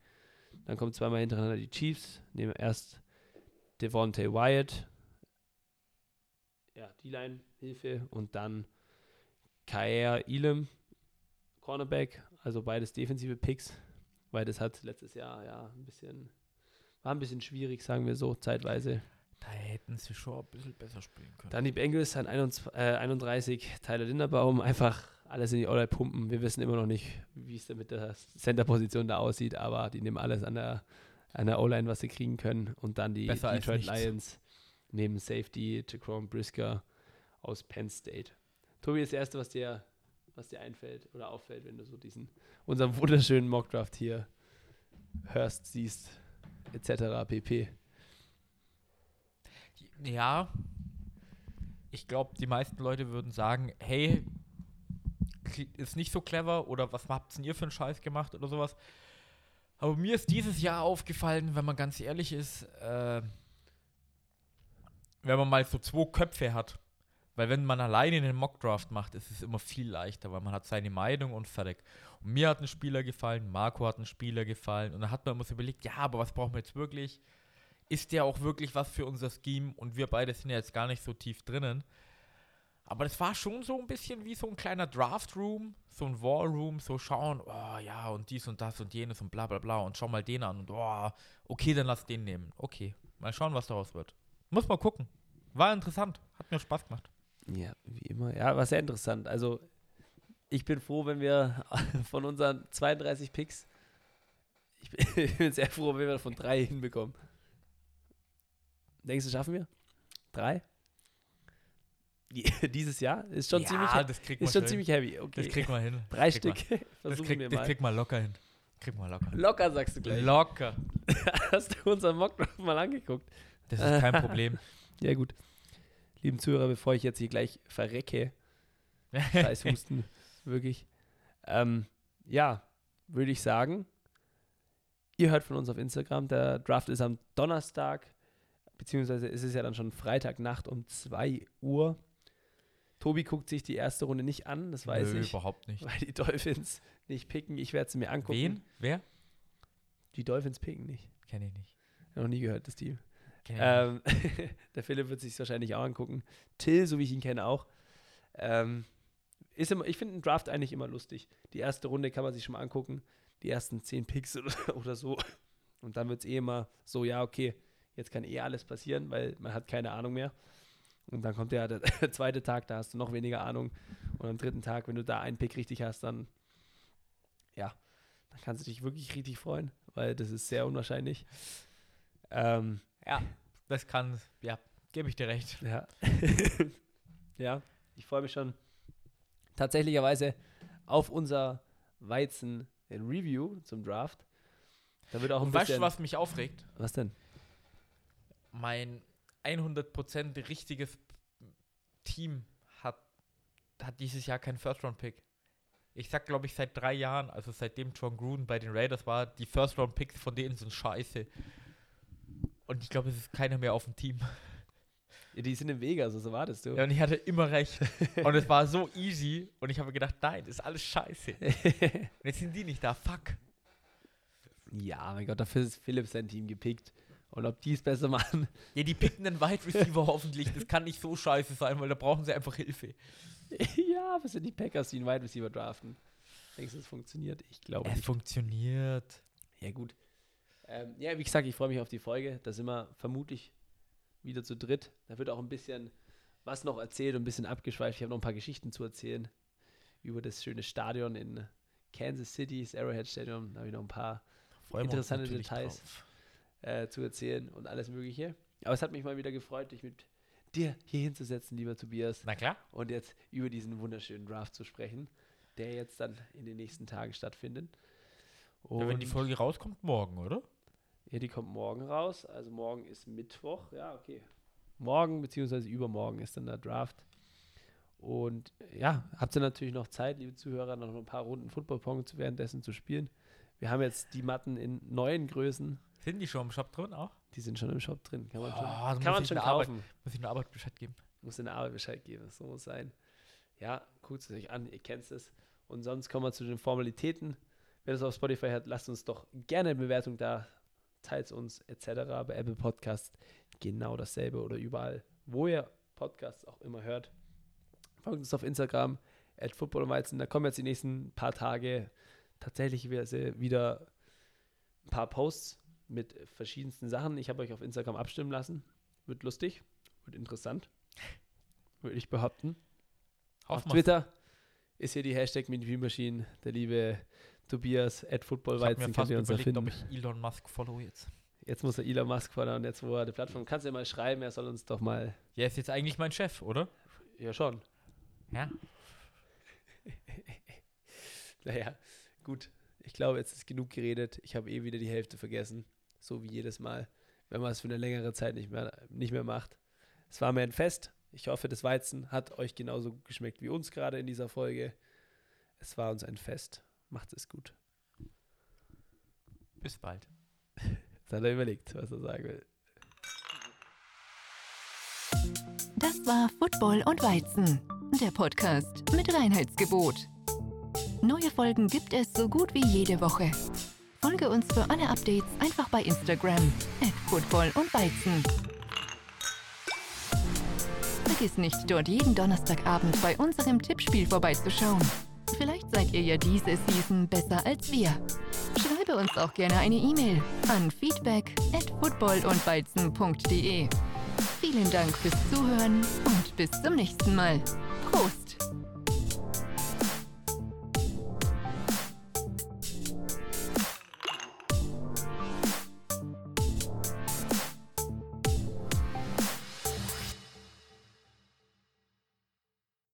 Dann kommen zweimal hintereinander die Chiefs. Nehmen erst Devontae Wyatt. Ja, D-Line-Hilfe. Und dann Kair Elam, Cornerback. Also beides defensive Picks. Weil das hat letztes Jahr ja ein bisschen, war ein bisschen schwierig, sagen wir so, zeitweise. Da hätten sie schon ein bisschen besser spielen können. Dann die Bengals an 31, äh, 31 Tyler Linderbaum, einfach alles in die All-Right pumpen. Wir wissen immer noch nicht, wie es mit der Center-Position da aussieht, aber die nehmen alles an der, an der O-Line, was sie kriegen können. Und dann die Besser Detroit. Lions neben Safety, Jaquan Brisker aus Penn State. Tobi, das Erste, was dir, was dir einfällt oder auffällt, wenn du so diesen, unseren wunderschönen Mockdraft hier hörst, siehst, etc. pp. Ja, ich glaube, die meisten Leute würden sagen, hey, ist nicht so clever oder was habt denn ihr für einen Scheiß gemacht oder sowas. Aber mir ist dieses Jahr aufgefallen, wenn man ganz ehrlich ist, äh, wenn man mal so zwei Köpfe hat. Weil wenn man alleine einen Mockdraft macht, ist es immer viel leichter, weil man hat seine Meinung und fertig. Und mir hat ein Spieler gefallen, Marco hat ein Spieler gefallen und dann hat man immer so überlegt, ja, aber was brauchen wir jetzt wirklich? Ist der auch wirklich was für unser Scheme? Und wir beide sind ja jetzt gar nicht so tief drinnen. Aber das war schon so ein bisschen wie so ein kleiner Draft-Room, so ein War-Room, so schauen, oh ja, und dies und das und jenes und bla bla bla und schau mal den an und oh, okay, dann lass den nehmen. Okay, mal schauen, was daraus wird. Muss mal gucken. War interessant, hat mir Spaß gemacht. Ja, wie immer. Ja, war sehr interessant. Also, ich bin froh, wenn wir von unseren 32 Picks, ich bin, ich bin sehr froh, wenn wir von drei hinbekommen. Denkst du, schaffen wir? Drei? Die- Dieses Jahr ist schon ja, ziemlich, das kriegt ist schon hin. ziemlich heavy. Okay, Das kriegt man hin. drei das Stück. Man. Das Versuchen kriegt, wir das mal. kriegt man locker hin. Kriegt man locker. Locker sagst du gleich. Locker. Hast du unseren Mockdraft mal angeguckt? Das ist kein Problem. Ja, gut. Lieben Zuhörer, bevor ich jetzt hier gleich verrecke, Scheiß Husten, wirklich. Ähm, ja, würde ich sagen, ihr hört von uns auf Instagram. Der Draft ist am Donnerstag, beziehungsweise ist es ja dann schon Freitagnacht um 2 Uhr. Tobi guckt sich die erste Runde nicht an, das weiß Nö, ich, überhaupt nicht. weil die Dolphins nicht picken. Ich werde sie mir angucken. Wen? Wer? Die Dolphins picken nicht. Kenne ich nicht. Noch nie gehört, das Team. Ähm, der Philipp wird sich wahrscheinlich auch angucken. Till, so wie ich ihn kenne, auch. Ähm, ist immer, ich finde einen Draft eigentlich immer lustig. Die erste Runde kann man sich schon mal angucken. Die ersten zehn Picks oder, oder so. Und dann wird es eh immer so, ja, okay, jetzt kann eh alles passieren, weil man hat keine Ahnung mehr. Und dann kommt ja der, zweite Tag, da hast du noch weniger Ahnung. Und am dritten Tag, wenn du da einen Pick richtig hast, dann, ja, dann kannst du dich wirklich richtig freuen, weil das ist sehr unwahrscheinlich. Ähm, Ja, das kann, ja, gebe ich dir recht. ja. ja, ich freue mich schon tatsächlicherweise auf unser Weizen Review zum Draft. Da wird auch ein Und weißt bisschen. du, was mich aufregt? was denn? Mein 100% richtiges Team hat, hat dieses Jahr keinen First-Round-Pick. Ich sag, glaube ich, seit drei Jahren, also seitdem John Gruden bei den Raiders war, die First-Round-Picks von denen sind scheiße. Und ich glaube, es ist keiner mehr auf dem Team. Ja, die sind in Vegas, also wartest du. Ja, und ich hatte immer recht. Und es war so easy. Und ich habe gedacht, nein, das ist alles scheiße. Und jetzt sind die nicht da. Fuck. ja, mein Gott, dafür ist Philipp sein Team gepickt. Und ob die es besser machen. Ja, die picken einen Wide Receiver hoffentlich. Das kann nicht so scheiße sein, weil da brauchen sie einfach Hilfe. ja, was sind die Packers, die einen Wide Receiver draften? Denkst du, es funktioniert? Ich glaube Es nicht. funktioniert. Ja, gut. Ähm, ja, wie gesagt, ich freue mich auf die Folge. Da sind wir vermutlich wieder zu dritt. Da wird auch ein bisschen was noch erzählt und ein bisschen abgeschweift. Ich habe noch ein paar Geschichten zu erzählen über das schöne Stadion in Kansas City, das Arrowhead Stadion. Da habe ich noch ein paar Interessante Details. äh, zu erzählen und alles Mögliche. Aber es hat mich mal wieder gefreut, dich mit dir hier hinzusetzen, lieber Tobias, Na klar. und jetzt über diesen wunderschönen Draft zu sprechen, der jetzt dann in den nächsten Tagen stattfindet. Und Ja, wenn die Folge rauskommt, morgen, oder? Ja, die kommt morgen raus. Also morgen ist Mittwoch. Ja, okay. Morgen beziehungsweise übermorgen ist dann der Draft. Und ja, habt ihr natürlich noch Zeit, liebe Zuhörer, noch ein paar Runden Football-Pong zu währenddessen zu spielen. Wir haben jetzt die Matten in neuen Größen. Sind die schon im Shop drin auch? Die sind schon im Shop drin. Kann man schon, Oh, dann kann muss man schon der Arbeit- kaufen. Muss ich in der Arbeit Bescheid geben. Muss in der Arbeit Bescheid geben. So muss sein. Ja, guckt es euch an, ihr kennt es. Und sonst kommen wir zu den Formalitäten. Wer das auf Spotify hat, lasst uns doch gerne eine Bewertung da. Teilt uns etc. Bei Apple Podcasts genau dasselbe oder überall, wo ihr Podcasts auch immer hört. Folgt uns auf Instagram, at Football und Weizen. Da kommen jetzt die nächsten paar Tage tatsächlich wieder ein paar Posts mit verschiedensten Sachen. Ich habe euch auf Instagram abstimmen lassen. Wird lustig, wird interessant. Würde ich behaupten. Auf Hoffen wir's. Twitter ist hier die Hashtag Mini-Maschine. Der liebe Tobias at Ich habe Footballweizen mir fast uns überlegt, ob ich Elon Musk follow jetzt. Jetzt muss er Elon Musk fordern, jetzt wo er die Plattform. Kannst du ja mal schreiben, er soll uns doch mal. Der ist jetzt eigentlich mein Chef, oder? Ja, schon. Ja. Naja, gut. Ich glaube, jetzt ist genug geredet. Ich habe eh wieder die Hälfte vergessen. So wie jedes Mal, wenn man es für eine längere Zeit nicht mehr, nicht mehr macht. Es war mir ein Fest. Ich hoffe, das Weizen hat euch genauso gut geschmeckt wie uns gerade in dieser Folge. Es war uns ein Fest. Macht es gut. Bis bald. Jetzt hat er überlegt, was er sagen will. Das war Football und Weizen, der Podcast mit Reinheitsgebot. Neue Folgen gibt es so gut wie jede Woche. Folge uns für alle Updates einfach bei Instagram at Football und Weizen. Vergiss nicht, dort jeden Donnerstagabend bei unserem Tippspiel vorbeizuschauen. Vielleicht seid ihr ja diese Season besser als wir. Schreibe uns auch gerne eine E-Mail an feedback at footballundweizen.de. Vielen Dank fürs Zuhören und bis zum nächsten Mal. Prost!